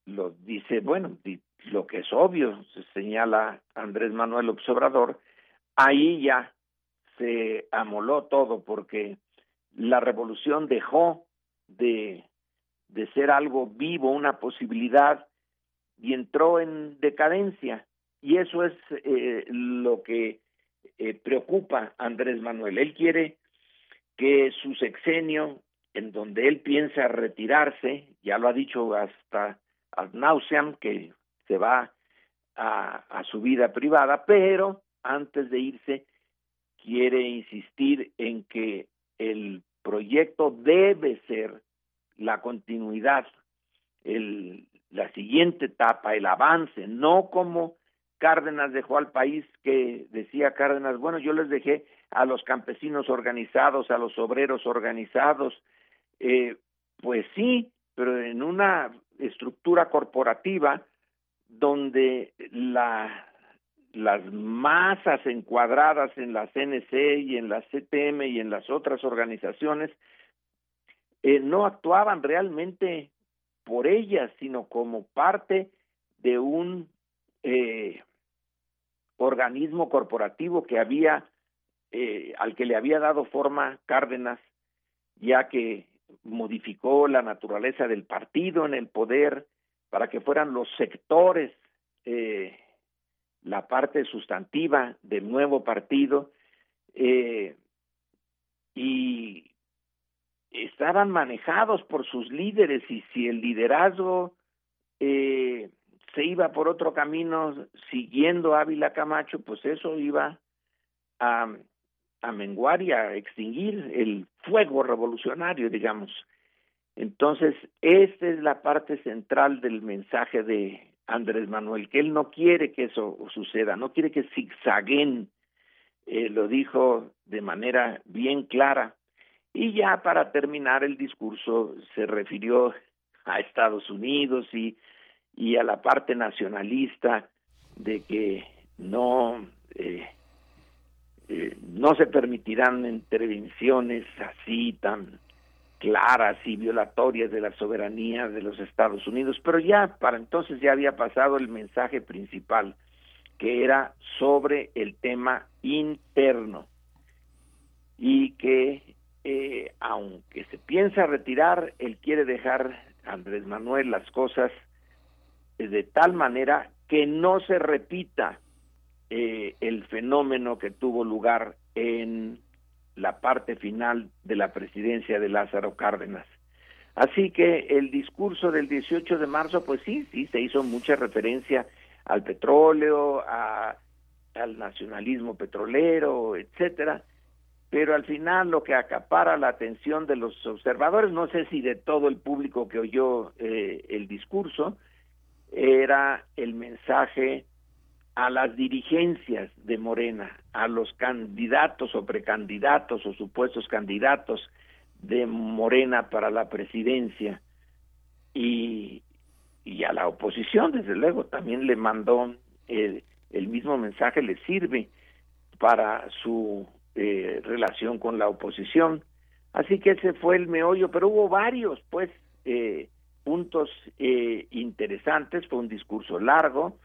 lo dice, bueno, lo que es obvio, se señala Andrés Manuel Obsobrador, ahí ya se amoló todo porque la revolución dejó de de ser algo vivo, una posibilidad, y entró en decadencia. Y eso es eh, lo que eh, preocupa a Andrés Manuel. Él quiere que su sexenio, en donde él piensa retirarse, ya lo ha dicho hasta ad nauseam, que se va a, a su vida privada, pero antes de irse quiere insistir en que el proyecto debe ser la continuidad, el, la siguiente etapa, el avance, no como Cárdenas dejó al país que decía Cárdenas, bueno, yo les dejé a los campesinos organizados, a los obreros organizados, eh, pues sí, pero en una estructura corporativa donde la, las masas encuadradas en la CNC y en la CTM y en las otras organizaciones eh, no actuaban realmente por ellas, sino como parte de un eh, organismo corporativo que había eh, al que le había dado forma Cárdenas, ya que modificó la naturaleza del partido en el poder para que fueran los sectores eh, la parte sustantiva del nuevo partido eh, y estaban manejados por sus líderes y si el liderazgo eh, se iba por otro camino siguiendo Ávila Camacho, pues eso iba a, a menguar y a extinguir el fuego revolucionario, digamos. Entonces, esta es la parte central del mensaje de Andrés Manuel, que él no quiere que eso suceda, no quiere que zigzaguen, eh, lo dijo de manera bien clara. Y ya para terminar el discurso se refirió a Estados Unidos y, y a la parte nacionalista de que no eh, eh, no se permitirán intervenciones así tan claras y violatorias de la soberanía de los Estados Unidos, pero ya para entonces ya había pasado el mensaje principal, que era sobre el tema interno. Y que eh, aunque se piensa retirar, él quiere dejar Andrés Manuel las cosas de tal manera que no se repita eh, el fenómeno que tuvo lugar en la parte final de la presidencia de Lázaro Cárdenas. Así que el discurso del 18 de marzo, pues sí, sí, se hizo mucha referencia al petróleo, al nacionalismo petrolero, etcétera, pero al final lo que acapara la atención de los observadores, no sé si de todo el público que oyó eh, el discurso, era el mensaje a las dirigencias de Morena, a los candidatos o precandidatos o supuestos candidatos de Morena para la presidencia y, y a la oposición, desde luego, también le mandó el, el mismo mensaje, le sirve para su eh, relación con la oposición. Así que ese fue el meollo, pero hubo varios, pues, eh, puntos eh, interesantes, fue un discurso largo,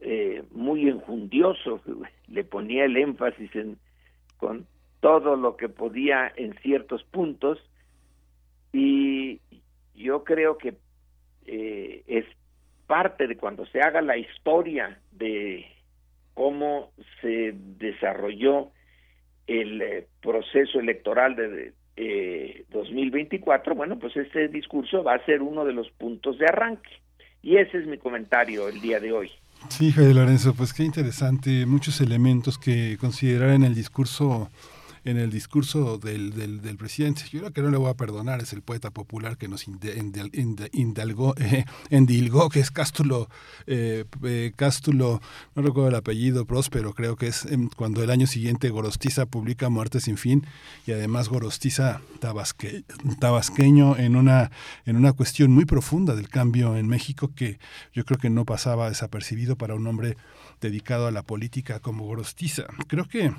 eh, muy enjundioso, le ponía el énfasis en con todo lo que podía en ciertos puntos y yo creo que eh, es parte de cuando se haga la historia de cómo se desarrolló el eh, proceso electoral de eh, 2024, bueno, pues este discurso va a ser uno de los puntos de arranque. Y ese es mi comentario el día de hoy. Sí, Javier Lorenzo, pues qué interesante, muchos elementos que considerar en el discurso en el discurso del, del, presidente. Yo creo que no le voy a perdonar, es el poeta popular que nos indalgó, eh, endilgó, que es Cástulo, eh, eh, Cástulo, no recuerdo el apellido, Próspero, creo que es em, cuando el año siguiente Gorostiza publica Muerte sin fin y además Gorostiza tabasque, tabasqueño en una, en una cuestión muy profunda del cambio en México que yo creo que no pasaba desapercibido para un hombre dedicado a la política como Gorostiza. Creo que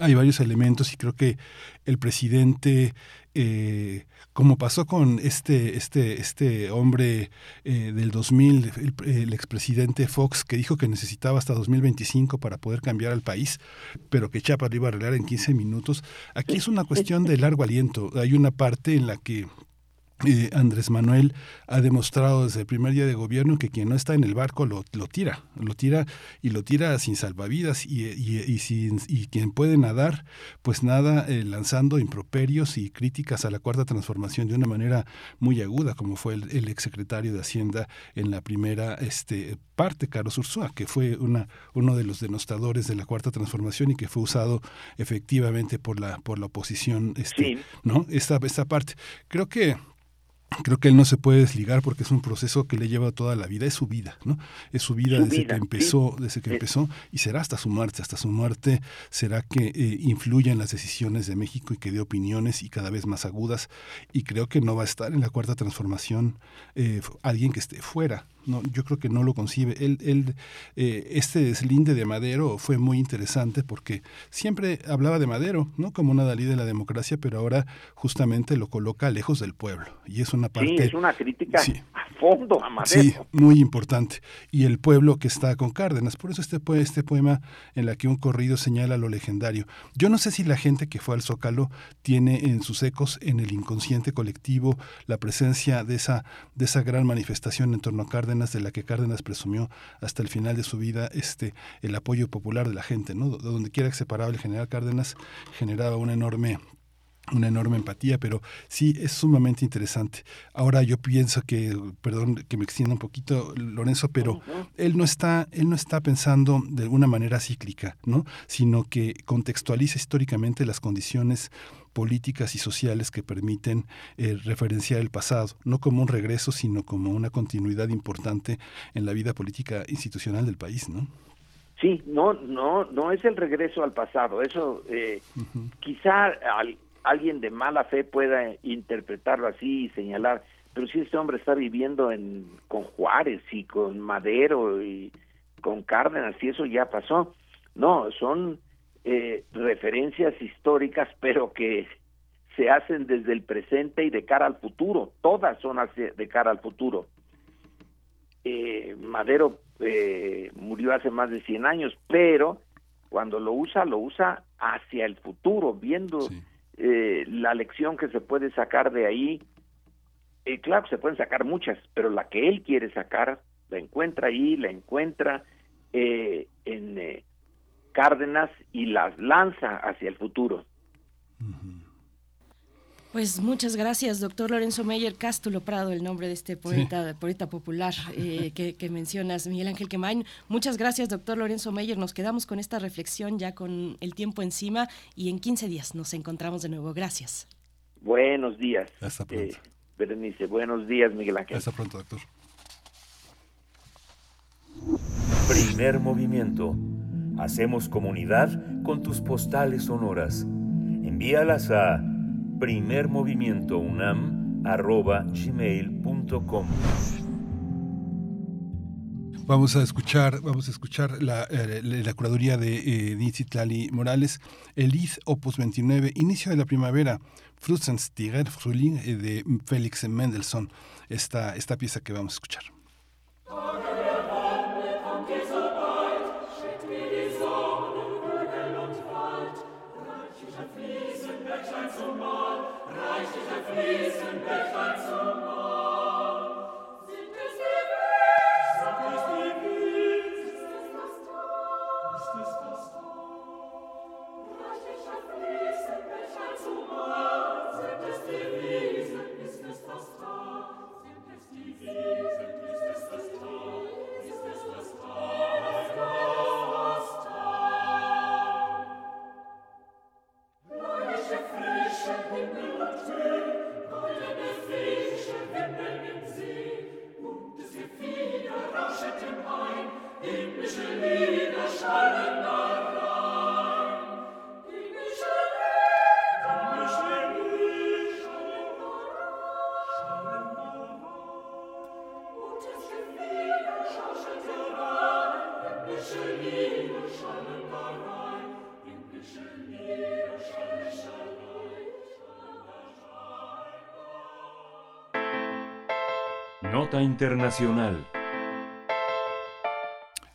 hay varios elementos y creo que el presidente eh, como pasó con este este este hombre eh, del 2000 el, expresidente Fox que dijo que necesitaba hasta 2025 para poder cambiar al país pero que Chapa lo iba a arreglar en 15 minutos. Aquí es una cuestión de largo aliento. Hay una parte en la que eh, Andrés Manuel ha demostrado desde el primer día de gobierno que quien no está en el barco lo, lo tira, lo tira y lo tira sin salvavidas y, y, sin, y quien puede nadar, pues nada eh, lanzando improperios y críticas a la cuarta transformación de una manera muy aguda, como fue el, el exsecretario de Hacienda en la primera este, parte, Carlos Ursúa, que fue una, uno de los denostadores de la cuarta transformación y que fue usado efectivamente por la, por la oposición, este, ¿no? Esta, esta parte. Creo que creo que él no se puede desligar porque es un proceso que le lleva toda la vida, es su vida, ¿no? Es su vida desde que empezó, desde que empezó y será hasta su muerte, hasta su muerte será que eh, influya en las decisiones de México y que dé opiniones y cada vez más agudas y creo que no va a estar en la cuarta transformación eh, alguien que esté fuera, no, yo creo que no lo concibe. Él, él, eh, este deslinde de Madero fue muy interesante porque siempre hablaba de Madero, ¿no? Como una Dalí de la democracia, pero ahora justamente lo coloca lejos del pueblo. Y es una parte... Sí, es una crítica a fondo a Madero. Sí, muy importante. Y el pueblo que está con Cárdenas. Por eso este, este poema en la que un corrido señala lo legendario. Yo no sé si la gente que fue al Zócalo tiene en sus ecos, en el inconsciente colectivo, la presencia de esa, de esa gran manifestación en torno a Cárdenas de la que Cárdenas presumió hasta el final de su vida este el apoyo popular de la gente, ¿no? Donde quiera que se paraba el general Cárdenas generaba una enorme una enorme empatía, pero sí es sumamente interesante. Ahora yo pienso que, perdón que me extienda un poquito, Lorenzo, pero él no está, él no está pensando de alguna manera cíclica, ¿no? Sino que contextualiza históricamente las condiciones políticas y sociales que permiten eh, referenciar el pasado, no como un regreso, sino como una continuidad importante en la vida política institucional del país, ¿no? Sí, no, no, no es el regreso al pasado. Eso eh, quizá alguien de mala fe pueda interpretarlo así y señalar, pero si este hombre está viviendo en, con Juárez y con Madero y con Cárdenas y eso ya pasó. No, son eh, referencias históricas, pero que se hacen desde el presente y de cara al futuro. Todas son de cara al futuro. Eh, Madero eh, murió hace más de 100 años, pero cuando lo usa, lo usa hacia el futuro, viendo la lección que se puede sacar de ahí. claro, se pueden sacar muchas, pero la que él quiere sacar, la encuentra ahí, la encuentra en Cárdenas y las lanza hacia el futuro. Pues muchas gracias, doctor Lorenzo Meyer Cástulo Prado, el nombre de este poeta, poeta popular eh, que, mencionas, Miguel Ángel Quemain. Muchas gracias, doctor Lorenzo Meyer. Nos quedamos con esta reflexión ya con el tiempo encima y en 15 días nos encontramos de nuevo. Gracias. Buenos días. Hasta pronto. Eh, Berenice, buenos días, Miguel Ángel. Hasta pronto, doctor. Primer movimiento Hacemos comunidad con tus postales sonoras. Envíalas a primermovimientounam.gmail.com Vamos a escuchar, vamos a escuchar la, eh, curaduría de eh, Morales, Elid Opus 29, Inicio de la Primavera, Frühlingsstiger, Frühling, eh, de Félix Mendelssohn, esta, esta pieza que vamos a escuchar.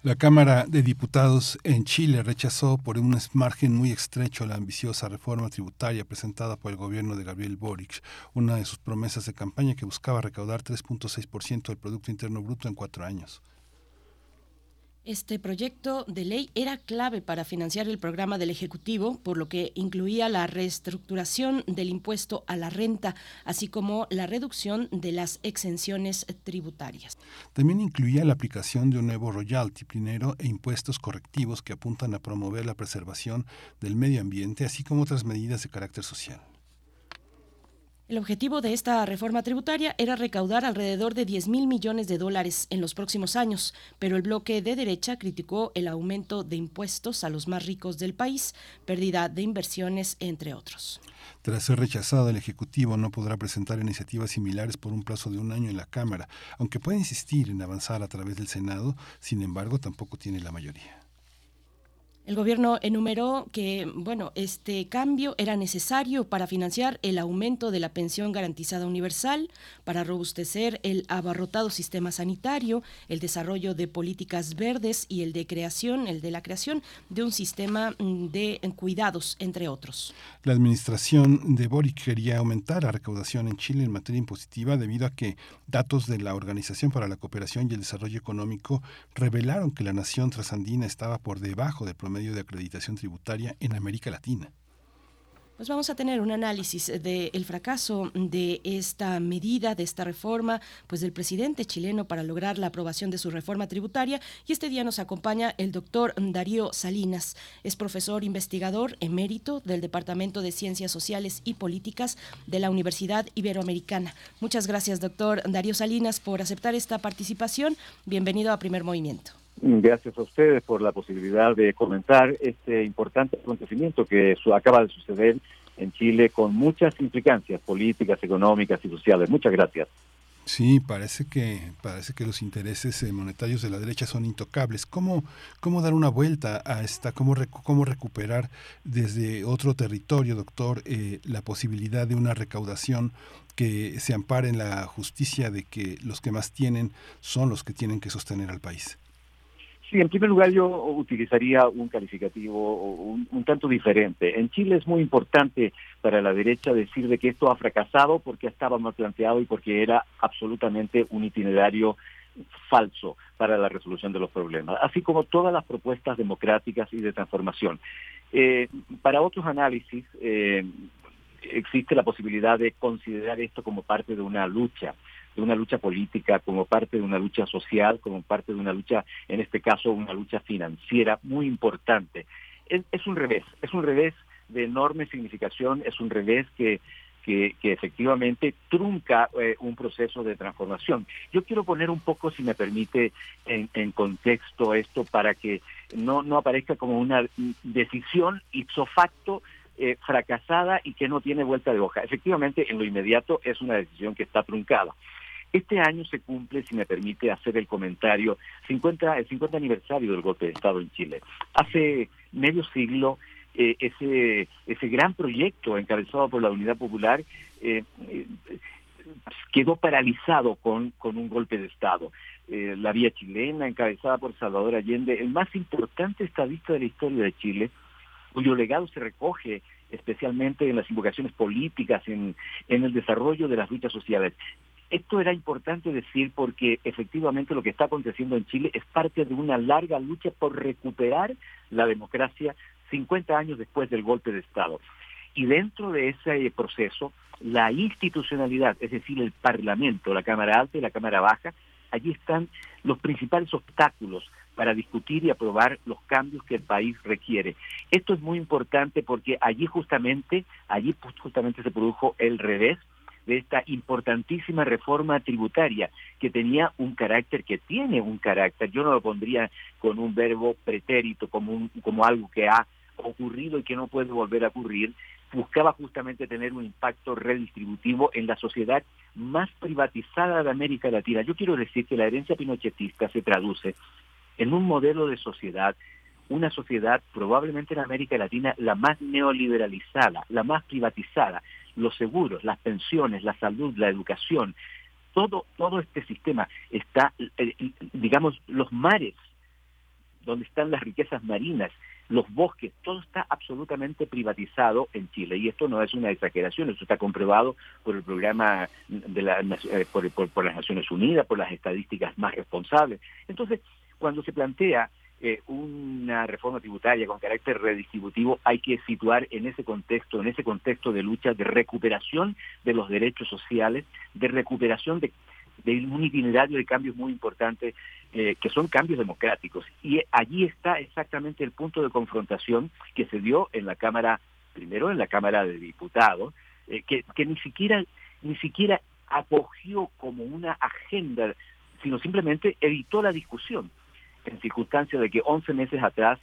La Cámara de Diputados en Chile rechazó por un margen muy estrecho la ambiciosa reforma tributaria presentada por el gobierno de Gabriel Boric, una de sus promesas de campaña que buscaba recaudar 3.6% del Producto Interno Bruto en cuatro años. Este proyecto de ley era clave para financiar el programa del Ejecutivo, por lo que incluía la reestructuración del impuesto a la renta, así como la reducción de las exenciones tributarias. También incluía la aplicación de un nuevo royalty plinero e impuestos correctivos que apuntan a promover la preservación del medio ambiente, así como otras medidas de carácter social. El objetivo de esta reforma tributaria era recaudar alrededor de 10 mil millones de dólares en los próximos años, pero el bloque de derecha criticó el aumento de impuestos a los más ricos del país, pérdida de inversiones, entre otros. Tras ser rechazado, el Ejecutivo no podrá presentar iniciativas similares por un plazo de un año en la Cámara, aunque puede insistir en avanzar a través del Senado, sin embargo tampoco tiene la mayoría. El gobierno enumeró que, bueno, este cambio era necesario para financiar el aumento de la pensión garantizada universal, para robustecer el abarrotado sistema sanitario, el desarrollo de políticas verdes y el de creación, el de la creación de un sistema mm, de cuidados, entre otros. La administración de Boric quería aumentar la recaudación en Chile en materia impositiva debido a que datos de la Organización para la Cooperación y el Desarrollo Económico revelaron que la nación trasandina estaba por debajo del promedio medio de acreditación tributaria en América Latina. Pues vamos a tener un análisis del fracaso de esta medida, de esta reforma, pues del presidente chileno para lograr la aprobación de su reforma tributaria. Y este día nos acompaña el doctor Darío Salinas. Es profesor investigador emérito del Departamento de Ciencias Sociales y Políticas de la Universidad Iberoamericana. Muchas gracias, doctor Darío Salinas, por aceptar esta participación. Bienvenido a Primer Movimiento. Gracias a ustedes por la posibilidad de comentar este importante acontecimiento que acaba de suceder en Chile con muchas implicancias políticas, económicas y sociales. Muchas gracias. Sí, parece que parece que los intereses eh, monetarios de la derecha son intocables. ¿Cómo cómo dar una vuelta a esta cómo cómo recuperar desde otro territorio, doctor, eh, la posibilidad de una recaudación que se ampare en la justicia de que los que más tienen son los que tienen que sostener al país? Sí, en primer lugar yo utilizaría un calificativo un, tanto diferente. En Chile es muy importante para la derecha decir de que esto ha fracasado porque estaba mal planteado y porque era absolutamente un itinerario falso para la resolución de los problemas, así como todas las propuestas democráticas y de transformación. Eh, para otros análisis eh, existe la posibilidad de considerar esto como parte de una lucha de una lucha política, como parte de una lucha social, como parte de una lucha, en este caso, una lucha financiera muy importante. Es, un revés, es un revés de enorme significación, es un revés que, que, efectivamente trunca eh, un proceso de transformación. Yo quiero poner un poco, si me permite, en, contexto esto para que no, no aparezca como una decisión ipso facto eh, fracasada y que no tiene vuelta de hoja. Efectivamente, en lo inmediato es una decisión que está truncada. Este año se cumple, si me permite hacer el comentario, 50, el 50 aniversario del golpe de Estado en Chile. Hace medio siglo, eh, ese, ese gran proyecto encabezado por la Unidad Popular eh, eh, quedó paralizado con, con un golpe de Estado. la vía chilena, encabezada por Salvador Allende, el más importante estadista de la historia de Chile, cuyo legado se recoge especialmente en las invocaciones políticas, en, en el desarrollo de las luchas sociales. Esto era importante decir porque efectivamente lo que está aconteciendo en Chile es parte de una larga lucha por recuperar la democracia 50 años después del golpe de Estado. Y dentro de ese proceso, la institucionalidad, es decir, el Parlamento, la Cámara Alta y la Cámara Baja, allí están los principales obstáculos para discutir y aprobar los cambios que el país requiere. Esto es muy importante porque allí justamente, allí justamente se produjo el revés de esta importantísima reforma tributaria que tenía un carácter, que tiene un carácter, yo no lo pondría con un verbo pretérito, como, un, como algo que ha ocurrido y que no puede volver a ocurrir, buscaba justamente tener un impacto redistributivo en la sociedad más privatizada de América Latina. Yo quiero decir que la herencia pinochetista se traduce en un modelo de sociedad, una sociedad probablemente en América Latina la más neoliberalizada, la más privatizada, los seguros, las pensiones, la salud, la educación, todo, todo este sistema está, eh, digamos, los mares, donde están las riquezas marinas, los bosques, todo está absolutamente privatizado en Chile. Y esto no es una exageración, eso está comprobado por el programa de la, eh, por, por las Naciones Unidas, por las estadísticas más responsables. Entonces, cuando se plantea eh, una reforma tributaria con carácter redistributivo hay que situar en ese contexto, en ese contexto de lucha, de recuperación de los derechos sociales, de recuperación de, un itinerario de cambios muy importantes, eh, que son cambios democráticos. Y allí está exactamente el punto de confrontación que se dio en la Cámara, primero en la Cámara de Diputados, eh, que, que ni siquiera ni siquiera acogió como una agenda, sino simplemente evitó la discusión en circunstancias de que 11 meses atrás,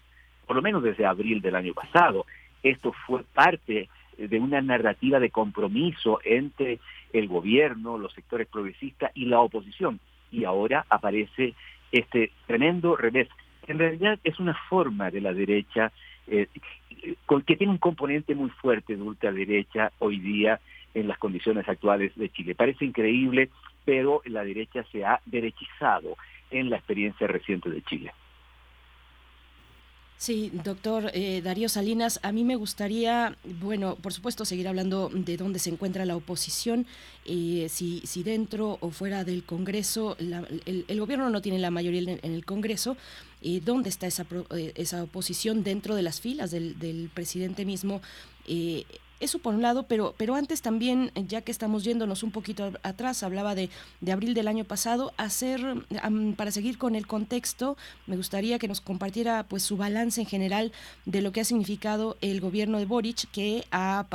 por lo menos desde abril del año pasado, esto fue parte de una narrativa de compromiso entre el gobierno, los sectores progresistas y la oposición. Y ahora aparece este tremendo revés. En realidad es una forma de la derecha eh, que tiene un componente muy fuerte de ultraderecha hoy día en las condiciones actuales de Chile. Parece increíble, pero la derecha se ha derechizado en la experiencia reciente de Chile. Sí, doctor eh, Darío Salinas, a mí me gustaría, bueno, por supuesto, seguir hablando de dónde se encuentra la oposición, eh, si, si dentro o fuera del Congreso, el, gobierno no tiene la mayoría en, el Congreso, eh, ¿dónde está esa, esa oposición dentro de las filas del presidente mismo? Eso por un lado, pero, pero antes también, ya que estamos yéndonos un poquito atrás, hablaba de, de abril del año pasado, hacer, para seguir con el contexto, me gustaría que nos compartiera pues su balance en general de lo que ha significado el gobierno de Boric, que ha,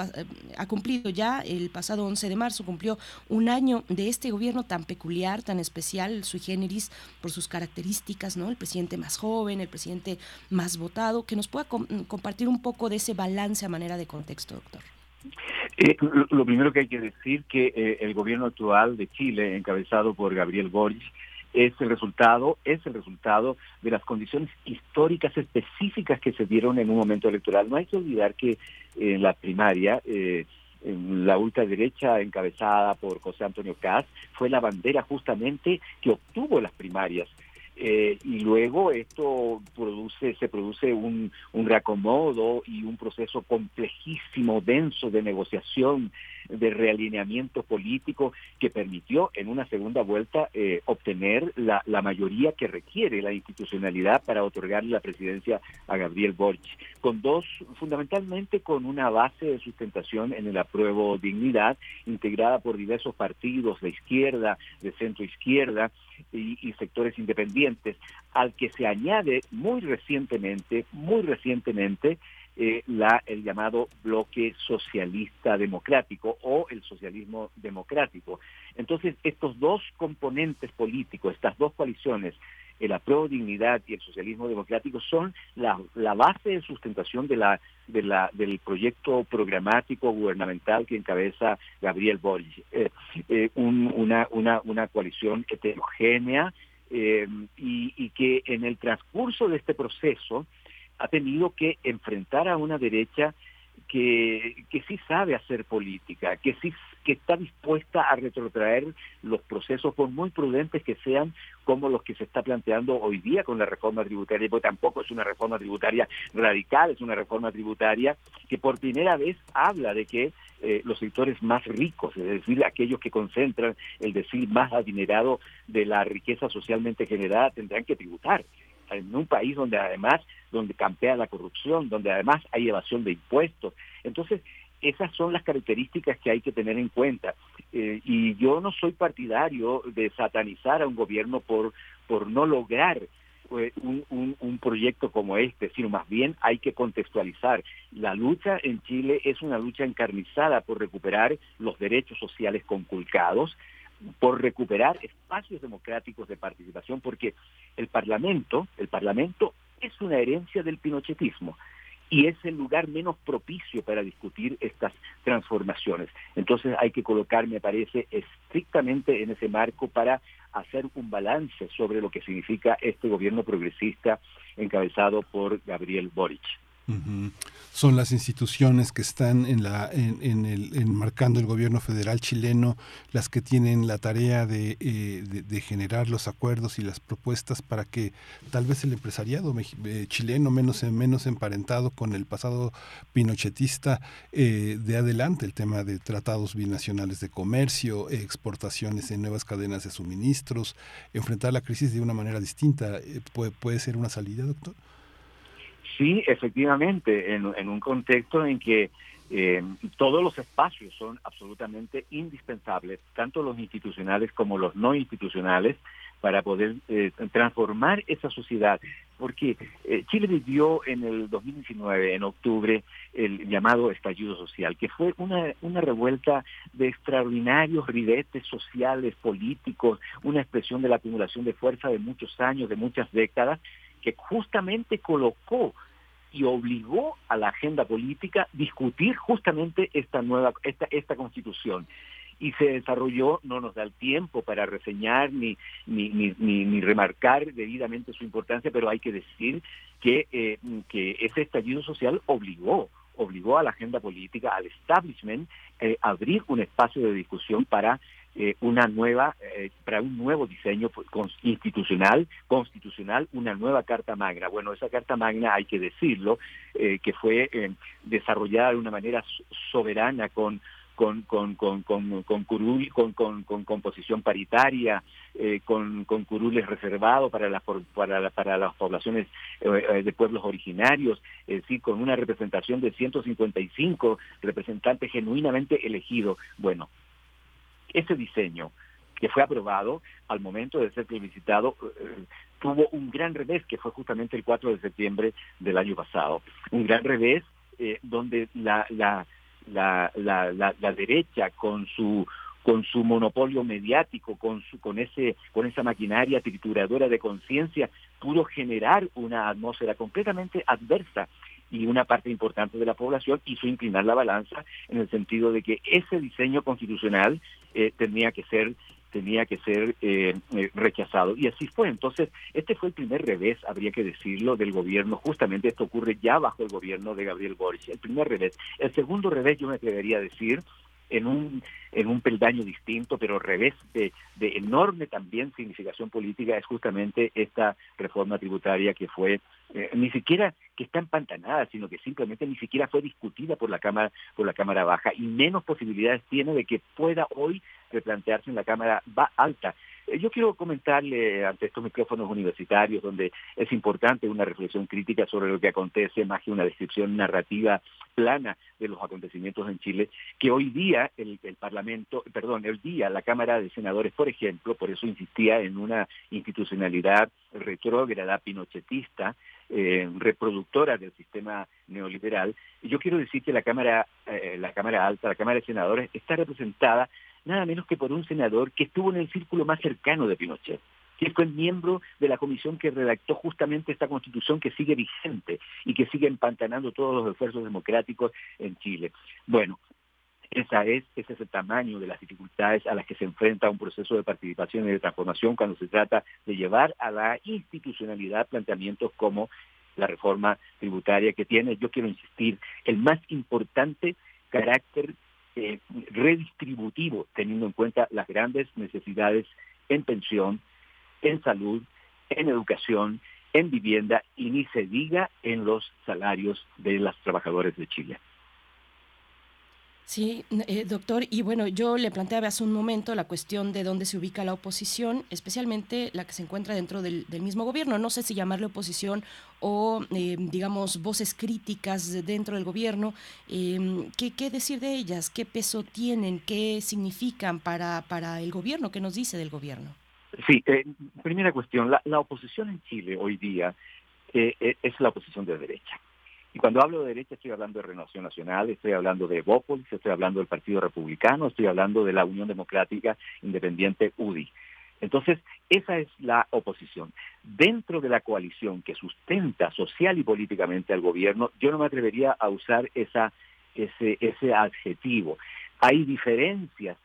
ha cumplido ya el pasado 11 de marzo, cumplió un año de este gobierno tan peculiar, tan especial, sui generis, por sus características, ¿no? El presidente más joven, el presidente más votado, que nos pueda compartir un poco de ese balance a manera de contexto, doctor. Eh, lo, primero que hay que decir que eh, el gobierno actual de Chile, encabezado por Gabriel Boric, es el resultado, es el resultado de las condiciones históricas específicas que se dieron en un momento electoral. No hay que olvidar que en la primaria eh, la ultraderecha encabezada por José Antonio Caz fue la bandera justamente que obtuvo las primarias eh, y luego esto produce, se produce un, un reacomodo y un proceso complejísimo, denso de negociación, de realineamiento político que permitió en una segunda vuelta eh, obtener la, la, mayoría que requiere la institucionalidad para otorgarle la presidencia a Gabriel Boric, con dos, fundamentalmente con una base de sustentación en el apruebo dignidad, integrada por diversos partidos de izquierda, de centro izquierda, y, sectores independientes, al que se añade muy recientemente, muy recientemente, eh, la, el llamado bloque socialista democrático o el socialismo democrático. Entonces, estos dos componentes políticos, estas dos coaliciones, el apruebo dignidad y el socialismo democrático son la, la base de sustentación de la, de la, del proyecto programático gubernamental que encabeza Gabriel Boric. Eh, eh, una, una, una coalición heterogénea eh, y que en el transcurso de este proceso ha tenido que enfrentar a una derecha que, que sí sabe hacer política, que sí que está dispuesta a retrotraer los procesos, por muy prudentes que sean, como los que se está planteando hoy día con la reforma tributaria, porque tampoco es una reforma tributaria radical, es una reforma tributaria que por primera vez habla de que eh, los sectores más ricos, es decir, aquellos que concentran el decir más adinerado de la riqueza socialmente generada, tendrán que tributar en un país donde además, donde campea la corrupción, donde además hay evasión de impuestos. Entonces, esas son las características que hay que tener en cuenta. Eh, y yo no soy partidario de satanizar a un gobierno por, por no lograr eh, un, un, un, proyecto como este, sino más bien hay que contextualizar. La lucha en Chile es una lucha encarnizada por recuperar los derechos sociales conculcados, por recuperar espacios democráticos de participación, porque el Parlamento, el Parlamento es una herencia del pinochetismo y es el lugar menos propicio para discutir estas transformaciones. Entonces hay que colocar, me parece, estrictamente en ese marco para hacer un balance sobre lo que significa este gobierno progresista encabezado por Gabriel Boric. Son las instituciones que están en la, en, el, enmarcando el gobierno federal chileno las que tienen la tarea de, eh, de, generar los acuerdos y las propuestas para que tal vez el empresariado eh, chileno menos, menos emparentado con el pasado pinochetista eh, de adelante el tema de tratados binacionales de comercio, exportaciones en nuevas cadenas de suministros, enfrentar la crisis de una manera distinta. ¿Puede, puede ser una salida, doctor? Sí, efectivamente, en, un contexto en que eh, todos los espacios son absolutamente indispensables, tanto los institucionales como los no institucionales, para poder eh, transformar esa sociedad. porque eh, Chile vivió en el 2019, en octubre, el llamado estallido social, que fue una, una revuelta de extraordinarios ribetes sociales, políticos, una expresión de la acumulación de fuerza de muchos años, de muchas décadas, que justamente colocó y obligó a la agenda política discutir justamente esta nueva esta esta constitución. Y se desarrolló, no nos da el tiempo para reseñar ni, ni, ni, ni, remarcar debidamente su importancia, pero hay que decir que, eh, que ese estallido social obligó obligó a la agenda política, al establishment, eh, abrir un espacio de discusión para eh, una nueva, eh, para un nuevo diseño institucional, constitucional, una nueva Carta Magna. Bueno, esa Carta Magna, hay que decirlo, que fue desarrollada de una manera soberana con con, con, con, con, con, curul, con, composición paritaria, eh, con, con curules reservados para las, para, para las poblaciones eh, eh, de pueblos originarios, es decir, con una representación de 155 representantes genuinamente elegidos. Bueno, ese diseño que fue aprobado al momento de ser plebiscitado tuvo un gran revés que fue justamente el 4 de septiembre del año pasado. Un gran revés donde la, la, la, la, la, derecha con su con su monopolio mediático, con su, con ese, con esa maquinaria trituradora de conciencia, pudo generar una atmósfera completamente adversa y una parte importante de la población hizo inclinar la balanza en el sentido de que ese diseño constitucional eh, tenía que ser tenía que ser eh, eh, rechazado. Y así fue. Entonces, este fue el primer revés, habría que decirlo, del gobierno. Justamente esto ocurre ya bajo el gobierno de Gabriel Boric. El primer revés. El segundo revés, yo me atrevería a decir, en un, en un peldaño distinto, pero revés de, de enorme también significación política, es justamente esta reforma tributaria que fue eh, ni siquiera que está empantanada, sino que simplemente ni siquiera fue discutida por la Cámara, por la Cámara Baja y menos posibilidades tiene de que pueda hoy replantearse en la Cámara Alta. Eh, yo quiero comentarle ante estos micrófonos universitarios, donde es importante una reflexión crítica sobre lo que acontece, más que una descripción narrativa plana de los acontecimientos en Chile, que hoy día el, Parlamento, perdón, el día la Cámara de Senadores, por ejemplo, por eso insistía en una institucionalidad retrógrada, pinochetista, eh, reproductora del sistema neoliberal. Yo quiero decir que la Cámara, eh, la Cámara Alta, la Cámara de Senadores, está representada nada menos que por un senador que estuvo en el círculo más cercano de Pinochet que fue miembro de la comisión que redactó justamente esta constitución que sigue vigente y que sigue empantanando todos los esfuerzos democráticos en Chile. Bueno, esa es, ese es el tamaño de las dificultades a las que se enfrenta un proceso de participación y de transformación cuando se trata de llevar a la institucionalidad planteamientos como la reforma tributaria que tiene, yo quiero insistir, el más importante carácter eh, redistributivo, teniendo en cuenta las grandes necesidades en pensión, en salud, en educación, en vivienda y ni se diga en los salarios de los trabajadores de Chile. Sí, eh, doctor, y bueno, yo le planteaba hace un momento la cuestión de dónde se ubica la oposición, especialmente la que se encuentra dentro del, mismo gobierno. No sé si llamarle oposición o, eh, digamos, voces críticas dentro del gobierno. Eh, ¿qué, decir de ellas? ¿Qué peso tienen? ¿Qué significan para, para el gobierno? ¿Qué nos dice del gobierno? Sí, primera cuestión, la, oposición en Chile hoy día es la oposición de derecha. Y cuando hablo de derecha estoy hablando de Renovación Nacional, estoy hablando de Bópolis, estoy hablando del Partido Republicano, estoy hablando de la Unión Democrática Independiente UDI. Entonces, esa es la oposición. Dentro de la coalición que sustenta social y políticamente al gobierno, yo no me atrevería a usar esa, ese, ese adjetivo. Hay diferencias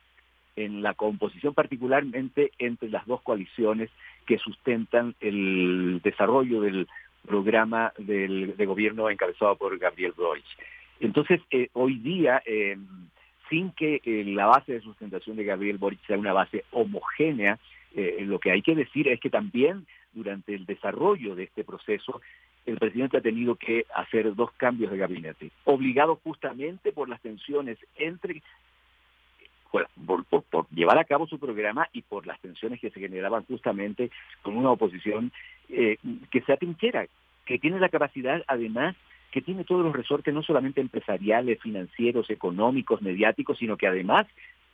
en la composición particularmente entre las dos coaliciones que sustentan el desarrollo del programa del, de gobierno encabezado por Gabriel Boric. Entonces, eh, hoy día, eh, sin que eh, la base de sustentación de Gabriel Boric sea una base homogénea, lo que hay que decir es que también durante el desarrollo de este proceso, el presidente ha tenido que hacer dos cambios de gabinete, obligado justamente por las tensiones entre por, por, llevar a cabo su programa y por las tensiones que se generaban justamente con una oposición eh, que sea trinchera, que tiene la capacidad además que tiene todos los resortes no solamente empresariales, financieros, económicos, mediáticos, sino que además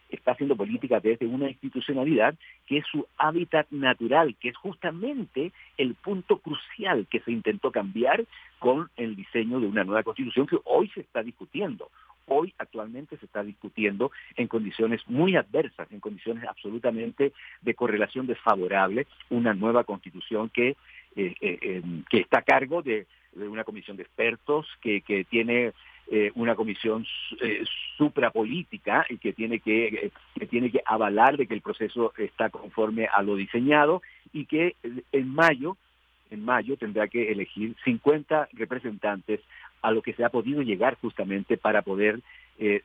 está haciendo política desde una institucionalidad que es su hábitat natural, que es justamente el punto crucial que se intentó cambiar con el diseño de una nueva constitución que hoy se está discutiendo. Hoy actualmente se está discutiendo en condiciones muy adversas, en condiciones absolutamente de correlación desfavorable, una nueva constitución que, eh, eh, em, que está a cargo de, una comisión de expertos, que, que tiene eh, una comisión suprapolítica y que tiene que, que tiene que avalar de que el proceso está conforme a lo diseñado y que en mayo en mayo tendrá que elegir 50 representantes a lo que se ha podido llegar justamente para poder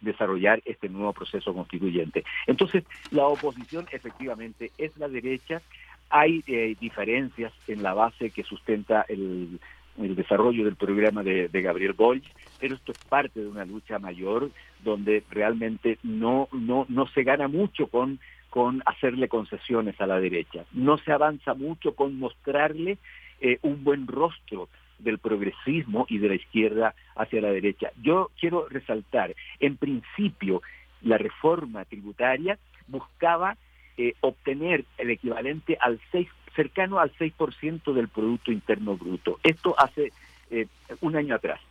desarrollar este nuevo proceso constituyente. Entonces, la oposición efectivamente es la derecha. Hay diferencias en la base que sustenta el, el desarrollo del programa de, Gabriel Boll, pero esto es parte de una lucha mayor donde realmente no, no, no se gana mucho con, con hacerle concesiones a la derecha, no se avanza mucho con mostrarle eh, un buen rostro del progresismo y de la izquierda hacia la derecha. Yo quiero resaltar, en principio, la reforma tributaria buscaba eh, obtener el equivalente al 6 cercano al 6% del Producto Interno Bruto. Esto hace eh, un año atrás.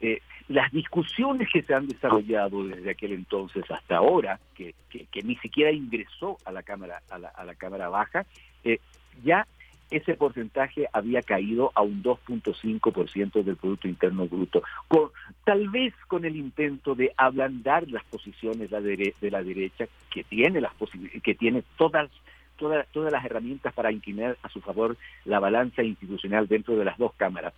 Eh, las discusiones que se han desarrollado desde aquel entonces hasta ahora, que, ni siquiera ingresó a la Cámara, a la, cámara Baja, eh, ya ese porcentaje había caído a un 2.5% del Producto Interno Bruto, con, tal vez con el intento de ablandar las posiciones de la, derecha, que tiene, las que tiene todas todas las herramientas para inclinar a su favor la balanza institucional dentro de las dos cámaras.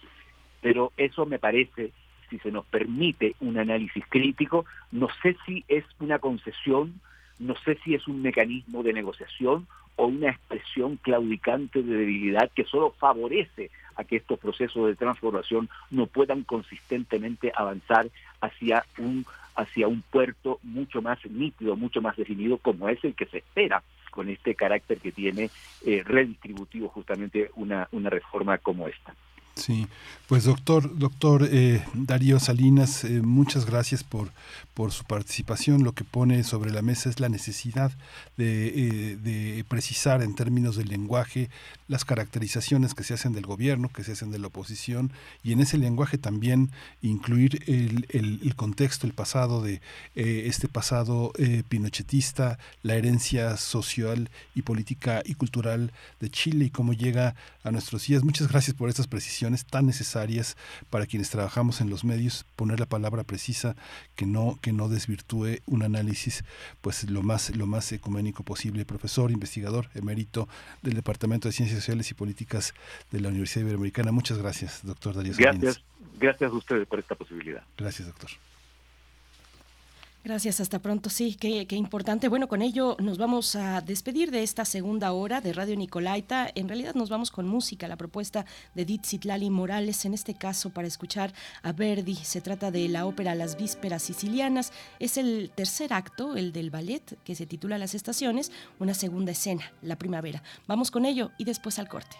Pero eso me parece, si se nos permite un análisis crítico, no sé si es una concesión, no sé si es un mecanismo de negociación o una expresión claudicante de debilidad que solo favorece a que estos procesos de transformación no puedan consistentemente avanzar hacia un hacia un puerto mucho más nítido, mucho más definido como es el que se espera con este carácter que tiene eh, redistributivo justamente una, una reforma como esta. Sí, pues doctor, doctor eh, Darío Salinas, eh, muchas gracias por, por su participación. Lo que pone sobre la mesa es la necesidad de, eh, de, precisar en términos del lenguaje las caracterizaciones que se hacen del gobierno, que se hacen de la oposición, y en ese lenguaje también incluir el, el, el contexto, el pasado de este pasado pinochetista, la herencia social y política y cultural de Chile y cómo llega a nuestros días. Muchas gracias por estas precisiones tan necesarias para quienes trabajamos en los medios, poner la palabra precisa que no, que no desvirtúe un análisis pues lo más, lo más ecuménico posible. Profesor, investigador, emérito del Departamento de Ciencias Sociales y Políticas de la Universidad Iberoamericana. Muchas gracias, doctor Darío Gracias, gracias a ustedes por esta posibilidad. Gracias, doctor. Gracias, hasta pronto. Sí, qué, importante. Bueno, con ello nos vamos a despedir de esta segunda hora de Radio Nicolaita. En realidad nos vamos con música, la propuesta de Lali Morales, en este caso para escuchar a Verdi. Se trata de la ópera Las Vísperas Sicilianas. Es el tercer acto, el del ballet, que se titula Las Estaciones, una segunda escena, la primavera. Vamos con ello y después al corte.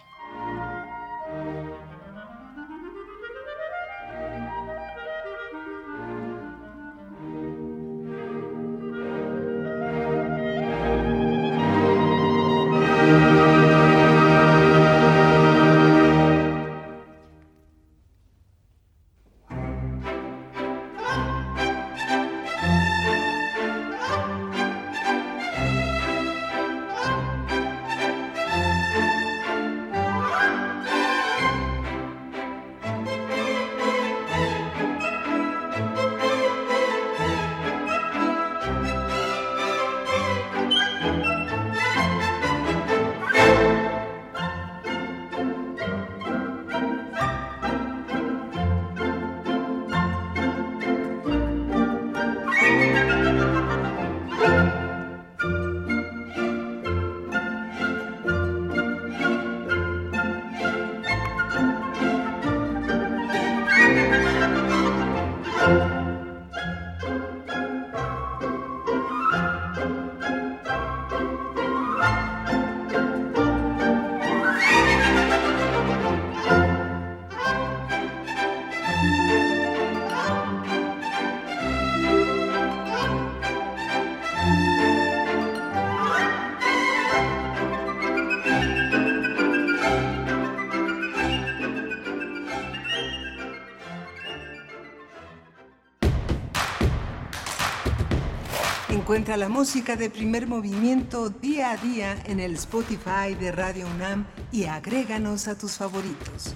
Encuentra la música de primer movimiento día a día en el Spotify de Radio UNAM y agréganos a tus favoritos.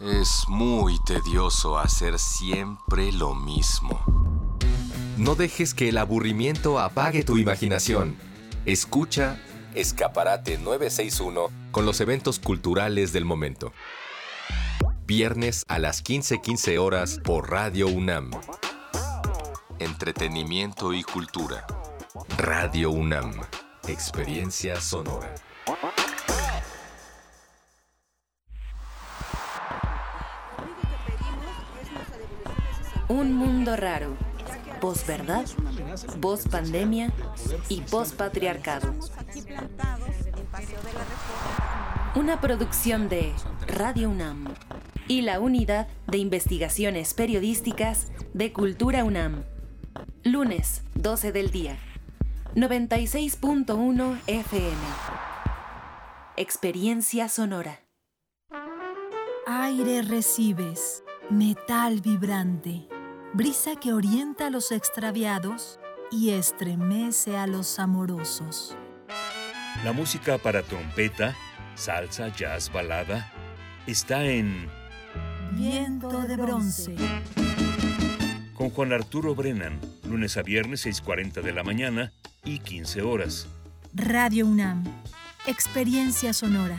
Es muy tedioso hacer siempre lo mismo. No dejes que el aburrimiento apague tu imaginación. Escucha Escaparate 961 con los eventos culturales del momento. Viernes a las 15:15 horas por Radio UNAM. Entretenimiento y cultura. Radio UNAM. Experiencia sonora. Un mundo raro. Posverdad, post-pandemia y post-patriarcado. Una producción de Radio UNAM y la Unidad de Investigaciones Periodísticas de Cultura UNAM. Lunes, 12 del día. 96.1 FM. Experiencia sonora. Aire recibes, metal vibrante, brisa que orienta a los extraviados y estremece a los amorosos. La música para trompeta, salsa, jazz, balada, está en Viento de bronce. Con Juan Arturo Brennan, lunes a viernes 6.40 de la mañana y 15 horas. Radio UNAM. Experiencia sonora.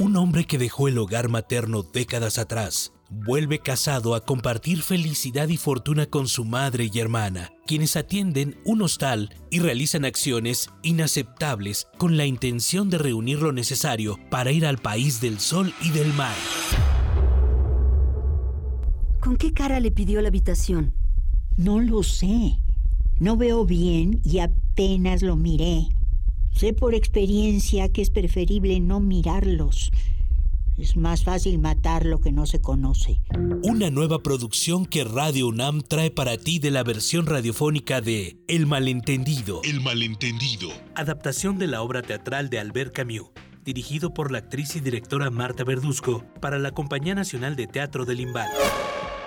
Un hombre que dejó el hogar materno décadas atrás vuelve casado a compartir felicidad y fortuna con su madre y hermana, quienes atienden un hostal y realizan acciones inaceptables con la intención de reunir lo necesario para ir al país del sol y del mar. ¿Con qué cara le pidió la habitación? No lo sé. No veo bien y apenas lo miré. Sé por experiencia que es preferible no mirarlos. Es más fácil matar lo que no se conoce. Una nueva producción que Radio UNAM trae para ti de la versión radiofónica de El Malentendido. El Malentendido. Adaptación de la obra teatral de Albert Camus, dirigido por la actriz y directora Marta Verduzco para la Compañía Nacional de Teatro del Limbal.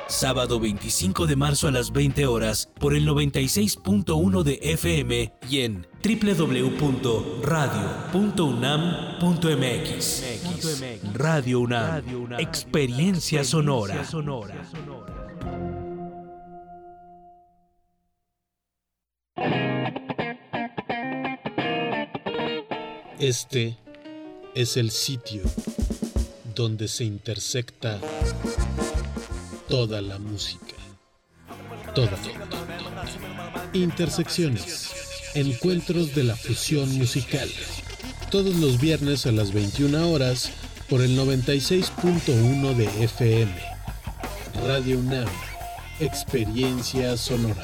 Sábado 25 de marzo a las 20 horas por el 96.1 de FM y en www.radio.unam.mx. Radio UNAM. Experiencia sonora. Este es el sitio donde se intersecta toda la música. Toda. Intersecciones. Encuentros de la fusión musical. Todos los viernes a las 21 horas por el 96.1 de FM. Radio UNAM. Experiencia sonora.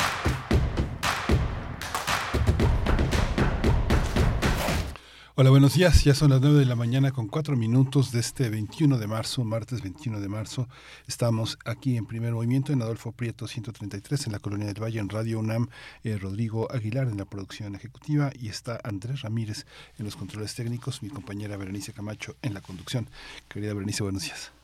Hola, buenos días. Ya son las 9 de la mañana con cuatro minutos de este 21 de marzo, martes 21 de marzo. Estamos aquí en primer movimiento en Adolfo Prieto 133 en la Colonia del Valle en Radio UNAM, eh, Rodrigo Aguilar en la producción ejecutiva y está Andrés Ramírez en los controles técnicos, mi compañera Berenice Camacho en la conducción. Querida Berenice, buenos días.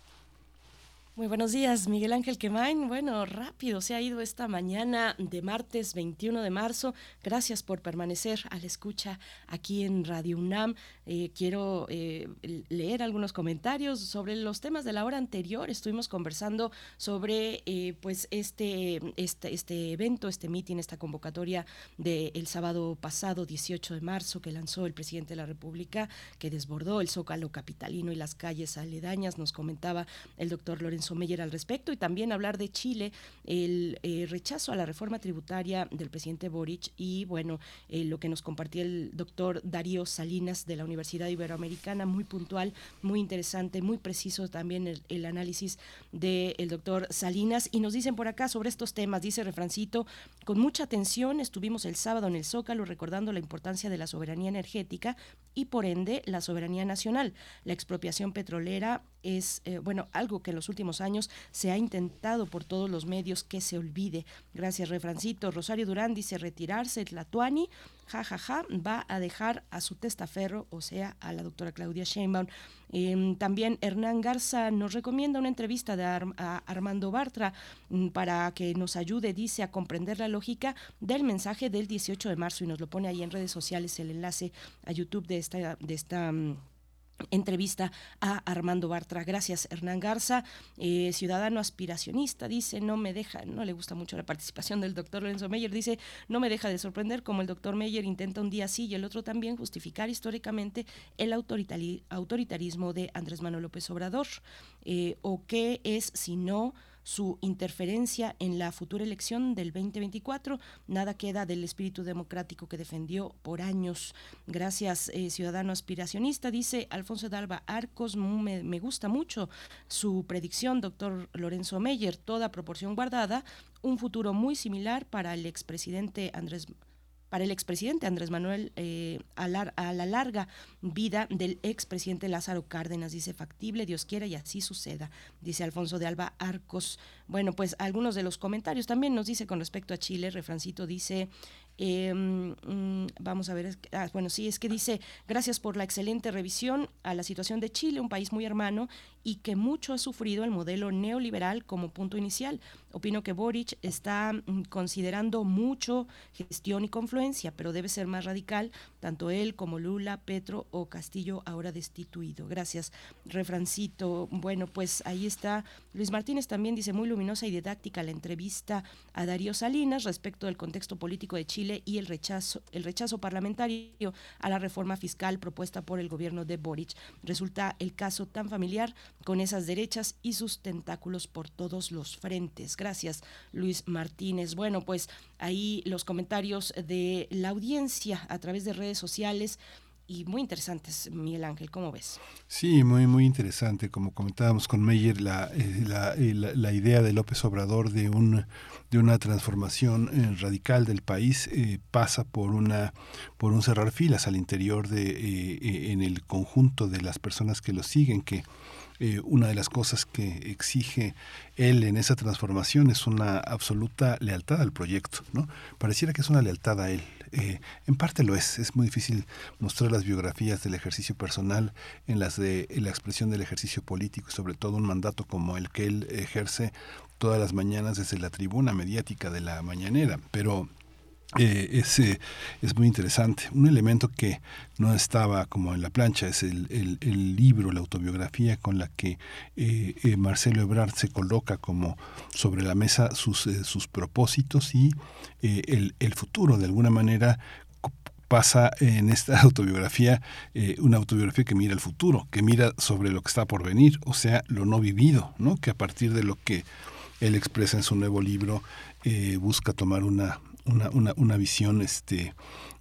Muy buenos días, Miguel Ángel Quemain. Bueno, rápido se ha ido esta mañana de martes 21 de marzo. Gracias por permanecer a la escucha aquí en Radio UNAM. Eh, quiero eh, leer algunos comentarios sobre los temas de la hora anterior. Estuvimos conversando sobre eh, pues este, este, este evento, este meeting, esta convocatoria del sábado pasado, 18 de marzo, que lanzó el presidente de la República, que desbordó el Zócalo Capitalino y las calles aledañas. Nos comentaba el doctor Lorenzo Meyer al respecto y también hablar de Chile, el eh, rechazo a la reforma tributaria del presidente Boric y bueno, eh, lo que nos compartía el doctor Darío Salinas de la Universidad Iberoamericana, muy puntual, muy interesante, muy preciso también el, análisis del doctor Salinas y nos dicen por acá sobre estos temas, dice Refrancito, con mucha atención estuvimos el sábado en el Zócalo recordando la importancia de la soberanía energética y por ende la soberanía nacional. La expropiación petrolera es, eh, bueno, algo que en los últimos años se ha intentado por todos los medios que se olvide. Gracias, Refrancito. Rosario Durán dice retirarse Tlatuani, jajaja, va a dejar a su testaferro, o sea, a la doctora Claudia Sheinbaum. Em, también Hernán Garza nos recomienda una entrevista de a Armando Bartra mm, para que nos ayude, dice, a comprender la lógica del mensaje del 18 de marzo y nos lo pone ahí en redes sociales el enlace a YouTube de esta, de esta mm, entrevista a Armando Bartra. Gracias, Hernán Garza, eh, ciudadano aspiracionista, dice, no me deja, no le gusta mucho la participación del doctor Lorenzo Meyer, dice, no me deja de sorprender como el doctor Meyer intenta un día sí y el otro también justificar históricamente el autoritarismo de Andrés Manuel López Obrador, eh, o qué es si no su interferencia en la futura elección del 2024. Nada queda del espíritu democrático que defendió por años. Gracias, eh, ciudadano aspiracionista. Dice Alfonso Dalba Arcos, me, me gusta mucho su predicción, doctor Lorenzo Meyer, toda proporción guardada, un futuro muy similar para el expresidente Andrés para el expresidente Andrés Manuel eh, a, la larga vida del expresidente Lázaro Cárdenas. Dice factible, Dios quiera y así suceda, dice Alfonso de Alba Arcos. Bueno, pues algunos de los comentarios también nos dice con respecto a Chile, Refrancito dice, Em, mm, vamos a ver, ah, bueno, sí, es que dice, gracias por la excelente revisión a la situación de Chile, un país muy hermano y que mucho ha sufrido el modelo neoliberal como punto inicial. Opino que Boric está mm, considerando mucho gestión y confluencia, pero debe ser más radical, tanto él como Lula, Petro o Castillo ahora destituido. Gracias, refrancito. Bueno, pues ahí está. Luis Martínez también dice muy luminosa y didáctica la entrevista a Darío Salinas respecto del contexto político de Chile y el rechazo, el rechazo parlamentario a la reforma fiscal propuesta por el gobierno de Boric. Resulta el caso tan familiar con esas derechas y sus tentáculos por todos los frentes. Gracias, Luis Martínez. Bueno, pues ahí los comentarios de la audiencia a través de redes sociales y muy interesantes, Miguel Ángel, ¿cómo ves? Sí, muy, muy interesante. Como comentábamos con Meyer, la, eh, eh, la, la, idea de López Obrador de, un, de una transformación eh, radical del país pasa por, una, por un cerrar filas al interior de, en el conjunto de las personas que lo siguen, que una de las cosas que exige él en esa transformación es una absoluta lealtad al proyecto, ¿no? Pareciera que es una lealtad a él, eh, en parte lo es. Es muy difícil mostrar las biografías del ejercicio personal en las de la expresión del ejercicio político y sobre todo un mandato como el que él ejerce todas las mañanas desde la tribuna mediática de la mañanera. Pero eh, es, muy interesante. Un elemento que no estaba como en la plancha es el, el, libro, la autobiografía con la que eh, eh, Marcelo Ebrard se coloca como sobre la mesa sus, sus propósitos y el, el futuro. De alguna manera pasa en esta autobiografía una autobiografía que mira el futuro, que mira sobre lo que está por venir, o sea, lo no vivido, ¿no? que a partir de lo que él expresa en su nuevo libro busca tomar una, una, una, una visión este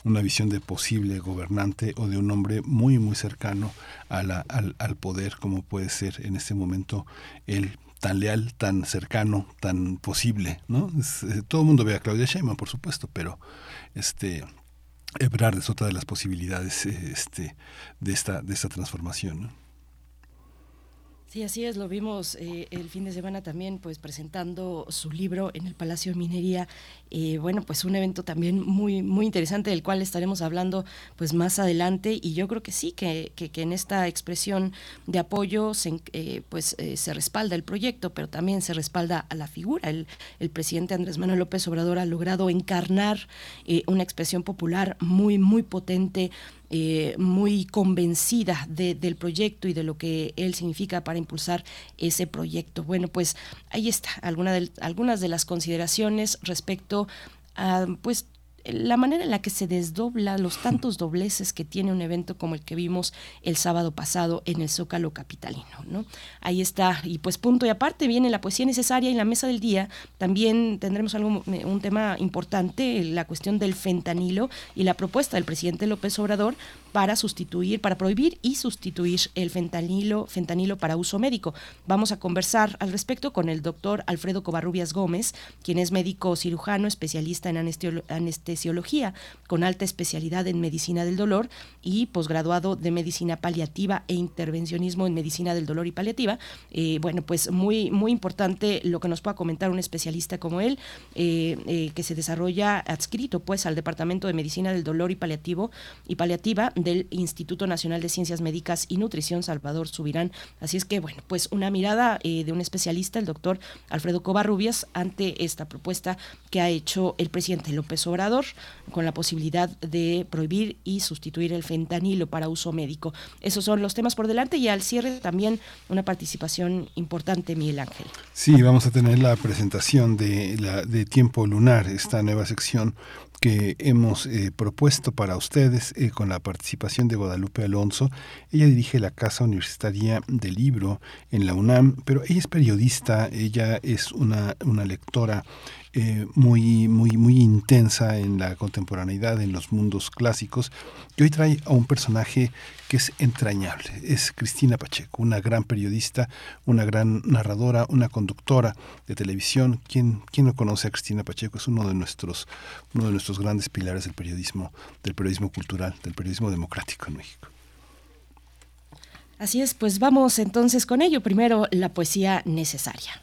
una visión de posible gobernante o de un hombre muy muy cercano al, al poder como puede ser en este momento él tan leal, tan cercano, tan posible, ¿no? Eh, todo el mundo ve a Claudia Sheinbaum, por supuesto, pero este Ebrard es otra de las posibilidades este, de, esta, de esta transformación. Sí, así es, lo vimos eh, el fin de semana también, pues presentando su libro en el Palacio de Minería. Eh, bueno, pues un evento también muy, muy interesante del cual estaremos hablando pues más adelante. Y yo creo que sí, que, que, en esta expresión de apoyo se, eh, pues se respalda el proyecto, pero también se respalda a la figura. El, el presidente Andrés Manuel López Obrador ha logrado encarnar una expresión popular muy, muy potente eh, muy convencida del proyecto y de lo que él significa para impulsar ese proyecto. Bueno, pues ahí está alguna de, algunas de las consideraciones respecto a pues la manera en la que se desdobla los tantos dobleces que tiene un evento como el que vimos el sábado pasado en el Zócalo Capitalino. ¿no? Ahí está, y pues punto y aparte viene la poesía necesaria y la mesa del día. También tendremos algo, un tema importante, la cuestión del fentanilo y la propuesta del presidente López Obrador para sustituir, para prohibir y sustituir el fentanilo, fentanilo para uso médico. Vamos a conversar al respecto con el doctor Alfredo Covarrubias Gómez, quien es médico cirujano, especialista en anestesiología con alta especialidad en medicina del dolor y posgraduado de medicina paliativa e intervencionismo en medicina del dolor y paliativa. Eh, bueno, pues muy, muy importante lo que nos pueda comentar un especialista como él, eh, eh, que se desarrolla adscrito pues al Departamento de Medicina del Dolor y Paliativo y Paliativa del Instituto Nacional de Ciencias Médicas y Nutrición Salvador Subirán. Así es que, bueno, pues una mirada de un especialista, el doctor Alfredo Covarrubias, ante esta propuesta que ha hecho el presidente López Obrador con la posibilidad de prohibir y sustituir el fentanilo para uso médico. Esos son los temas por delante y al cierre también una participación importante, Miguel Ángel. Sí, vamos a tener la presentación de, la, de Tiempo Lunar, esta nueva sección hemos eh, propuesto para ustedes eh, con la participación de Guadalupe Alonso. Ella dirige la Casa Universitaria del Libro en la UNAM, pero ella es periodista, ella es una, una lectora eh, muy, muy, muy intensa en la contemporaneidad, en los mundos clásicos, y hoy trae a un personaje que es entrañable. Es Cristina Pacheco, una gran periodista, una gran narradora, una conductora de televisión. ¿Quién, quién no conoce a Cristina Pacheco? Es uno de nuestros, uno de nuestros grandes pilares del periodismo, del periodismo cultural, del periodismo democrático en México. Así es, pues vamos entonces con ello. Primero, la poesía necesaria.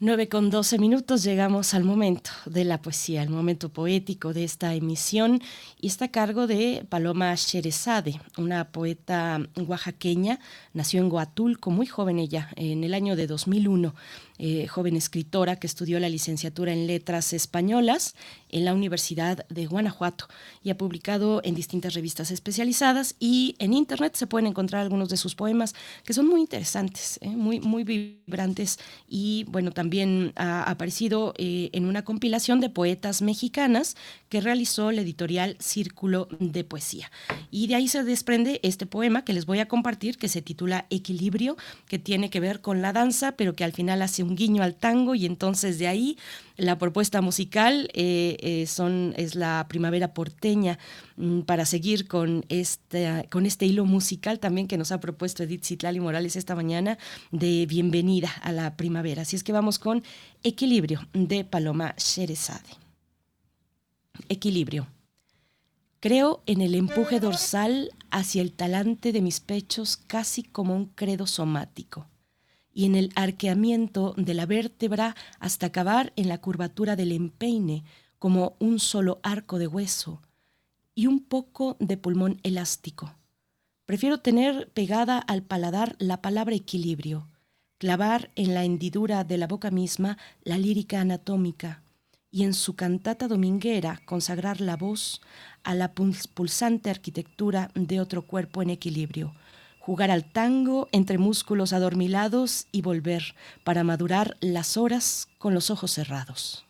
Nueve con doce minutos llegamos al momento de la poesía, el momento poético de esta emisión y está a cargo de Paloma Sherezade, una poeta oaxaqueña, nació en Huatulco, muy joven ella, en el año de 2001. Eh, joven escritora que estudió la licenciatura en Letras Españolas en la Universidad de Guanajuato y ha publicado en distintas revistas especializadas y en Internet se pueden encontrar algunos de sus poemas que son muy interesantes, eh, muy, muy vibrantes y bueno, también ha aparecido eh, en una compilación de poetas mexicanas que realizó la editorial Círculo de Poesía. Y de ahí se desprende este poema que les voy a compartir que se titula Equilibrio, que tiene que ver con la danza, pero que al final hace un guiño al tango y entonces de ahí la propuesta musical eh, eh, son, es la primavera porteña mm, para seguir con este, con este hilo musical también que nos ha propuesto Edith Citlali Morales esta mañana de bienvenida a la primavera. Así es que vamos con Equilibrio de Paloma Sherezade. Equilibrio. Creo en el empuje dorsal hacia el talante de mis pechos casi como un credo somático y en el arqueamiento de la vértebra hasta acabar en la curvatura del empeine como un solo arco de hueso y un poco de pulmón elástico. Prefiero tener pegada al paladar la palabra equilibrio, clavar en la hendidura de la boca misma la lírica anatómica y en su cantata dominguera consagrar la voz a la pulsante arquitectura de otro cuerpo en equilibrio, jugar al tango entre músculos adormilados y volver para madurar las horas con los ojos cerrados.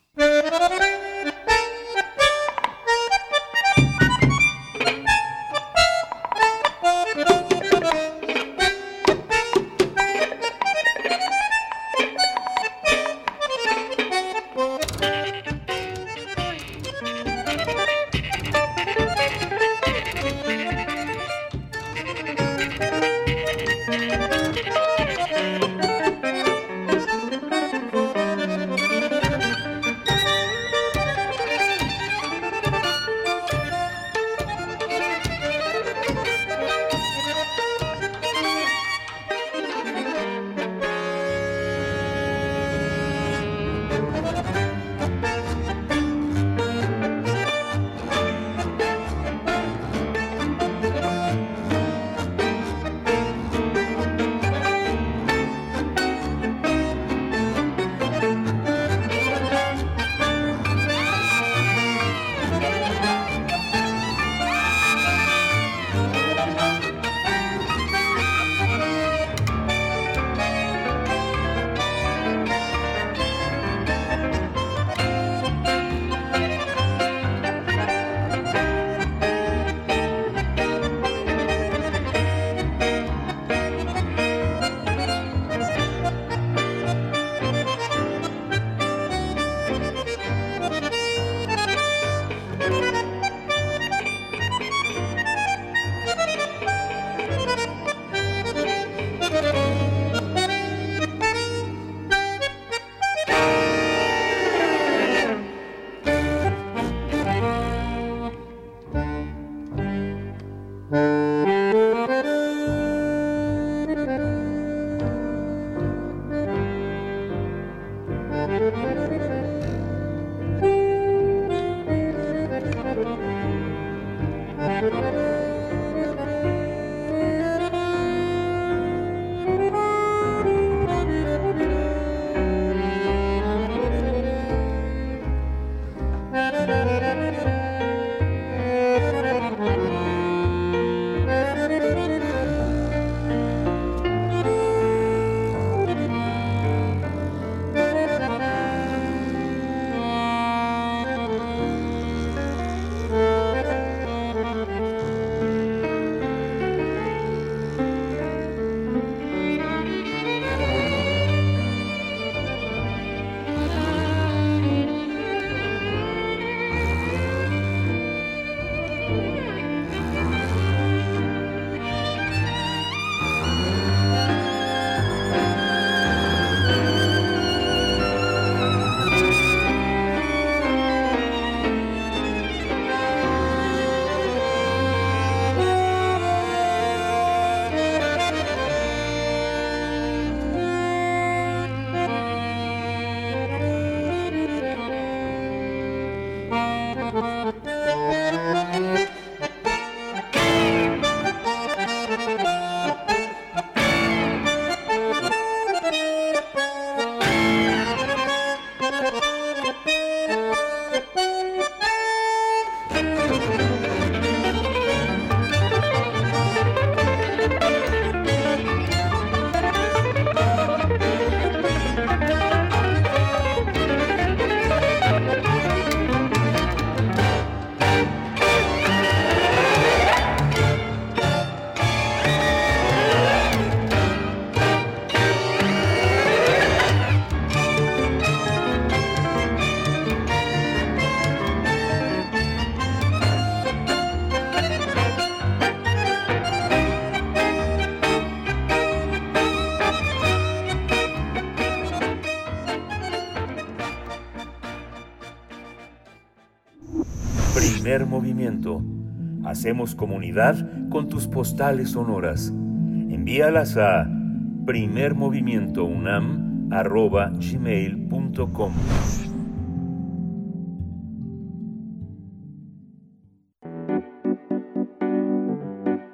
Movimiento. Hacemos comunidad con tus postales sonoras. Envíalas a primermovimientounam.gmail.com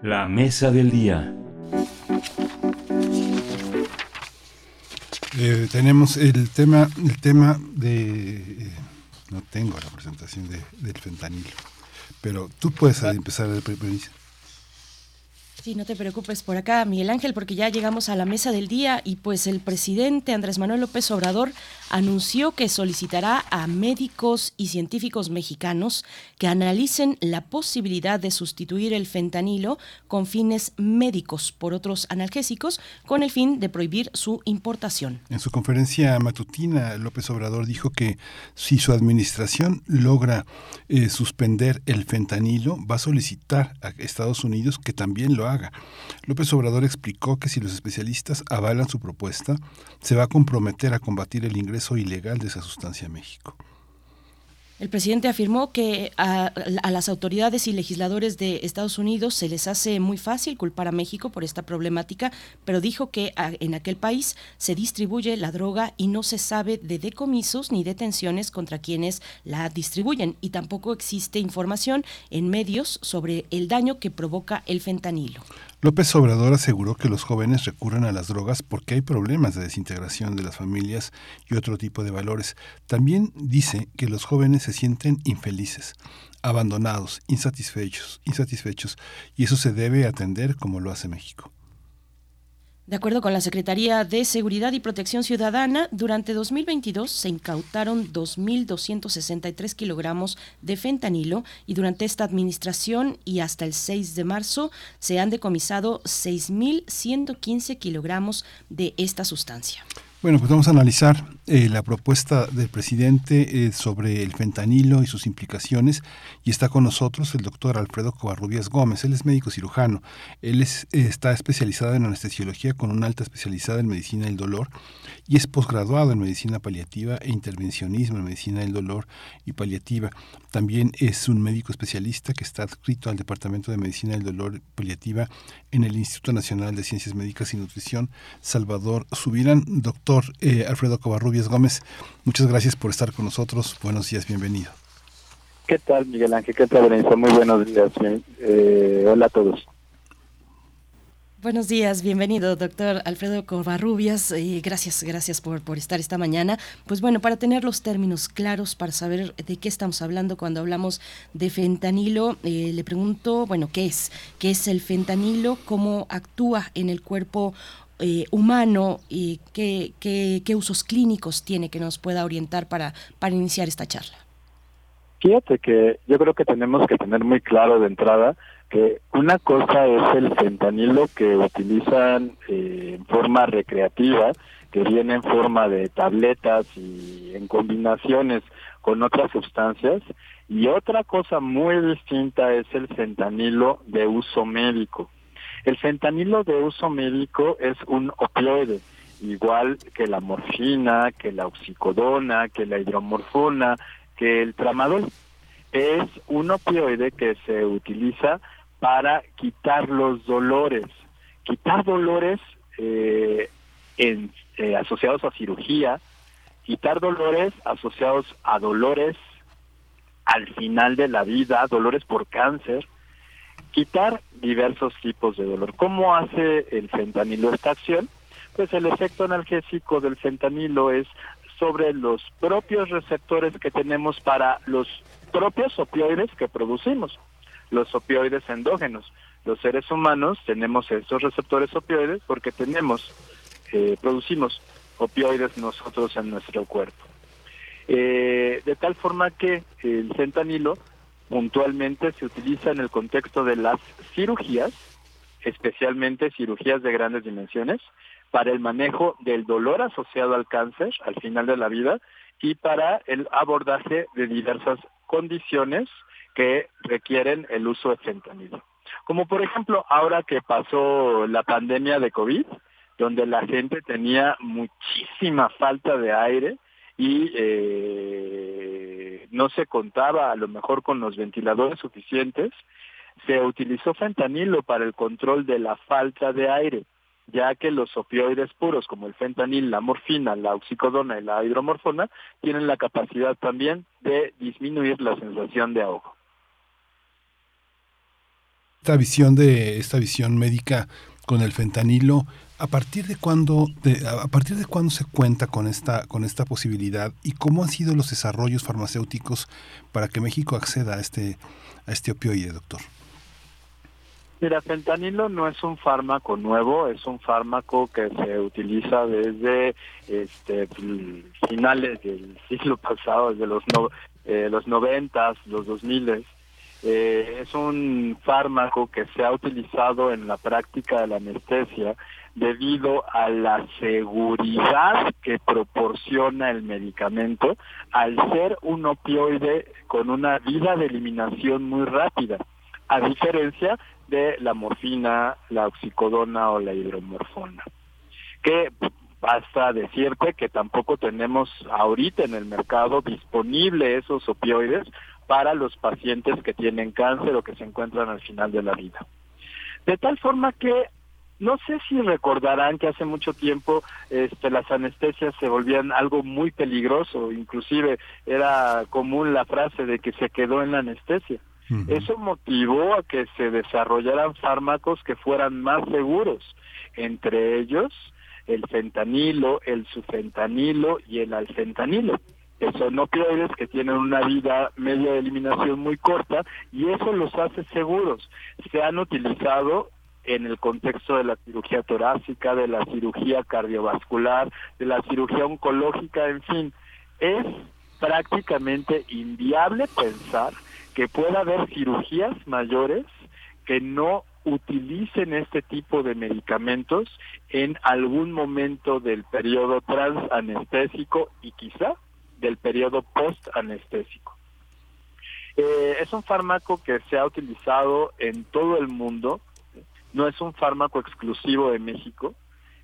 La mesa del día. Eh, tenemos el tema, el tema de... eh, no tengo la presentación de, del fentanilo, pero tú puedes empezar a Berenice. Sí, no te preocupes por acá, Miguel Ángel, porque ya llegamos a la mesa del día y pues el presidente Andrés Manuel López Obrador anunció que solicitará a médicos y científicos mexicanos que analicen la posibilidad de sustituir el fentanilo con fines médicos por otros analgésicos con el fin de prohibir su importación. En su conferencia matutina, López Obrador dijo que si su administración logra eh, suspender el fentanilo, va a solicitar a Estados Unidos que también lo haga. López Obrador explicó que si los especialistas avalan su propuesta, se va a comprometer a combatir el ingreso ilegal de esa sustancia a México. El presidente afirmó que a, las autoridades y legisladores de Estados Unidos se les hace muy fácil culpar a México por esta problemática, pero dijo que en aquel país se distribuye la droga y no se sabe de decomisos ni detenciones contra quienes la distribuyen y tampoco existe información en medios sobre el daño que provoca el fentanilo. López Obrador aseguró que los jóvenes recurren a las drogas porque hay problemas de desintegración de las familias y otro tipo de valores. También dice que los jóvenes se sienten infelices, abandonados, insatisfechos, insatisfechos, y eso se debe atender como lo hace México. De acuerdo con la Secretaría de Seguridad y Protección Ciudadana, durante 2022 se incautaron 2.263 kilogramos de fentanilo y durante esta administración y hasta el 6 de marzo se han decomisado 6.115 kilogramos de esta sustancia. Bueno, pues vamos a analizar eh, la propuesta del presidente eh, sobre el fentanilo y sus implicaciones y está con nosotros el doctor Alfredo Covarrubias Gómez. Él es médico cirujano. Él es, eh, está especializado en anestesiología con una alta especializada en medicina del dolor y es posgraduado en medicina paliativa e intervencionismo en medicina del dolor y paliativa. También es un médico especialista que está adscrito al Departamento de Medicina del Dolor y Paliativa en el Instituto Nacional de Ciencias Médicas y Nutrición, Salvador Subirán. Doctor eh, Alfredo Covarrubias Gómez, muchas gracias por estar con nosotros. Buenos días, bienvenido. ¿Qué tal, Miguel Ángel? ¿Qué tal, Benito? Muy buenos días. Eh, hola a todos. Buenos días, bienvenido, doctor Alfredo Covarrubias. Y gracias, gracias por, por estar esta mañana. Pues bueno, para tener los términos claros, para saber de qué estamos hablando cuando hablamos de fentanilo, eh, le pregunto, bueno, ¿qué es? ¿Qué es el fentanilo? ¿Cómo actúa en el cuerpo eh, humano y qué, qué, qué, usos clínicos tiene que nos pueda orientar para, para iniciar esta charla. Fíjate que yo creo que tenemos que tener muy claro de entrada que una cosa es el fentanilo que utilizan eh, en forma recreativa, que viene en forma de tabletas y en combinaciones con otras sustancias, y otra cosa muy distinta es el fentanilo de uso médico. El fentanilo de uso médico es un opioide, igual que la morfina, que la oxicodona, que la hidromorfona, que el tramadol. Es un opioide que se utiliza para quitar los dolores. Quitar dolores eh, en, eh, asociados a cirugía, quitar dolores asociados a dolores al final de la vida, dolores por cáncer, quitar diversos tipos de dolor. ¿Cómo hace el fentanilo esta acción? Pues el efecto analgésico del fentanilo es sobre los propios receptores que tenemos para los propios opioides que producimos, los opioides endógenos. Los seres humanos tenemos estos receptores opioides porque tenemos, eh, producimos opioides nosotros en nuestro cuerpo. Eh, de tal forma que el fentanilo puntualmente se utiliza en el contexto de las cirugías, especialmente cirugías de grandes dimensiones, para el manejo del dolor asociado al cáncer al final de la vida y para el abordaje de diversas condiciones que requieren el uso de fentanilo. Como por ejemplo ahora que pasó la pandemia de COVID, donde la gente tenía muchísima falta de aire y eh, no se contaba a lo mejor con los ventiladores suficientes, se utilizó fentanilo para el control de la falta de aire, ya que los opioides puros como el fentanil, la morfina, la oxicodona y la hidromorfona tienen la capacidad también de disminuir la sensación de ahogo. Esta visión de esta visión médica con el fentanilo, ¿a partir de cuándo a partir de cuándo se cuenta con esta con esta posibilidad y cómo han sido los desarrollos farmacéuticos para que México acceda a este a este opioide, doctor? Mira, fentanilo no es un fármaco nuevo, es un fármaco que se utiliza desde este, finales del siglo pasado, desde los no, eh, los noventas, los dos miles. Eh, es un fármaco que se ha utilizado en la práctica de la anestesia debido a la seguridad que proporciona el medicamento al ser un opioide con una vida de eliminación muy rápida, a diferencia de la morfina, la oxicodona o la hidromorfona. Que basta decirte que tampoco tenemos ahorita en el mercado disponible esos opioides para los pacientes que tienen cáncer o que se encuentran al final de la vida. De tal forma que no sé si recordarán que hace mucho tiempo este, las anestesias se volvían algo muy peligroso, inclusive era común la frase de que se quedó en la anestesia. Eso motivó a que se desarrollaran fármacos que fueran más seguros, entre ellos el fentanilo, el sufentanilo y el alfentanilo son opioides que tienen una vida media de eliminación muy corta y eso los hace seguros. Se han utilizado en el contexto de la cirugía torácica, de la cirugía cardiovascular, de la cirugía oncológica, en fin, es prácticamente inviable pensar que pueda haber cirugías mayores que no utilicen este tipo de medicamentos en algún momento del periodo transanestésico y quizá del periodo post-anestésico. Eh, es un fármaco que se ha utilizado en todo el mundo, no es un fármaco exclusivo de México,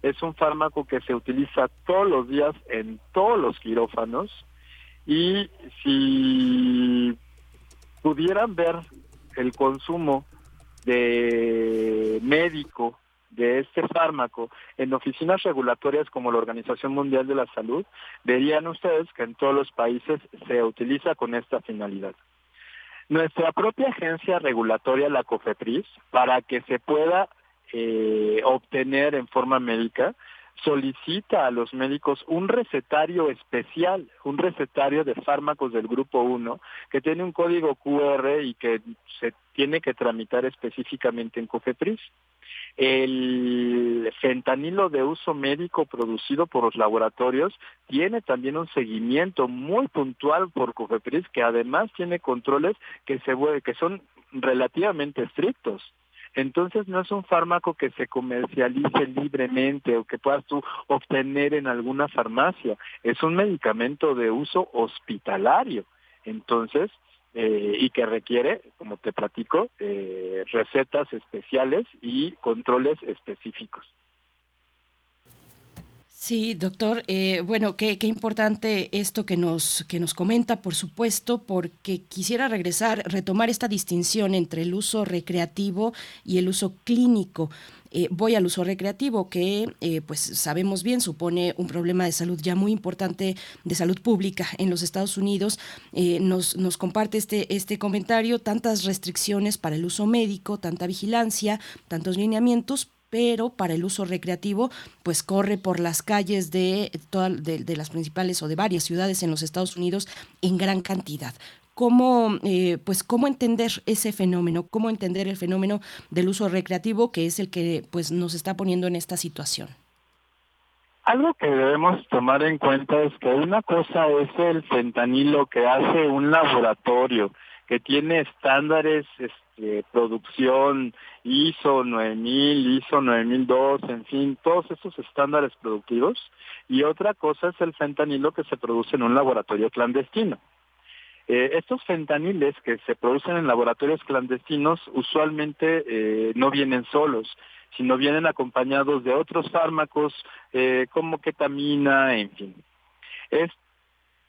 es un fármaco que se utiliza todos los días en todos los quirófanos. Y si pudieran ver el consumo de médico de este fármaco en oficinas regulatorias como la Organización Mundial de la Salud, verían ustedes que en todos los países se utiliza con esta finalidad. Nuestra propia agencia regulatoria, la COFEPRIS, para que se pueda eh, obtener en forma médica, solicita a los médicos un recetario especial, un recetario de fármacos del grupo 1, que tiene un código QR y que se tiene que tramitar específicamente en COFEPRIS. El fentanilo de uso médico producido por los laboratorios tiene también un seguimiento muy puntual por COFEPRIS, que además tiene controles que, se, que son relativamente estrictos. Entonces no es un fármaco que se comercialice libremente o que puedas tú obtener en alguna farmacia, es un medicamento de uso hospitalario. Entonces, eh, y que requiere, como te platico, eh, recetas especiales y controles específicos. Sí, doctor. Eh, bueno, qué, importante esto que nos, que nos comenta, por supuesto, porque quisiera regresar, retomar esta distinción entre el uso recreativo y el uso clínico. Eh, voy al uso recreativo, que eh, pues sabemos bien supone un problema de salud ya muy importante, de salud pública en los Estados Unidos. nos, nos comparte este, este comentario, tantas restricciones para el uso médico, tanta vigilancia, tantos lineamientos, pero para el uso recreativo, pues corre por las calles de, todas de, las principales o de varias ciudades en los Estados Unidos en gran cantidad. ¿Cómo, eh, pues, ¿Cómo entender ese fenómeno? ¿Cómo entender el fenómeno del uso recreativo que es el que pues, nos está poniendo en esta situación? Algo que debemos tomar en cuenta es que una cosa es el fentanilo que hace un laboratorio, que tiene estándares este, producción ISO 9000, ISO 9002, en fin, todos esos estándares productivos. Y otra cosa es el fentanilo que se produce en un laboratorio clandestino. Eh, estos fentaniles que se producen en laboratorios clandestinos usualmente eh, no vienen solos, sino vienen acompañados de otros fármacos eh, como ketamina, en fin.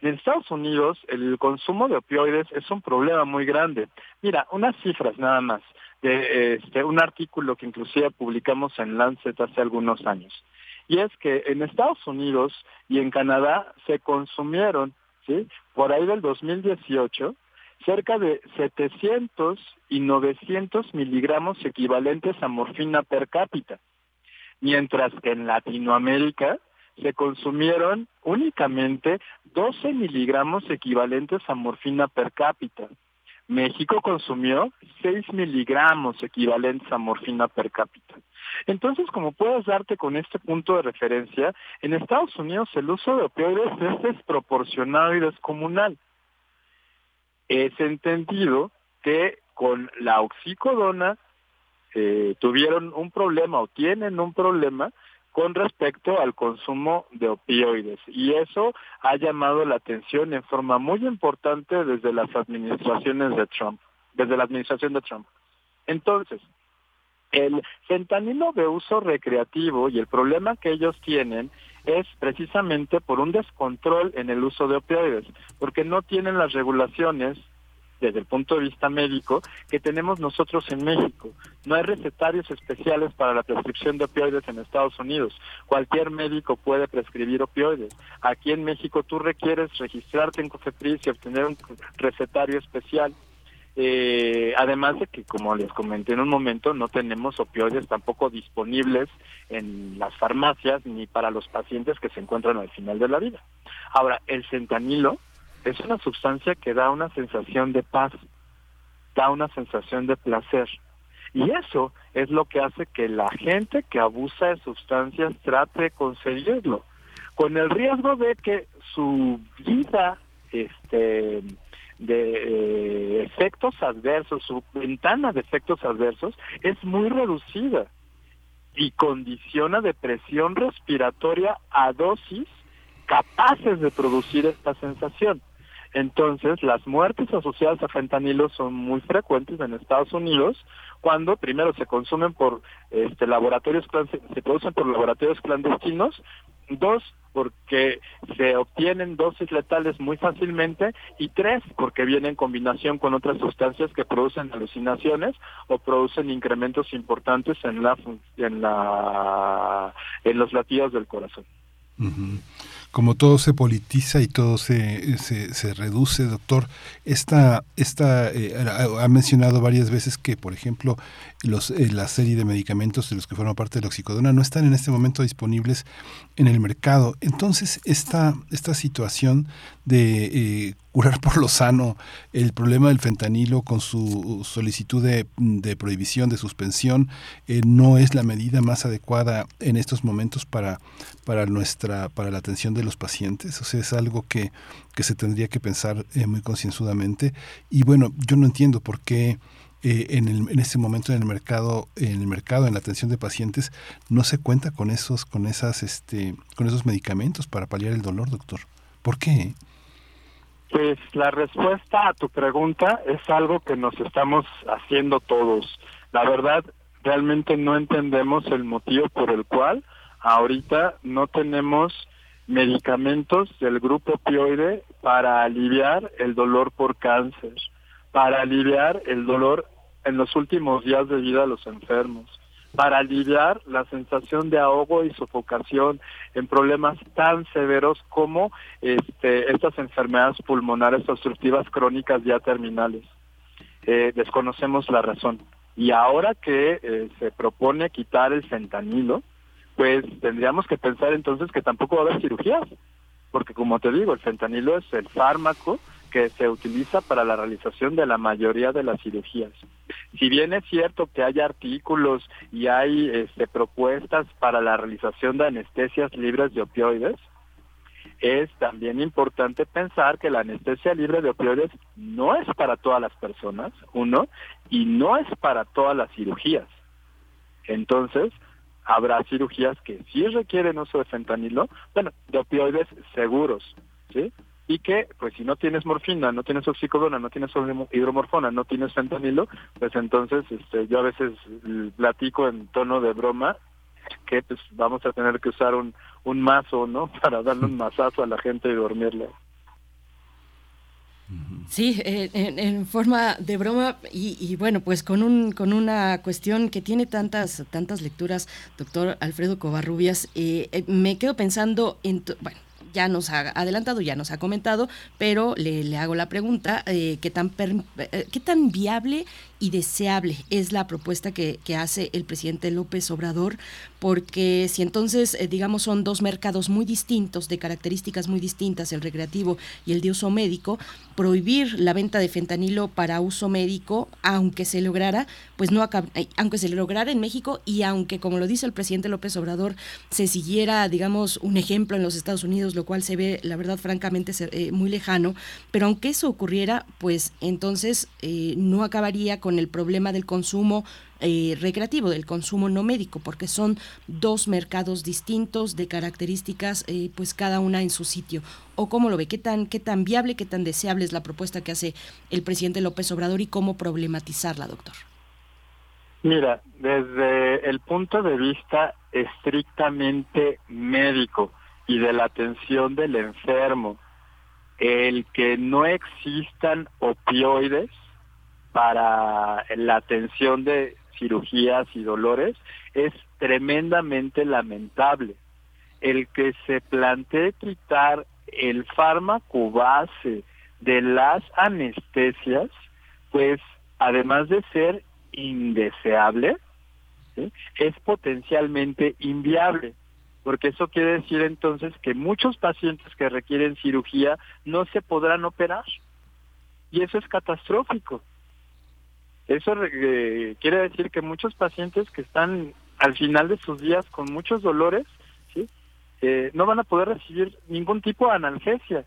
En Estados Unidos el consumo de opioides es un problema muy grande. Mira, unas cifras nada más de este, un artículo que inclusive publicamos en Lancet hace algunos años. Y es que en Estados Unidos y en Canadá se consumieron, ¿sí? por ahí del 2018, cerca de 700 y 900 miligramos equivalentes a morfina per cápita, mientras que en Latinoamérica se consumieron únicamente 12 miligramos equivalentes a morfina per cápita. México consumió 6 miligramos equivalentes a morfina per cápita. Entonces, como puedes darte con este punto de referencia, en Estados Unidos el uso de opioides es desproporcionado y descomunal. Es entendido que con la oxicodona eh, tuvieron un problema o tienen un problema con respecto al consumo de opioides. Y eso ha llamado la atención en forma muy importante desde las administraciones de Trump, desde la administración de Trump. Entonces, el fentanilo de uso recreativo y el problema que ellos tienen es precisamente por un descontrol en el uso de opioides, porque no tienen las regulaciones desde el punto de vista médico que tenemos nosotros en México. No hay recetarios especiales para la prescripción de opioides en Estados Unidos. Cualquier médico puede prescribir opioides. Aquí en México tú requieres registrarte en COFEPRIS y obtener un recetario especial. Eh, además de que, como les comenté en un momento, no tenemos opioides tampoco disponibles en las farmacias ni para los pacientes que se encuentran al final de la vida. Ahora, el centanilo es una sustancia que da una sensación de paz, da una sensación de placer. Y eso es lo que hace que la gente que abusa de sustancias trate de conseguirlo, con el riesgo de que su vida este, de eh, efectos adversos, su ventana de efectos adversos es muy reducida y condiciona depresión respiratoria a dosis capaces de producir esta sensación. Entonces, las muertes asociadas a fentanilo son muy frecuentes en Estados Unidos cuando primero se consumen por este, laboratorios se producen por laboratorios clandestinos, dos porque se obtienen dosis letales muy fácilmente y tres porque viene en combinación con otras sustancias que producen alucinaciones o producen incrementos importantes en la en la en los latidos del corazón como todo se politiza y todo se, se, reduce, doctor, esta, esta eh, ha mencionado varias veces que, por ejemplo, los, eh, la serie de medicamentos de los que forman parte de la oxicodona no están en este momento disponibles en el mercado. Entonces, esta, esta situación de eh, curar por lo sano el problema del fentanilo con su solicitud de, prohibición, de suspensión, no es la medida más adecuada en estos momentos para, para, nuestra, para la atención de los pacientes. O sea, es algo que, que se tendría que pensar muy concienzudamente. Y bueno, yo no entiendo por qué eh, en, el, en este momento en el mercado, en el mercado, en la atención de pacientes, no se cuenta con esos, con esas, este, con esos medicamentos para paliar el dolor, doctor. ¿Por qué? Pues la respuesta a tu pregunta es algo que nos estamos haciendo todos. La verdad, realmente no entendemos el motivo por el cual ahorita no tenemos medicamentos del grupo opioide para aliviar el dolor por cáncer, para aliviar el dolor en los últimos días de vida de los enfermos, para aliviar la sensación de ahogo y sofocación en problemas tan severos como este, estas enfermedades pulmonares obstructivas crónicas ya terminales. Eh, desconocemos la razón. Y ahora que eh, se propone quitar el fentanilo, pues tendríamos que pensar entonces que tampoco va a haber cirugías, porque como te digo, el fentanilo es el fármaco que se utiliza para la realización de la mayoría de las cirugías. Si bien es cierto que hay artículos y hay este, propuestas para la realización de anestesias libres de opioides, es también importante pensar que la anestesia libre de opioides no es para todas las personas, uno, y no es para todas las cirugías. Entonces, habrá cirugías que sí requieren uso de fentanilo, bueno, de opioides seguros, ¿sí? y que pues si no tienes morfina, no tienes oxicodona, no tienes hidromorfona, no tienes fentanilo, pues entonces este, yo a veces platico en tono de broma que pues vamos a tener que usar un, un mazo, ¿no? Para darle un mazazo a la gente y dormirle. Sí, eh, en, forma de broma y, bueno, pues con un con una cuestión que tiene tantas tantas lecturas, doctor Alfredo Covarrubias, eh, eh, me quedo pensando en, bueno, ya nos ha adelantado, ya nos ha comentado, pero le, hago la pregunta, eh, ¿qué, tan eh, ¿qué tan viable y deseable es la propuesta que, hace el presidente López Obrador? Porque si entonces, eh, digamos, son dos mercados muy distintos, de características muy distintas, el recreativo y el de uso médico, prohibir la venta de fentanilo para uso médico, aunque se lograra, pues no aunque se lograra en México y aunque, como lo dice el presidente López Obrador, se siguiera, digamos, un ejemplo en los Estados Unidos, lo cual se ve, la verdad, francamente, eh, muy lejano. Pero aunque eso ocurriera, pues entonces eh, no acabaría con el problema del consumo eh, recreativo, del consumo no médico, porque son dos mercados distintos de características, pues cada una en su sitio. ¿O cómo lo ve? ¿Qué tan, ¿Qué tan viable, qué tan deseable es la propuesta que hace el presidente López Obrador y cómo problematizarla, doctor? Mira, desde el punto de vista estrictamente médico, y de la atención del enfermo. El que no existan opioides para la atención de cirugías y dolores es tremendamente lamentable. El que se plantee quitar el fármaco base de las anestesias, pues además de ser indeseable, es potencialmente inviable porque eso quiere decir entonces que muchos pacientes que requieren cirugía no se podrán operar. Y eso es catastrófico. Eso eh, quiere decir que muchos pacientes que están al final de sus días con muchos dolores, ¿sí? Eh, no van a poder recibir ningún tipo de analgesia.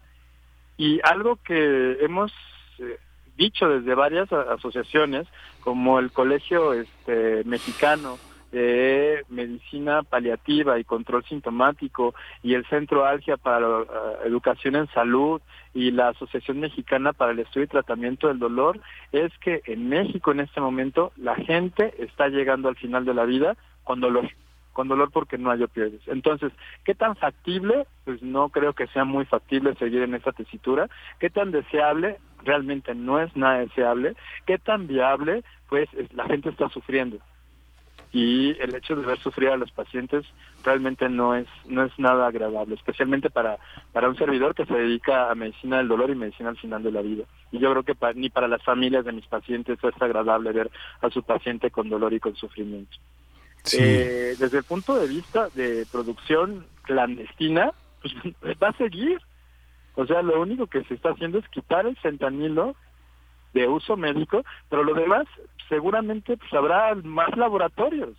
Y algo que hemos eh, dicho desde varias asociaciones, como el Colegio este, Mexicano de Medicina Paliativa y Control Sintomático y el Centro Algia para eh, Educación en Salud y la Asociación Mexicana para el Estudio y Tratamiento del Dolor es que en México en este momento la gente está llegando al final de la vida con dolor con dolor porque no hay opioides. Entonces, ¿qué tan factible? Pues no creo que sea muy factible seguir en esta tesitura. ¿Qué tan deseable? Realmente no es nada deseable. ¿Qué tan viable? Pues la gente está sufriendo y el hecho de ver sufrir a los pacientes realmente no es no es nada agradable, especialmente para para un servidor que se dedica a medicina del dolor y medicina al final de la vida. Y yo creo que ni para las familias de mis pacientes es agradable ver a su paciente con dolor y con sufrimiento. Eh, desde el punto de vista de producción clandestina, pues va a seguir. O sea, lo único que se está haciendo es quitar el fentanilo de uso médico, pero lo demás seguramente pues habrá más laboratorios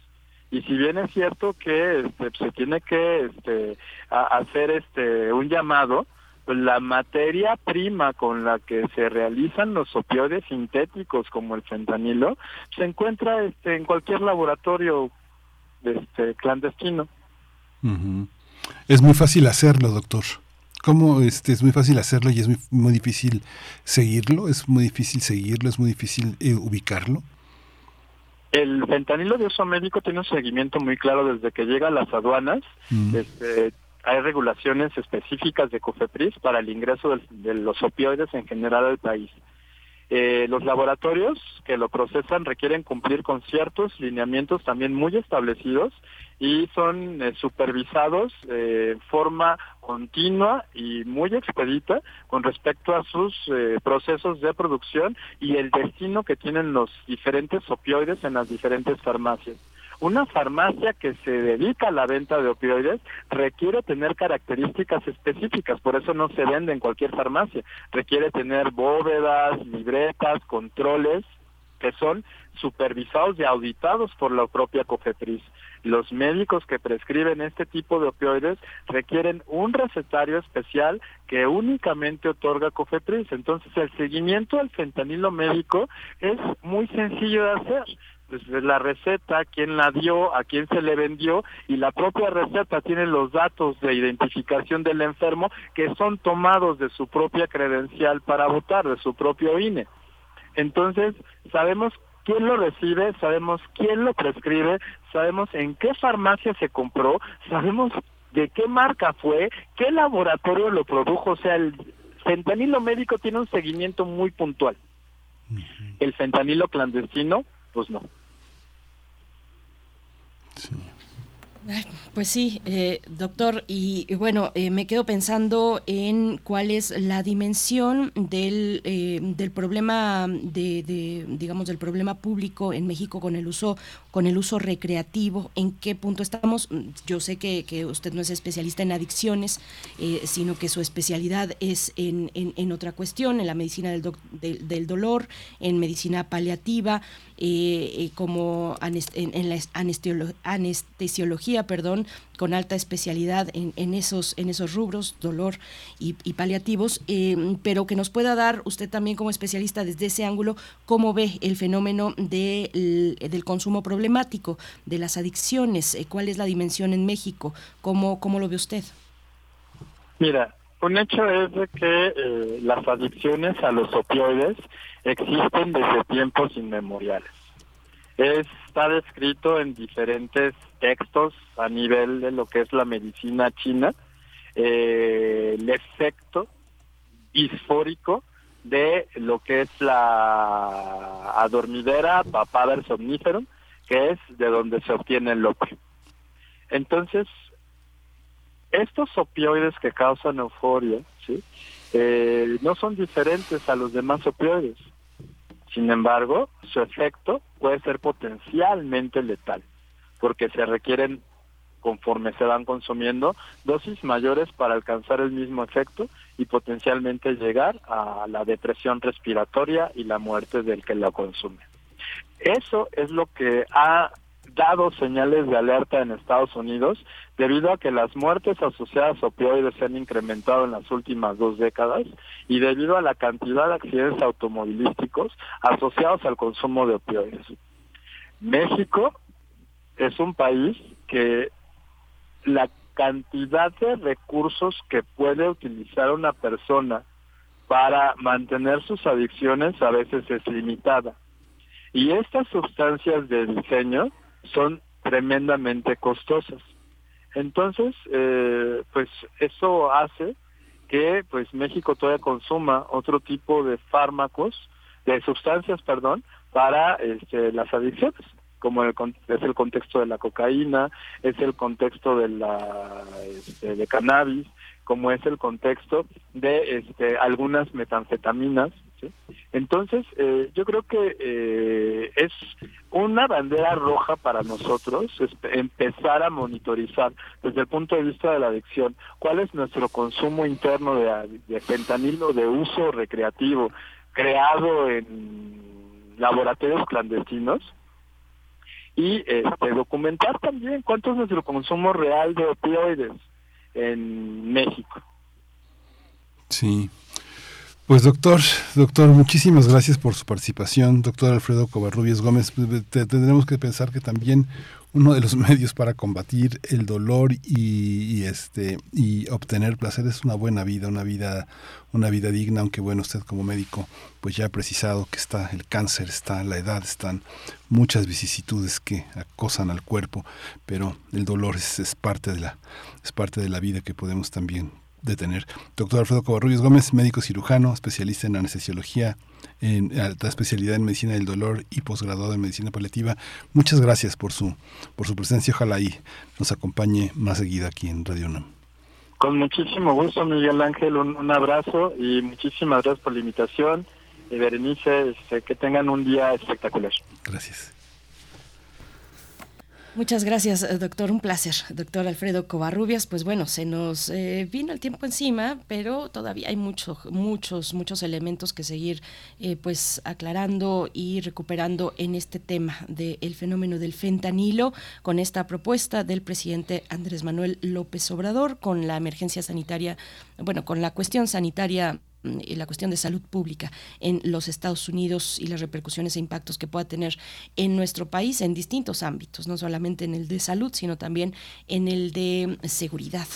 y si bien es cierto que este, se tiene que este, hacer este un llamado pues la materia prima con la que se realizan los opioides sintéticos como el fentanilo se encuentra este, en cualquier laboratorio este, clandestino. Es muy fácil hacerlo, doctor. ¿Cómo este, es muy fácil hacerlo y es muy, muy difícil seguirlo? ¿Es muy difícil seguirlo? ¿Es muy difícil eh, ubicarlo? El fentanilo de uso médico tiene un seguimiento muy claro desde que llega a las aduanas. Mm. Este, hay regulaciones específicas de COFEPRIS para el ingreso de los opioides en general al país. Eh, los laboratorios que lo procesan requieren cumplir con ciertos lineamientos también muy establecidos y son eh, supervisados de eh, forma continua y muy expedita con respecto a sus procesos de producción y el destino que tienen los diferentes opioides en las diferentes farmacias. Una farmacia que se dedica a la venta de opioides requiere tener características específicas, por eso no se vende en cualquier farmacia. Requiere tener bóvedas, libretas, controles que son supervisados y auditados por la propia COFEPRIS. Los médicos que prescriben este tipo de opioides requieren un recetario especial que únicamente otorga COFEPRIS. Entonces, el seguimiento al fentanilo médico es muy sencillo de hacer desde la receta, quién la dio, a quién se le vendió y la propia receta tiene los datos de identificación del enfermo que son tomados de su propia credencial para votar, de su propio INE. Entonces, sabemos quién lo recibe, sabemos quién lo prescribe, sabemos en qué farmacia se compró, sabemos de qué marca fue, qué laboratorio lo produjo, o sea, el fentanilo médico tiene un seguimiento muy puntual. El fentanilo clandestino, pues no. Pues sí, eh, doctor, y, bueno, eh, me quedo pensando en cuál es la dimensión del, eh, del problema de, digamos, del problema público en México con el uso, con el uso recreativo. ¿En qué punto estamos? Yo sé que, que usted no es especialista en adicciones, sino que su especialidad es en, en, otra cuestión, en la medicina del, del dolor, en medicina paliativa. Eh, eh, como en, la anestesiología, perdón, con alta especialidad en, esos, en esos rubros, dolor y, paliativos, eh, pero que nos pueda dar usted también como especialista desde ese ángulo cómo ve el fenómeno de, del consumo problemático, de las adicciones, cuál es la dimensión en México, cómo, cómo lo ve usted. Mira, un hecho es de que las adicciones a los opioides existen desde tiempos inmemoriales. Está descrito en diferentes textos a nivel de lo que es la medicina china, eh, el efecto disfórico de lo que es la adormidera papada somnífero, que es de donde se obtiene el opio. Entonces, estos opioides que causan euforia, ¿sí? Eh, no son diferentes a los demás opioides. Sin embargo, su efecto puede ser potencialmente letal, porque se requieren, conforme se van consumiendo, dosis mayores para alcanzar el mismo efecto y potencialmente llegar a la depresión respiratoria y la muerte del que lo consume. Eso es lo que ha dado señales de alerta en Estados Unidos debido a que las muertes asociadas a opioides se han incrementado en las últimas dos décadas y debido a la cantidad de accidentes automovilísticos asociados al consumo de opioides. México es un país que la cantidad de recursos que puede utilizar una persona para mantener sus adicciones a veces es limitada. Y estas sustancias de diseño son tremendamente costosas. Entonces, eh, pues eso hace que pues México todavía consuma otro tipo de fármacos, de sustancias, perdón, para este, las adicciones, como el, es el contexto de la cocaína, es el contexto de la este, de cannabis, como es el contexto de este, algunas metanfetaminas. Entonces, eh, yo creo que eh, es una bandera roja para nosotros empezar a monitorizar desde el punto de vista de la adicción cuál es nuestro consumo interno de, de fentanilo de uso recreativo creado en laboratorios clandestinos y este, documentar también cuánto es nuestro consumo real de opioides en México. Sí. Pues doctor, doctor, muchísimas gracias por su participación. Doctor Alfredo Covarrubias Gómez, tendremos que pensar que también uno de los medios para combatir el dolor y, este y obtener placer es una buena vida, una vida, una vida digna, aunque bueno, usted como médico pues ya ha precisado que está el cáncer, está la edad, están muchas vicisitudes que acosan al cuerpo, pero el dolor es, es parte de la es parte de la vida que podemos también detener. Doctor Alfredo Covarrubias Gómez, médico cirujano, especialista en anestesiología, en alta especialidad en medicina del dolor y posgraduado en medicina paliativa. Muchas gracias por su por su presencia. Ojalá y nos acompañe más seguida aquí en Radio UNAM. Con muchísimo gusto, Miguel Ángel, un, abrazo y muchísimas gracias por la invitación. Y Berenice, este, que tengan un día espectacular. Gracias. Muchas gracias, eh, doctor. Un placer, doctor Alfredo Covarrubias. Pues bueno, se nos eh, vino el tiempo encima, pero todavía hay muchos, muchos, muchos elementos que seguir eh, pues aclarando y recuperando en este tema del fenómeno del fentanilo, con esta propuesta del presidente Andrés Manuel López Obrador, con la emergencia sanitaria, bueno, con la cuestión sanitaria la cuestión de salud pública en los Estados Unidos y las repercusiones e impactos que pueda tener en nuestro país en distintos ámbitos, no solamente en el de salud, sino también en el de seguridad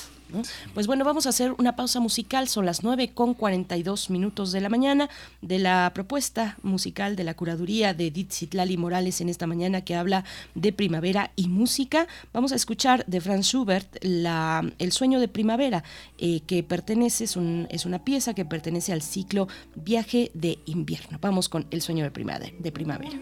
Pues bueno, vamos a hacer una pausa musical, son las 9 con 42 minutos de la mañana, de la propuesta musical de la curaduría de Edith Citlali Morales en esta mañana que habla de primavera y música. Vamos a escuchar de Franz Schubert la, El sueño de primavera, eh, que pertenece, es, un, es una pieza que pertenece al ciclo Viaje de invierno. Vamos con El sueño de primavera. De primavera.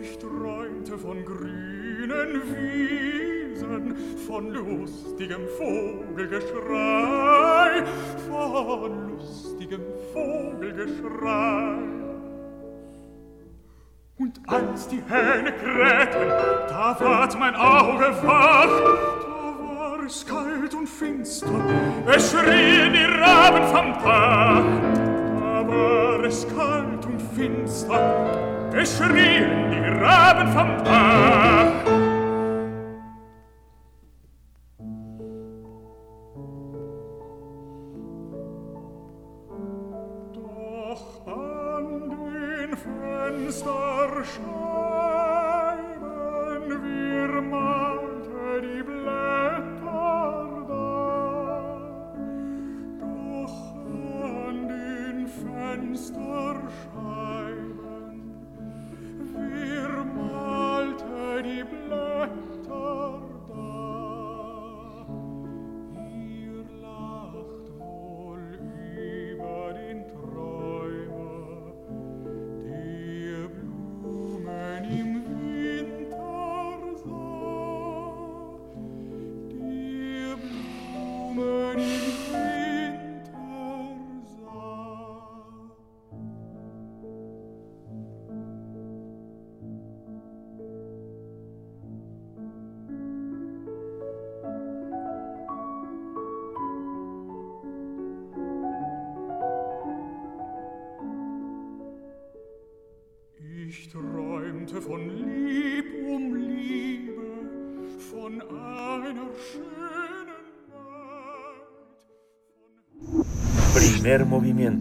Ich träumte von grünen Wiesen, von lustigem Vogelgeschrei, von lustigem Vogelgeschrei. Und als die Hähne krähten, da ward mein Auge wach, da war es kalt und finster, es schrien die Raben vom Dach. Da war es kalt und finster, es schrien die Raben vom Dach.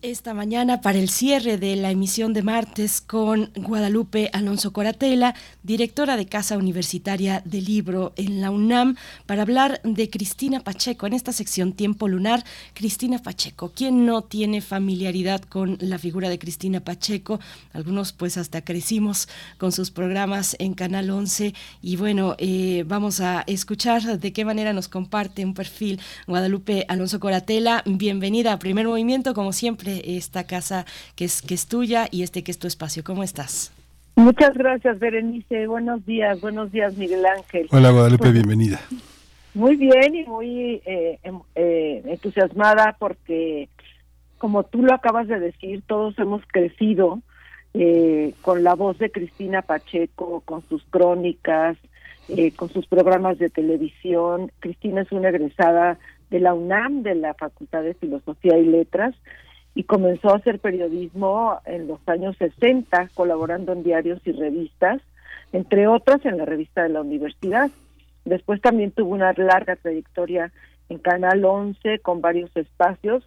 esta mañana para el cierre de la emisión de martes con Guadalupe Alonso Coratela, directora de Casa Universitaria del Libro en la UNAM, para hablar de Cristina Pacheco. En esta sección Tiempo Lunar, Cristina Pacheco. ¿Quién no tiene familiaridad con la figura de Cristina Pacheco? Algunos pues hasta crecimos con sus programas en Canal 11 y bueno, eh, vamos a escuchar de qué manera nos comparte un perfil Guadalupe Alonso Coratela. Bienvenida a Primer Movimiento, como siempre, esta casa que es, que es tuya y este que es tu espacio. ¿Cómo estás? Muchas gracias, Berenice. Buenos días, buenos días, Miguel Ángel. Hola Guadalupe, Pues, bienvenida. Muy bien y muy eh, em- eh, entusiasmada porque, como tú lo acabas de decir, todos hemos crecido eh, con la voz de Cristina Pacheco, con sus crónicas, eh, con sus programas de televisión. Cristina es una egresada de la UNAM, de la Facultad de Filosofía y Letras, y comenzó a hacer periodismo en los años 60, colaborando en diarios y revistas, entre otras en la revista de la universidad. Después también tuvo una larga trayectoria en Canal 11 con varios espacios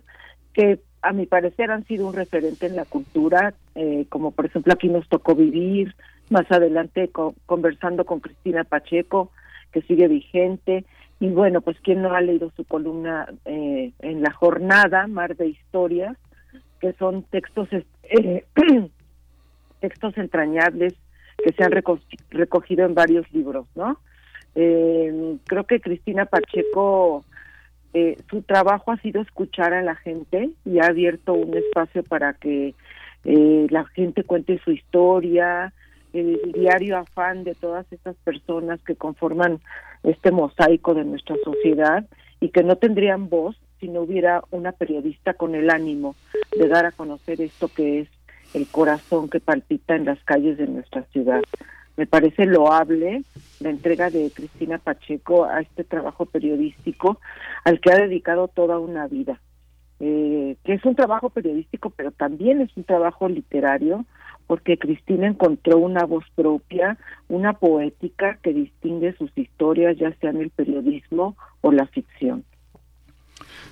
que a mi parecer han sido un referente en la cultura, eh, como por ejemplo aquí nos tocó vivir, más adelante co- conversando con Cristina Pacheco, que sigue vigente, y bueno, pues quien no ha leído su columna eh, en la jornada, Mar de Historias, que son textos eh, textos entrañables que se han reco- recogido en varios libros, ¿no? Eh, creo que Cristina Pacheco, eh, su trabajo ha sido escuchar a la gente y ha abierto un espacio para que eh, la gente cuente su historia, el diario afán de todas estas personas que conforman este mosaico de nuestra sociedad y que no tendrían voz si no hubiera una periodista con el ánimo de dar a conocer esto que es el corazón que palpita en las calles de nuestra ciudad. Me parece loable la entrega de Cristina Pacheco a este trabajo periodístico al que ha dedicado toda una vida. Eh, que es un trabajo periodístico, pero también es un trabajo literario, porque Cristina encontró una voz propia, una poética que distingue sus historias, ya sea en el periodismo o la ficción.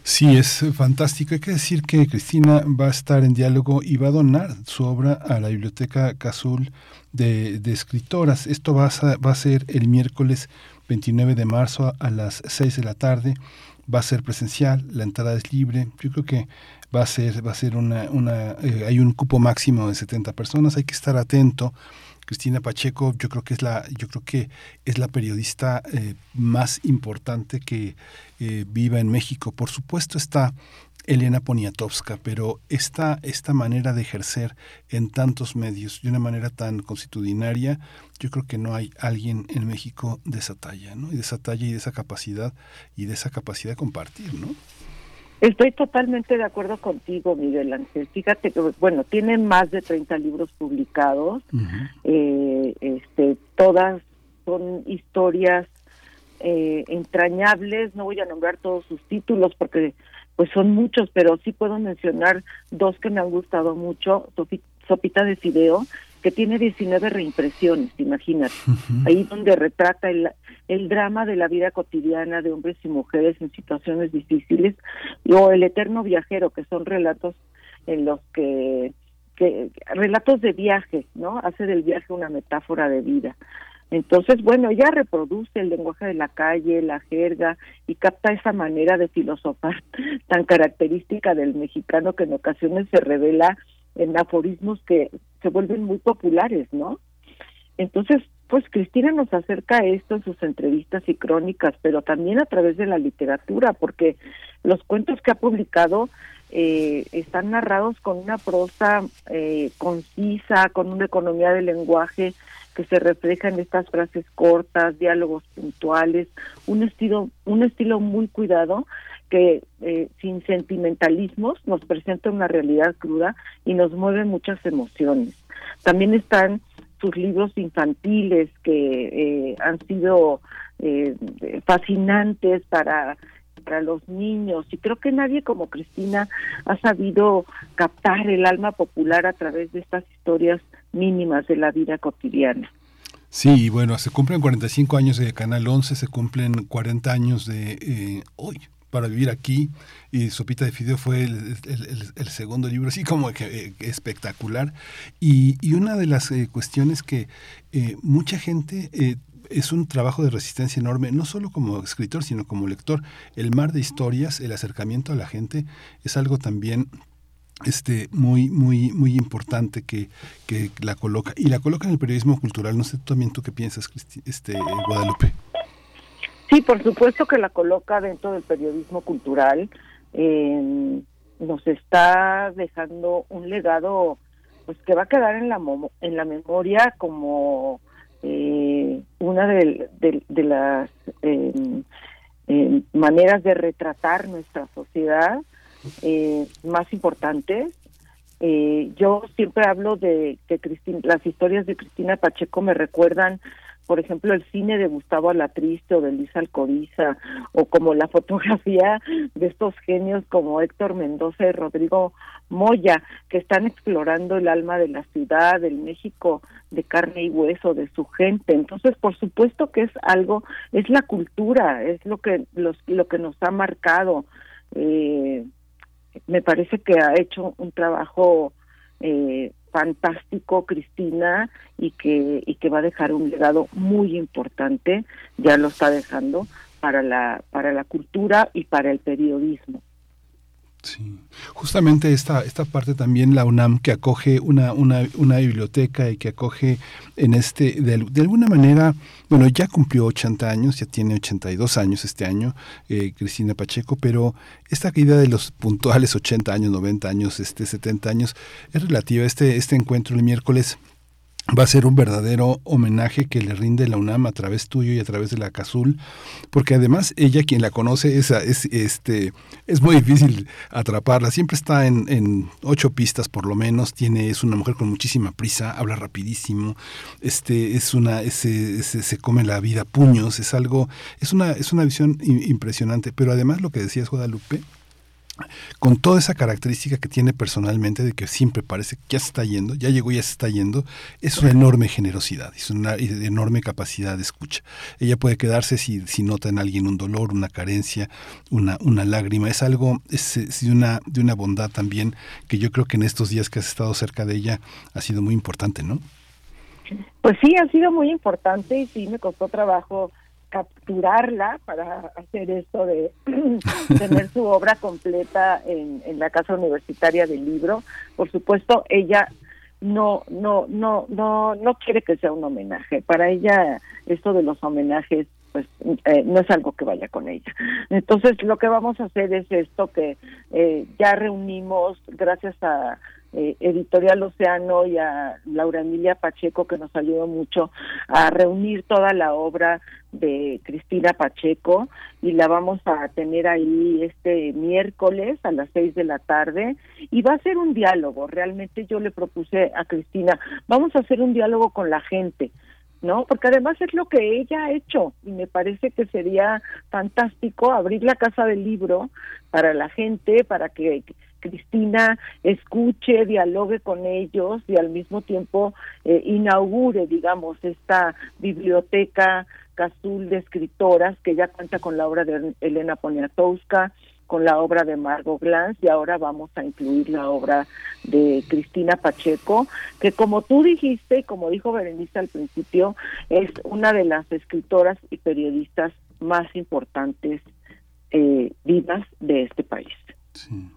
Sí, es fantástico. Hay que decir que Cristina va a estar en diálogo y va a donar su obra a la Biblioteca Cazul de, escritoras. Esto va a, ser el miércoles 29 de marzo a las 6 de la tarde. Va a ser presencial, la entrada es libre. Yo creo que va a ser, va a ser una eh, hay un cupo máximo de 70 personas. Hay que estar atento Cristina Pacheco, yo creo que es la, yo creo que es la periodista eh, más importante que eh, viva en México. Por supuesto está Elena Poniatowska, pero esta, esta manera de ejercer en tantos medios de una manera tan constitucionaria, yo creo que no hay alguien en México de esa talla, ¿no? Y de esa talla y de esa capacidad y de esa capacidad de compartir, ¿no? Estoy totalmente de acuerdo contigo, Miguel Ángel. Fíjate que, bueno, tiene más de 30 libros publicados. eh, este, todas son historias eh, entrañables. No voy a nombrar todos sus títulos porque pues son muchos, pero sí puedo mencionar dos que me han gustado mucho. Sopita de Fideo que tiene 19 reimpresiones, imagínate. Ahí donde retrata el, el drama de la vida cotidiana de hombres y mujeres en situaciones difíciles, o El Eterno Viajero, que son relatos en los que, que relatos de viaje, ¿no? Hace del viaje una metáfora de vida. Entonces, bueno, ella reproduce el lenguaje de la calle, la jerga y capta esa manera de filosofar tan característica del mexicano que en ocasiones se revela en aforismos que se vuelven muy populares, ¿no? Entonces, pues Cristina nos acerca a esto en sus entrevistas y crónicas, pero también a través de la literatura, porque los cuentos que ha publicado eh, están narrados con una prosa eh, concisa, con una economía del lenguaje que se refleja en estas frases cortas, diálogos puntuales, un estilo, un estilo muy cuidado que eh, sin sentimentalismos nos presenta una realidad cruda y nos mueve muchas emociones. También están sus libros infantiles que eh, han sido eh, fascinantes para para los niños y creo que nadie como Cristina ha sabido captar el alma popular a través de estas historias mínimas de la vida cotidiana. Sí, bueno, se cumplen 45 años de Canal 11, se cumplen 40 años de hoy, para vivir aquí y Sopita de Fideo fue el, segundo libro, así como que eh, espectacular. Y, una de las eh, cuestiones que eh, mucha gente es un trabajo de resistencia enorme, no solo como escritor, sino como lector. El mar de historias, el acercamiento a la gente, es algo también este muy muy muy importante que, que la coloca y la coloca en el periodismo cultural no sé también tú qué piensas este Guadalupe Sí, por supuesto que la coloca dentro del periodismo cultural. Eh, nos está dejando un legado pues que va a quedar en la en la memoria como eh, una de, las em, em, maneras de retratar nuestra sociedad eh, más importantes yo siempre hablo de que las historias de Cristina Pacheco me recuerdan por ejemplo, el cine de Gustavo Alatriste o de Luis Alcoriza, o como la fotografía de estos genios como Héctor Mendoza y Rodrigo Moya, que están explorando el alma de la ciudad, del México de carne y hueso, de su gente. Entonces, por supuesto que es algo, es la cultura, es lo que, los, lo que nos ha marcado. Eh, me parece que ha hecho un trabajo eh, fantástico Cristina y que y que va a dejar un legado muy importante ya lo está dejando para la para la cultura y para el periodismo Sí, justamente esta, esta parte también la UNAM que acoge una, una, biblioteca y que acoge en este, de, alguna manera, bueno, ya cumplió 80 años, ya tiene 82 años este año, eh, Cristina Pacheco, pero esta idea de los puntuales 80 años, 90 años, este 70 años, es relativa. Este, este encuentro el miércoles va a ser un verdadero homenaje que le rinde la UNAM a través tuyo y a través de la Cazul, porque además ella quien la conoce es, es este es muy difícil atraparla, siempre está en, en, ocho pistas por lo menos, tiene es una mujer con muchísima prisa, habla rapidísimo, este es una ese, se come la vida a puños, es algo es una es una visión impresionante, pero además lo que decías Guadalupe con toda esa característica que tiene personalmente de que siempre parece que ya se está yendo, ya llegó y ya se está yendo, es una enorme generosidad, es una enorme capacidad de escucha. Ella puede quedarse si, si nota en alguien un dolor, una carencia, una, una lágrima, es algo es, de, una, de una bondad también que yo creo que en estos días que has estado cerca de ella ha sido muy importante, ¿no? Pues sí, ha sido muy importante y sí me costó trabajo capturarla para hacer esto de tener su obra completa en, en la casa universitaria del libro. Por supuesto, ella no no no no no quiere que sea un homenaje. Para ella esto de los homenajes pues eh, no es algo que vaya con ella. Entonces lo que vamos a hacer es esto que eh, ya reunimos gracias a eh, Editorial Océano y a Laura Emilia Pacheco que nos ayudó mucho a reunir toda la obra de Cristina Pacheco y la vamos a tener ahí este miércoles a las seis de la tarde y va a ser un diálogo. Realmente yo le propuse a Cristina, vamos a hacer un diálogo con la gente. ¿No? Porque además es lo que ella ha hecho y me parece que sería fantástico abrir la casa del libro para la gente, para que Cristina escuche, dialogue con ellos y al mismo tiempo eh, inaugure, digamos, esta biblioteca Cazul de escritoras que ya cuenta con la obra de Elena Poniatowska, con la obra de Margot Glantz y ahora vamos a incluir la obra de Cristina Pacheco, que como tú dijiste y como dijo Berenice al principio, es una de las escritoras y periodistas más importantes eh, vivas de este país. Sí.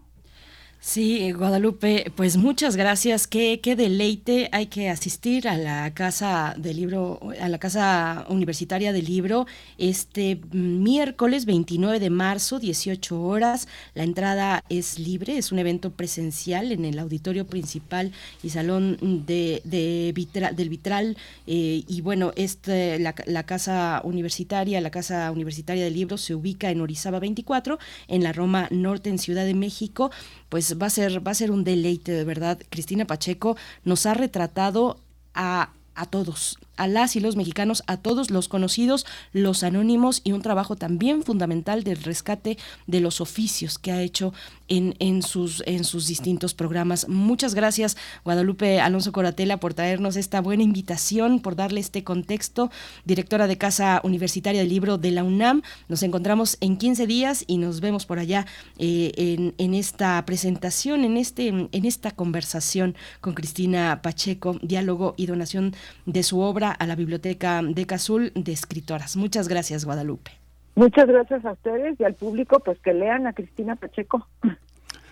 Sí, Guadalupe, pues muchas gracias. Qué, qué deleite. Hay que asistir a la casa del libro, a la casa universitaria del libro, este miércoles 29 de marzo, 18 horas. La entrada es libre, es un evento presencial en el auditorio principal y salón de, de del Vitral. Eh, y bueno, este, la, la casa universitaria, la casa universitaria del libro se ubica en Orizaba 24, en la Roma Norte, en Ciudad de México pues va a ser, va a ser un deleite de verdad. Cristina Pacheco nos ha retratado a, a todos, a las y los mexicanos, a todos los conocidos, los anónimos y un trabajo también fundamental del rescate de los oficios que ha hecho en, en, sus, en sus distintos programas. Muchas gracias, Guadalupe Alonso Coratela, por traernos esta buena invitación, por darle este contexto. Directora de Casa Universitaria del Libro de la UNAM. Nos encontramos en 15 días y nos vemos por allá eh, en, en, esta presentación, en, este, en esta conversación con Cristina Pacheco, diálogo y donación de su obra a la Biblioteca de Cazul de Escritoras. Muchas gracias, Guadalupe. Muchas gracias a ustedes y al público, pues que lean a Cristina Pacheco.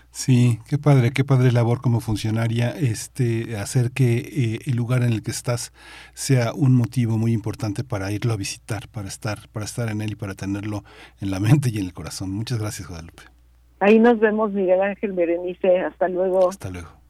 Sí, qué padre, qué padre labor como funcionaria, este, hacer que eh, el lugar en el que estás sea un motivo muy importante para irlo a visitar, para estar, para estar en él y para tenerlo en la mente y en el corazón. Muchas gracias, Guadalupe. Ahí nos vemos, Miguel Ángel Berenice. Hasta luego. Hasta luego.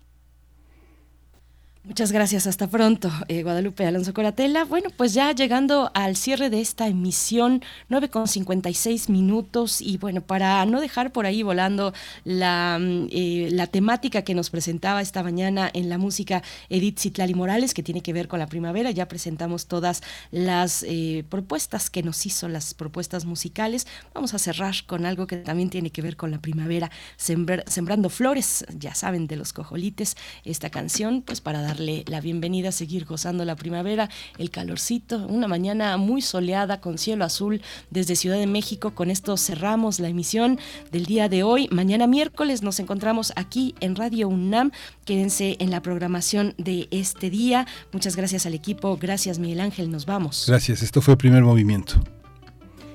Muchas gracias, hasta pronto, eh, Guadalupe Alonso Coratela. Bueno, pues ya llegando al cierre de esta emisión, 9 con 56 minutos, y bueno, para no dejar por ahí volando la, mm, eh, la temática que nos presentaba esta mañana en la música Edith Citlali Morales, que tiene que ver con la primavera, ya presentamos todas las eh, propuestas que nos hizo, las propuestas musicales. Vamos a cerrar con algo que también tiene que ver con la primavera, Sembrando Flores, ya saben, de los cojolites, esta canción, pues para dar darle la bienvenida a seguir gozando la primavera, el calorcito, una mañana muy soleada con cielo azul desde Ciudad de México. Con esto cerramos la emisión del día de hoy. Mañana miércoles nos encontramos aquí en Radio UNAM. Quédense en la programación de este día. Muchas gracias al equipo. Gracias Miguel Ángel. Nos vamos. Gracias. Esto fue el primer movimiento.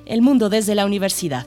El mundo desde la universidad.